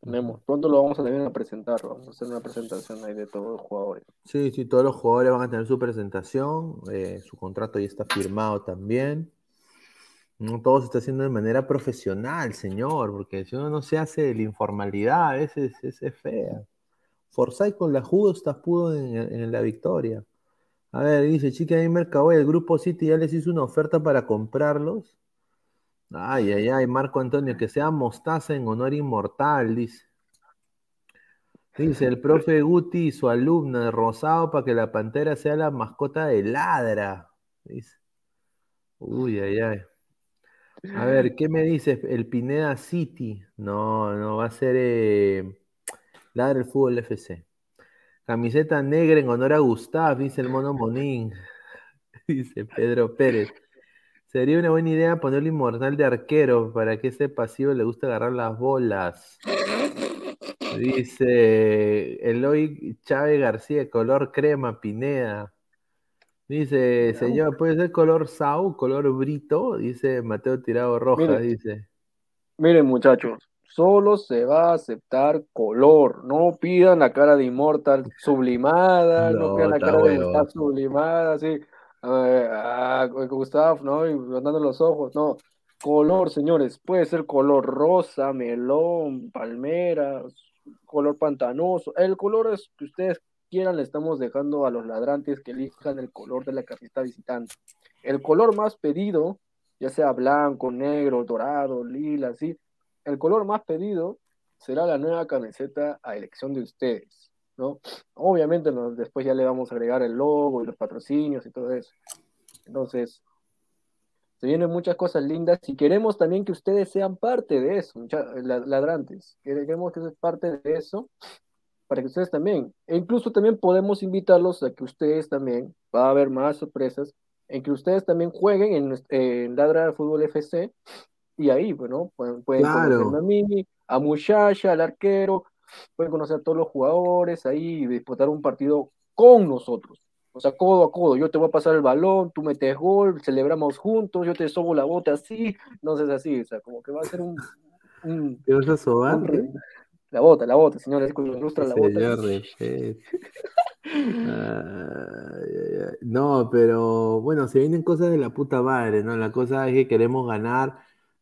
Tenemos. Pronto lo vamos a también a presentar. Vamos a hacer una presentación ahí de todos los jugadores. Sí, sí, todos los jugadores van a tener su presentación, eh, su contrato ya está firmado también. No todo se está haciendo de manera profesional, señor, porque si uno no se hace de la informalidad, a veces es, es fea. Forsyth con la justa pudo en, en la victoria. A ver, dice Chica de Mercado, el grupo City ya les hizo una oferta para comprarlos. Ay, ay, ay, Marco Antonio, que sea mostaza en honor inmortal, dice. Dice el profe Guti y su alumna de Rosado para que la pantera sea la mascota de ladra. Dice. Uy, ay, ay. A ver, ¿qué me dices? El Pineda City. No, no, va a ser eh, Ladra el Fútbol FC. Camiseta negra en honor a Gustav, dice el mono Monín. Dice Pedro Pérez. Sería una buena idea ponerle inmortal de arquero para que ese pasivo le guste agarrar las bolas. Dice Eloy Chávez García, color crema, Pineda. Dice, señor, ¿puede ser color Sau, color Brito? Dice Mateo Tirado Rojas, Mire. dice. Miren, muchachos, solo se va a aceptar color. No pidan la cara de Immortal sublimada, no, No, pidan la cara de. Gustav sublimada, así. Ah, ah, Gustav, ¿no? Y mandando los ojos, no. Color, señores, puede ser color rosa, melón, palmeras, color pantanoso. El color es que ustedes quieran, le estamos dejando a los ladrantes que elijan el color de la camiseta visitante. El color más pedido, ya sea blanco, negro, dorado, lila, así, el color más pedido será la nueva camiseta a elección de ustedes, ¿no? Obviamente después ya le vamos a agregar el logo y los patrocinios y todo eso. Entonces, se vienen muchas cosas lindas y queremos también que ustedes sean parte de eso, ladrantes. Queremos que sean parte de eso para que ustedes también, e incluso también podemos invitarlos a que ustedes también, va a haber más sorpresas, en que ustedes también jueguen en, en Ladra Fútbol FC y ahí, bueno, pueden, pueden conocer a mí, a Muchacha, al arquero, pueden conocer a todos los jugadores ahí y disputar un partido con nosotros. O sea, codo a codo, yo te voy a pasar el balón, tú metes gol, celebramos juntos, yo te sobo la bota así, no sé, así, o sea, como que va a ser un... un ¿Qué vas a sobar? la bota, la bota, señores, ilustra la bota. no, pero bueno, se vienen cosas de la puta madre, ¿no? La cosa es que queremos ganar,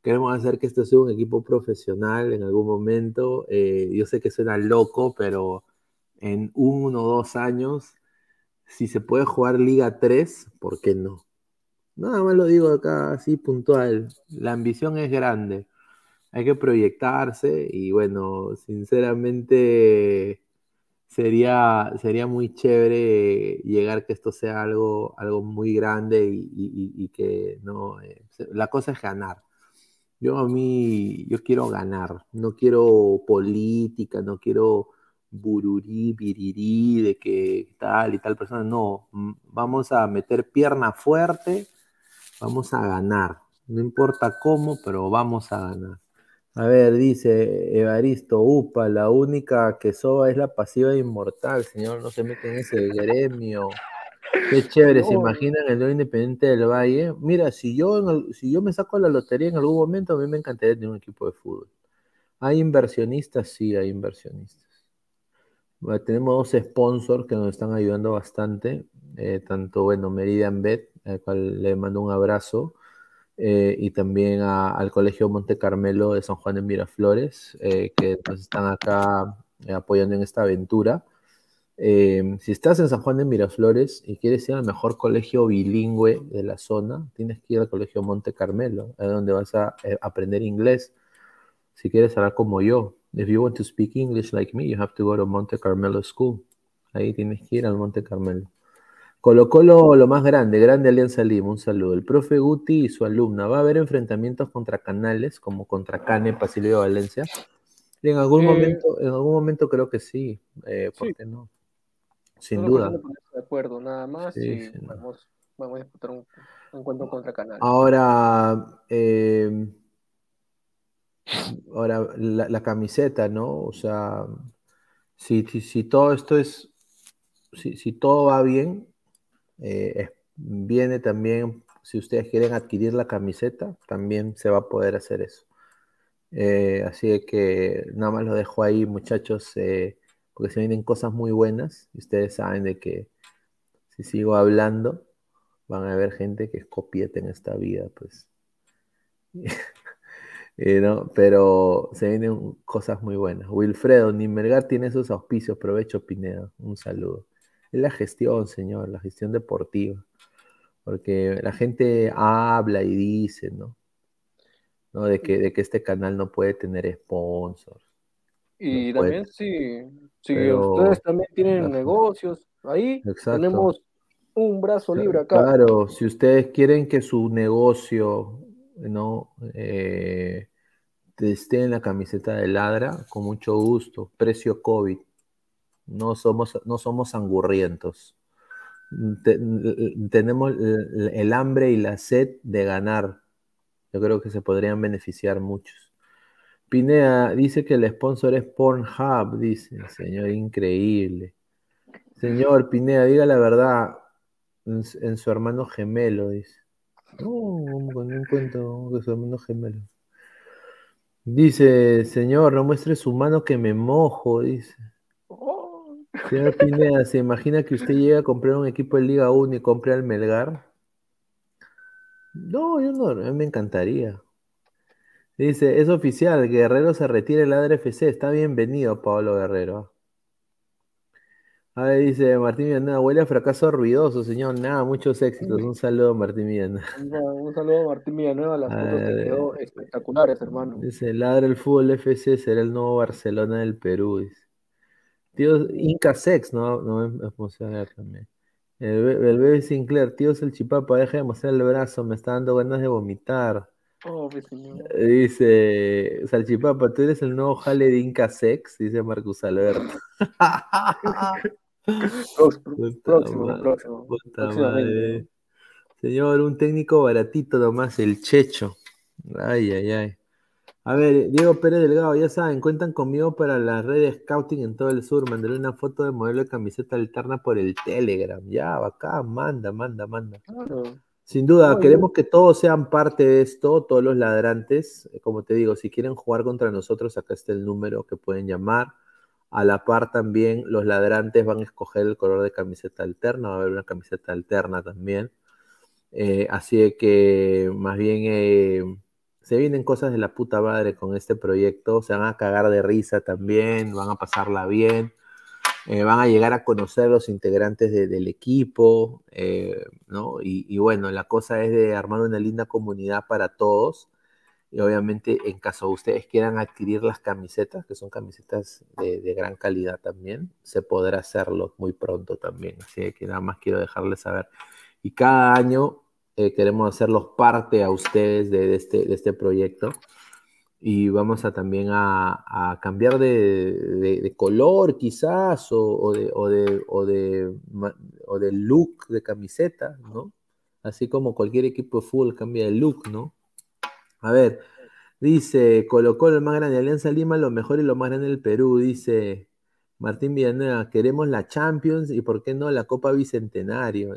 queremos hacer que esto sea un equipo profesional en algún momento. Eh, yo sé que suena loco, pero en uno o dos años si se puede jugar Liga 3, ¿por qué no? Nada más lo digo acá así puntual. La ambición es grande. Hay que proyectarse y bueno, sinceramente sería, sería muy chévere llegar que esto sea algo, algo muy grande y, que no, eh, la cosa es ganar. Yo a mí, yo quiero ganar, no quiero política, no quiero bururí, birirí, de que tal y tal persona. No, vamos a meter pierna fuerte, vamos a ganar. No importa cómo, pero vamos a ganar. A ver, dice Evaristo, upa, la única que soba es la pasiva inmortal, señor, no se mete en ese gremio. Qué chévere, ¿se imaginan el no independiente del Valle? Mira, si yo, si yo me saco la lotería en algún momento, a mí me encantaría tener un equipo de fútbol. ¿Hay inversionistas? Sí, hay inversionistas tenemos dos sponsors que nos están ayudando bastante, eh, tanto, bueno, Meridian Bet, al cual le mando un abrazo, eh, y también al Colegio Monte Carmelo de San Juan de Miraflores, eh, que nos están acá apoyando en esta aventura. Si estás en San Juan de Miraflores y quieres ir al mejor colegio bilingüe de la zona, tienes que ir al Colegio Monte Carmelo, es donde vas a aprender inglés. Si quieres hablar como yo, If you want to speak English like me, you have to go to Monte Carmelo School. Ahí tienes que ir al Monte Carmelo. Colo Colo, lo más grande, Grande Alianza Lima, un saludo. El profe Guti y su alumna, ¿va a haber enfrentamientos contra canales como contra Cane, Pasilio Valencia? En algún eh, momento, en algún momento creo que sí, eh, ¿por qué no? Sin duda. De acuerdo, nada más y vamos, vamos, a disputar un, encuentro contra canales. Ahora, eh, Ahora, la, camiseta, ¿no? O sea, si, si, todo esto es, si, todo va bien, eh, viene también, si ustedes quieren adquirir la camiseta, también se va a poder hacer eso. Eh, así que nada más lo dejo ahí, muchachos, eh, porque se vienen cosas muy buenas y ustedes saben de que si sigo hablando, van a haber gente que es copieta en esta vida, pues. Eh. Pero se vienen cosas muy buenas. Wilfredo, Nimergar tiene esos auspicios. Provecho, Pineda. Un saludo. Es la gestión, señor, la gestión deportiva. Porque la gente habla y dice, ¿no? ¿No? De, que, de que este canal no puede tener sponsors. Y también si, ustedes también tienen negocios, ahí tenemos un brazo libre acá. Claro, si ustedes quieren que su negocio ¿no? Eh, esté en la camiseta de Ladra, con mucho gusto. Precio COVID. No somos, no somos angurrientos. tenemos el, hambre y la sed de ganar. Yo creo que se podrían beneficiar muchos. Pinea dice que el sponsor es Pornhub, dice. Señor, increíble. Señor Pinea, diga la verdad en su hermano gemelo, dice. No, con un cuento que su hermano gemelo. Dice, señor, no muestre su mano que me mojo, dice. Señor Pineda, ¿se imagina que usted llega a comprar un equipo de Liga 1 y compre al Melgar? No, yo no, me encantaría. Dice, es oficial, Guerrero se retira del Ladre FC. Está bienvenido, Pablo Guerrero. A ver, dice Martín Villanueva, huele a fracaso ruidoso, señor. Nada, muchos éxitos. Un saludo, Martín Villanueva. Un saludo Martín Villanueva, las fotos te quedó espectaculares, hermano. Dice, Ladre el fútbol FC será el nuevo Barcelona del Perú. Dice. Tío, Inca Sex, no, no me emociona también. El, el bebé Sinclair, tío Salchipapa, deja de mostrar el brazo, me está dando ganas de vomitar. Oh, mi señor. Dice Salchipapa, tú eres el nuevo jale de Inca Sex, dice Marcus Alberto. próximo, próximo, próximo. Madre. Señor, un técnico baratito nomás, el Checho. Ay, ay, ay. A ver, Diego Pérez Delgado, ya saben, cuentan conmigo para las redes scouting en todo el sur. Mandaré una foto de modelo de camiseta alterna por el Telegram. Ya, acá, manda, manda, manda. Claro. Sin duda, queremos que todos sean parte de esto, todos los ladrantes. Eh, Como te digo, si quieren jugar contra nosotros, acá está el número que pueden llamar. A la par también, los ladrantes van a escoger el color de camiseta alterna, va a haber una camiseta alterna también. Eh, así que más bien eh, se vienen cosas de la puta madre con este proyecto, se van a cagar de risa también, van a pasarla bien, eh, van a llegar a conocer los integrantes de- del equipo, eh, ¿no? Y, y bueno, la cosa es de armar una linda comunidad para todos. Y obviamente, en caso ustedes quieran adquirir las camisetas, que son camisetas de, de gran calidad también, se podrá hacerlo muy pronto también. Así que nada más quiero dejarles saber. Y cada año eh, queremos hacerlos parte a ustedes de, de este, de este proyecto. Y vamos a también a, cambiar de, color quizás, o, de, o, de, o, de, o de look de camiseta, ¿no? Así como cualquier equipo de fútbol cambia de look, ¿no? A ver, dice Colo Colo, el más grande, Alianza Lima, lo mejor y lo más grande del Perú, dice Martín Villanueva, queremos la Champions y por qué no la Copa Bicentenario.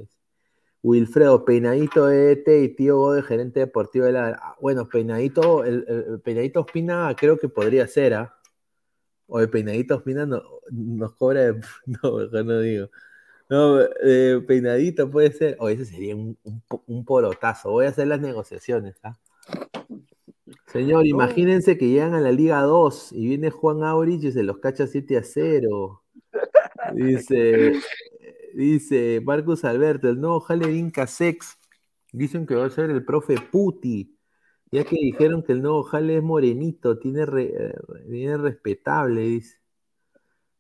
Wilfredo, Peinadito ET y tío Gode, gerente deportivo de la... ah, Bueno, Peinadito, el, el- Peinadito Ospina creo que podría ser, ¿ah? O el Peinadito Ospina no- nos cobra... de- No, mejor no digo. No, eh, Peinadito puede ser. O ese sería un, un porotazo. Voy a hacer las negociaciones, ¿ah? Señor, imagínense que llegan a la Liga 2 y viene Juan Aurich y se los cacha 7 a 0. Dice, dice Marcus Alberto, el nuevo jale de Inca Sex. Dicen que va a ser el profe Puti. Ya que dijeron que el nuevo jale es morenito, tiene, eh, tiene respetable, dice.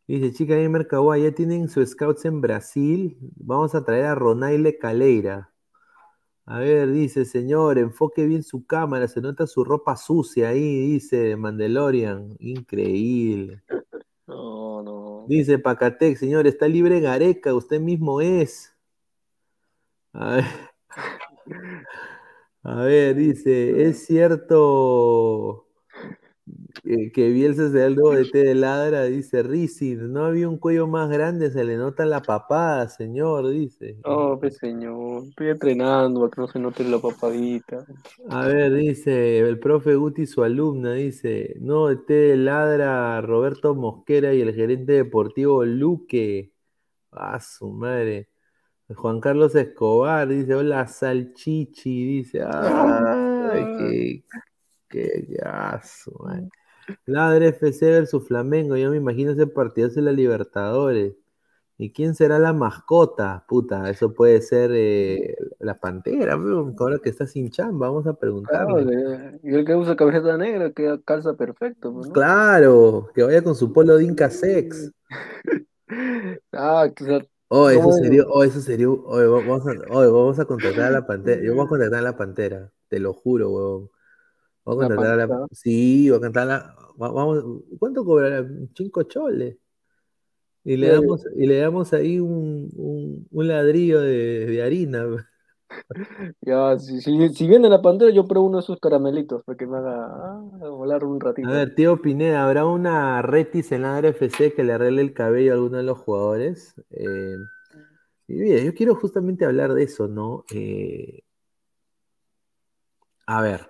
Dice, chica de Mercagua, ya tienen sus scouts en Brasil. Vamos a traer a Ronaile Caleira. A ver, dice, señor, enfoque bien su cámara, se nota su ropa sucia ahí, dice Mandalorian. Increíble. No, no. Dice Pacatec, señor, está libre Gareca, usted mismo es. A ver, a ver, dice, es cierto eh, que Bielsa se da el nuevo de té de ladra, dice Rizzi, no había un cuello más grande, se le nota la papada, señor, dice. No, pues señor, estoy entrenando para que no se note la papadita. A ver, dice el profe Guti, su alumna, dice, no, te ladra Roberto Mosquera y el gerente deportivo Luque. A su madre. Juan Carlos Escobar dice, hola Salchichi, dice, ay, qué, qué, a su Ladra FC versus Flamengo, yo me imagino ese partido de la Libertadores. ¿Y quién será la mascota? Puta, eso puede ser eh, la pantera, que ahora que está sin chamba, vamos a Claro, preguntarle. de- y el que usa camiseta negra que calza perfecto, pues, ¿no? Claro, que vaya con su polo de Inca Sex. Ah, o sea, Oh, eso sería, oh, eso sería, oh, vamos a, oh, vamos a contratar a la pantera. Yo voy a contratar a la pantera, te lo juro, huevón. Voy a ¿La contratar a la, Pantera? sí, voy a contratar a la, va- vamos, ¿cuánto cobrará? Cinco choles. Y le damos, y le damos ahí un, un, un ladrillo de, de harina. ya, si, si, si viene la pantera, yo pruebo uno de esos caramelitos para que me haga ah, volar un ratito. A ver, tío Pineda, ¿habrá una retis en la RFC que le arregle el cabello a alguno de los jugadores? Eh, y mira, yo quiero justamente hablar de eso, ¿no? Eh, a ver.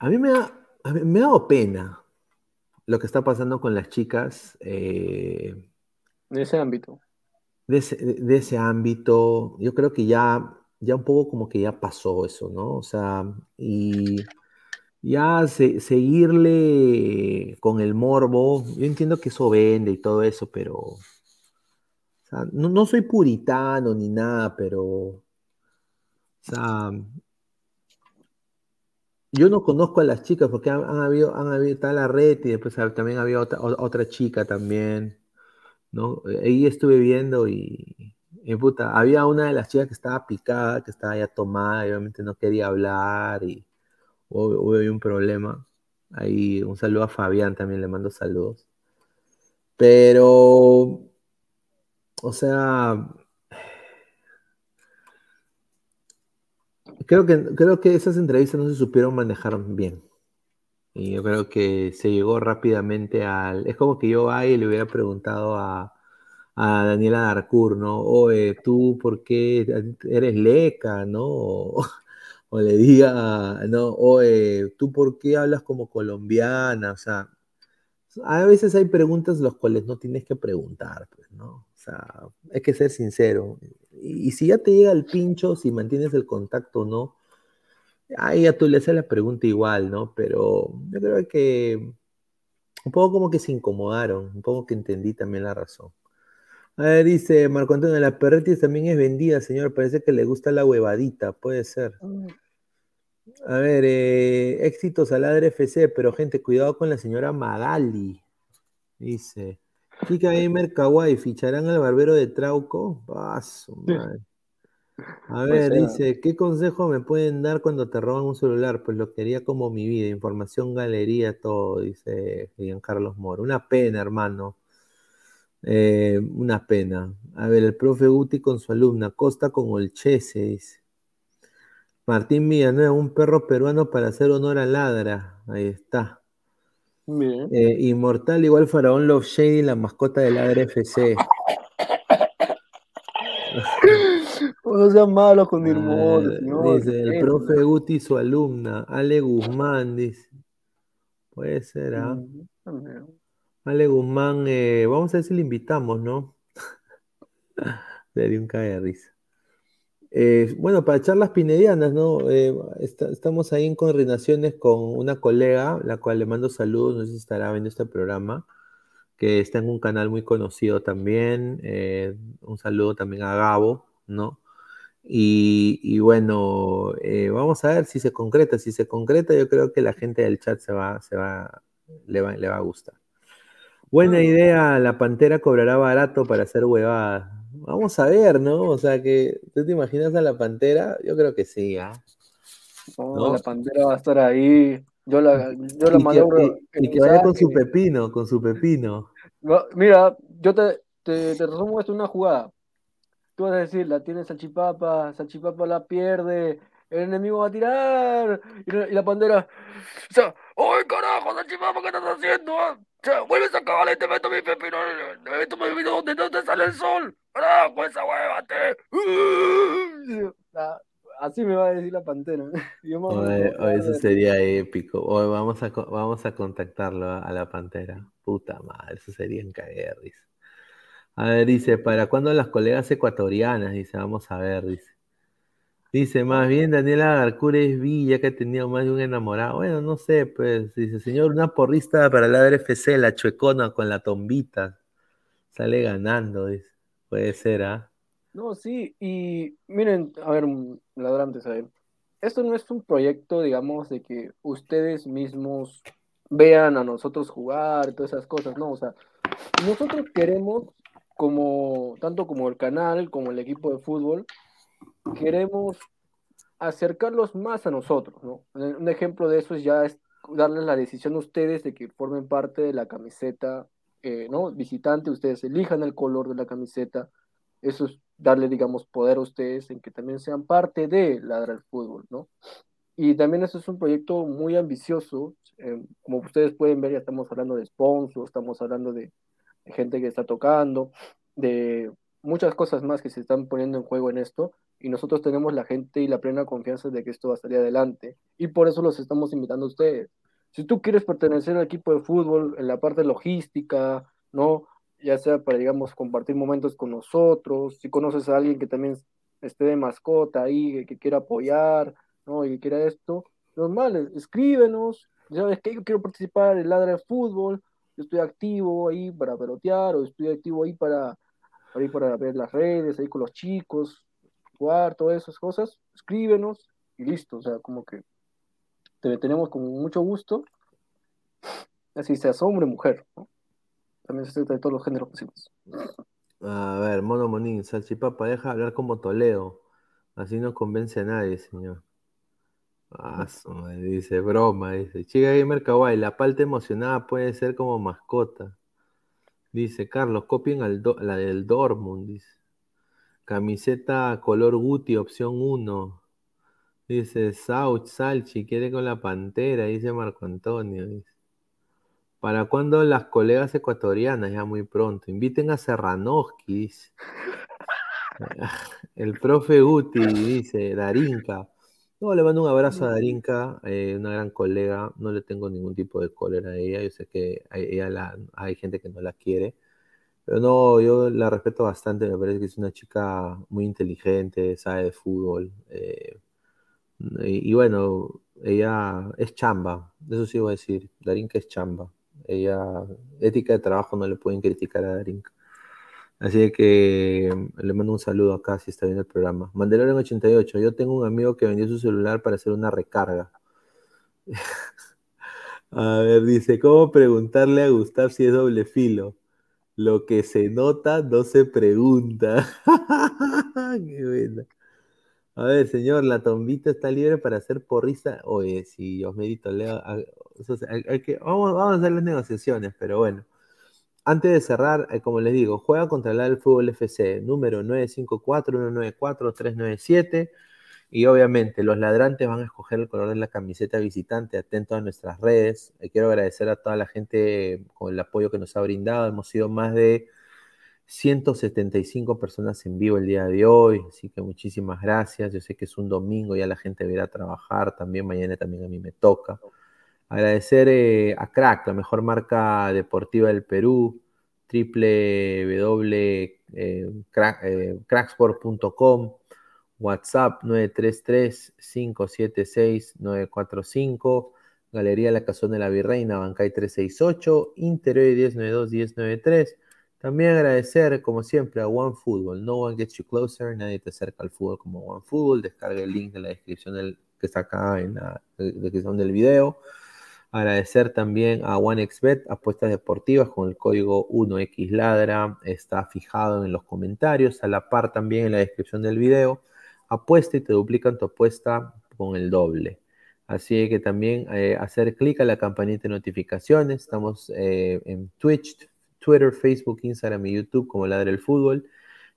A mí me ha, a mí me ha dado pena lo que está pasando con las chicas eh, En ese ámbito. de ese, de ese ámbito. Yo creo que ya ya un poco como que ya pasó eso, ¿no? O sea, y ya seguirle con el morbo, yo entiendo que eso vende y todo eso, pero o sea, no, no, soy puritano ni nada, pero o sea, yo no conozco a las chicas porque han, habido, han habido tal la red y después también había otra, otra chica también, ¿no? Ahí estuve viendo y, puta, había una de las chicas que estaba picada, que estaba ya tomada y obviamente no quería hablar y hubo, un problema. Ahí un saludo a Fabián también, le mando saludos. Pero, o sea, creo que, creo que esas entrevistas no se supieron manejar bien. Y yo creo que se llegó rápidamente al... Es como que yo ahí le hubiera preguntado a, a Daniela Darcourt, ¿no? Oye, tú, ¿por qué eres leca, no? O, le diga, no, oye, ¿tú por qué hablas como colombiana? O sea, a veces hay preguntas las cuales no tienes que preguntar, pues, ¿no? O sea, hay que ser sincero. Y, si ya te llega el pincho, si mantienes el contacto o no, ahí ya tú le haces la pregunta igual, ¿no? Pero yo creo que un poco como que se incomodaron, un poco que entendí también la razón. A ver, dice Marco Antonio, la Perretis también es vendida, señor, parece que le gusta la huevadita, puede ser. A ver, eh, éxitos al Ladre FC, pero gente, cuidado con la señora Magali, dice. Chica Gamer Kawaii, ¿ficharán al barbero de Trauco? Paso, A ver, dice, ¿qué consejo me pueden dar cuando te roban un celular? Pues lo quería como mi vida, información, galería, todo, dice Carlos Moro. Una pena, hermano. Eh, una pena. A ver, el profe Guti con su alumna, Costa con Olchese, dice. Martín Villanueva, un perro peruano para hacer honor a Ladra. Ahí está. Eh, Inmortal igual Faraón Love Shady, la mascota del ARFC. no sea malo con mi hermano, Dice el profe Guti, su alumna, Ale Guzmán, dice. Puede ser, ¿ah? Mm, Ale Guzmán, eh, vamos a ver si le invitamos, ¿no? Sería un cae de risa. Eh, bueno, para charlas pinedianas, ¿no? Eh, estamos ahí en coordinaciones con una colega, la cual le mando saludos, no sé si estará viendo este programa, que está en un canal muy conocido también. Eh, un saludo también a Gabo, ¿no? Y, bueno, vamos a ver si se concreta. Si se concreta, yo creo que la gente del chat se va, se va, le va, le va a gustar. Buena idea, la pantera cobrará barato para hacer huevadas. Vamos a ver, ¿no? O sea, que tú te imaginas a la pantera, yo creo que sí, ¿ah? ¿no? La pantera va a estar ahí. Yo la, yo la y que, vaya con su pepino, con su pepino. mira, yo te, te, te resumo esto una jugada. Tú vas a decir, la tiene Salchipapa, Salchipapa la pierde, el enemigo va a tirar, y la, pantera, o sea, ¡Ay, carajo, Salchipapa, qué estás haciendo! Ah? Vuelves a cagar y te meto mi pepino, te meto mi pepino donde no te sale el sol. ¡Carajo, esa huevate! Así me va a decir la pantera. eso sería épico. Hoy vamos a, vamos a contactarlo a, la pantera. Puta madre, eso sería en dice. A ver, dice, ¿para cuándo las colegas ecuatorianas? Dice, vamos a ver, dice. Dice, más bien Daniela Garcures Villa, que ha tenido más de un enamorado. Bueno, no sé, pues, dice, señor, una porrista para la RFC, la chuecona con la tombita. Sale ganando, dice. Puede ser, ¿ah? No, sí, y miren, a ver, ladrantes, a ver. Esto no es un proyecto, digamos, de que ustedes mismos vean a nosotros jugar, todas esas cosas, ¿no? O sea, nosotros queremos, como, tanto como el canal, como el equipo de fútbol, queremos acercarlos más a nosotros, ¿no? Un ejemplo de eso es ya es darles la decisión a ustedes de que formen parte de la camiseta, eh, ¿no? Visitante, ustedes elijan el color de la camiseta. Eso es darle, digamos, poder a ustedes en que también sean parte de Ladra el Fútbol, ¿no? Y también eso es un proyecto muy ambicioso. Eh, como ustedes pueden ver, ya estamos hablando de sponsors, estamos hablando de gente que está tocando, de muchas cosas más que se están poniendo en juego en esto y nosotros tenemos la gente y la plena confianza de que esto va a salir adelante. Y por eso los estamos invitando a ustedes. Si tú quieres pertenecer al equipo de fútbol en la parte logística, ¿no? Ya sea para, digamos, compartir momentos con nosotros, si conoces a alguien que también esté de mascota ahí, que quiera apoyar, ¿no? Y que quiera esto, normal, escríbenos, ¿sabes qué? Yo quiero participar en Ladra de Fútbol, yo estoy activo ahí para pelotear, o estoy activo ahí para, para, para ver las redes, ahí con los chicos, jugar, todas esas cosas, escríbenos y listo, o sea, como que te tenemos con mucho gusto, así seas hombre mujer. También se trata de todos los géneros posibles. A ver, Mono Monín, Salchipapa, deja hablar como Toledo. Así no convence a nadie, señor. Ah, dice, broma, dice. Chica Gamer Kawaii, la palta emocionada puede ser como mascota. Dice, Carlos, copien al do- la del Dortmund, dice. Camiseta color Guti, opción 1. Dice, Sauch, Salchi, quiere con la pantera, dice Marco Antonio. Dice. ¿Para cuándo las colegas ecuatorianas? Ya muy pronto. Inviten a Serranoski, dice. El profe Guti, dice, Darinka. No, le mando un abrazo a Darinka, eh, una gran colega. No le tengo ningún tipo de cólera a ella. Yo sé que ella la- hay gente que no la quiere. Pero no, yo la respeto bastante. Me parece que es una chica muy inteligente, sabe de fútbol. eh, y, bueno, ella es chamba. Eso sí voy a decir. Darinka es chamba. Ella, ética de trabajo no le pueden criticar a Darinka. Así que le mando un saludo acá si está viendo el programa. Mandalorian 88. Yo tengo un amigo que vendió su celular para hacer una recarga. A ver, dice, ¿cómo preguntarle a Gustav si es doble filo? Lo que se nota no se pregunta. Qué. A ver, señor, la tombita está libre para hacer porrista. Oye, si Leo, se- hay- hay que- vamos, vamos a hacer las negociaciones, pero bueno. Antes de cerrar, eh, como les digo, juega contra el Fútbol FC, número 954-194-397. Y obviamente los ladrantes van a escoger el color de la camiseta visitante, atento a nuestras redes. Eh, quiero agradecer a toda la gente con el apoyo que nos ha brindado. Hemos sido más de 175 personas en vivo el día de hoy, así que muchísimas gracias. Yo sé que es un domingo, ya la gente a trabajar, también mañana también a mí me toca. Agradecer eh, a Crack, la mejor marca deportiva del Perú, www.cracksport.com, WhatsApp 933-576-945, Galería La Cazón de la Virreina, Bancay 368, Interior 1092-1093. También agradecer, como siempre, a OneFootball. No one gets you closer, nadie te acerca al fútbol como OneFootball. Descarga el link de la descripción del, que está acá en la descripción del video. Agradecer también a OneXBet, apuestas deportivas con el código 1XLadra, está fijado en los comentarios, a la par también en la descripción del video. Apuesta y te duplican tu apuesta con el doble. Así que también eh, hacer clic a la campanita de notificaciones. Estamos eh, en Twitch, Twitter, Facebook, Instagram y YouTube como Ladra el Fútbol.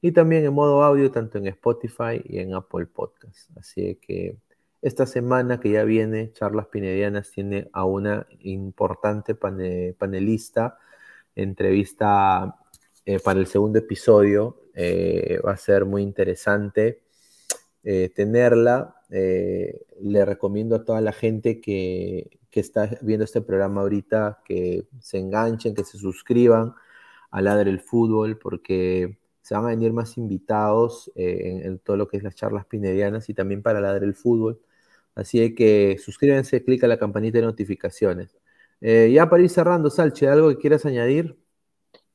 Y también en modo audio, tanto en Spotify y en Apple Podcast. Así que esta semana que ya viene, Charlas Pinedianas tiene a una importante pane- panelista, entrevista eh, para el segundo episodio. Eh, va a ser muy interesante eh, tenerla. Eh, le recomiendo a toda la gente que, que está viendo este programa ahorita que se enganchen, que se suscriban a Ladre el Fútbol, porque se van a venir más invitados eh, en, todo lo que es las charlas pinedianas y también para Ladre el Fútbol. Así que suscríbanse, clic a la campanita de notificaciones. Ya para ir cerrando, Salche, ¿algo que quieras añadir?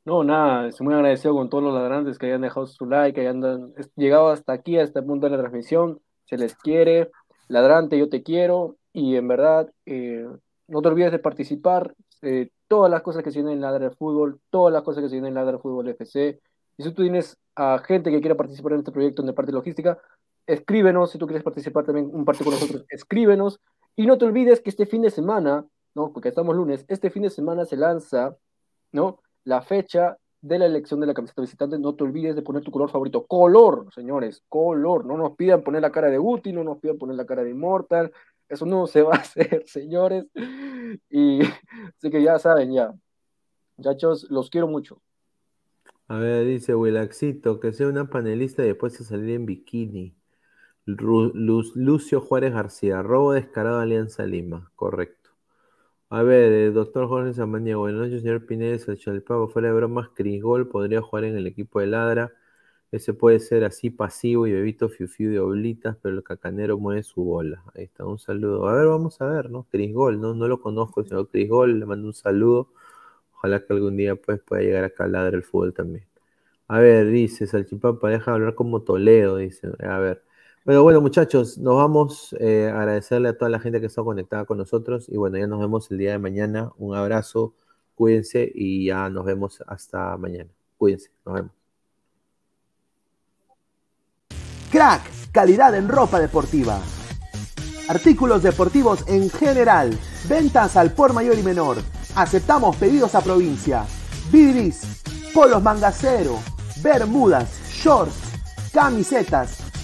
No, nada, estoy muy agradecido con todos los ladrantes que hayan dejado su like, que hayan llegado hasta aquí, a este punto de la transmisión. Se les quiere. Ladrante, yo te quiero. Y en verdad, eh, no te olvides de participar. eh, todas las cosas que se vienen en Ladra de Fútbol, todas las cosas que se vienen en Ladra de Fútbol FC. Y si tú tienes a gente que quiera participar en este proyecto en de parte logística, escríbenos. Si tú quieres participar también un parte con nosotros, escríbenos. Y no te olvides que este fin de semana, ¿no? Porque estamos lunes, este fin de semana se lanza, ¿no? La fecha de la elección de la camiseta visitante. No te olvides de poner tu color favorito. Color, señores, color. No nos pidan poner la cara de Guti, no nos pidan poner la cara de Immortal. Eso no se va a hacer, señores. Y así que ya saben, ya. Muchachos, los quiero mucho. A ver, dice Wilaxito, que sea una panelista y después a salir en bikini. Lucio Juárez García, robo descarado de Alianza Lima, correcto. A ver, doctor Jorge Samaniego, buenas noches, señor Pineda, el Chalpavo, fuera de bromas, Crisgol podría jugar en el equipo de Ladra. Ese puede ser así pasivo y bebito fiu fiu de oblitas, pero el cacanero mueve su bola. Ahí está, un saludo. A ver, vamos a ver, ¿no? Cris Gol, ¿no? No lo conozco, el señor Cris Gol, le mando un saludo. Ojalá que algún día pues pueda llegar acá a ladrar el fútbol también. A ver, dice Salchipapa, deja hablar como Toledo, dice. A ver. Pero bueno, muchachos, nos vamos eh, a agradecerle a toda la gente que está conectada con nosotros. Y bueno, ya nos vemos el día de mañana. Un abrazo, cuídense y ya nos vemos hasta mañana. Cuídense, nos vemos. Crack, calidad en ropa deportiva. Artículos deportivos en general. Ventas al por mayor y menor. Aceptamos pedidos a provincia. Bidris, polos mangacero, bermudas, shorts, camisetas,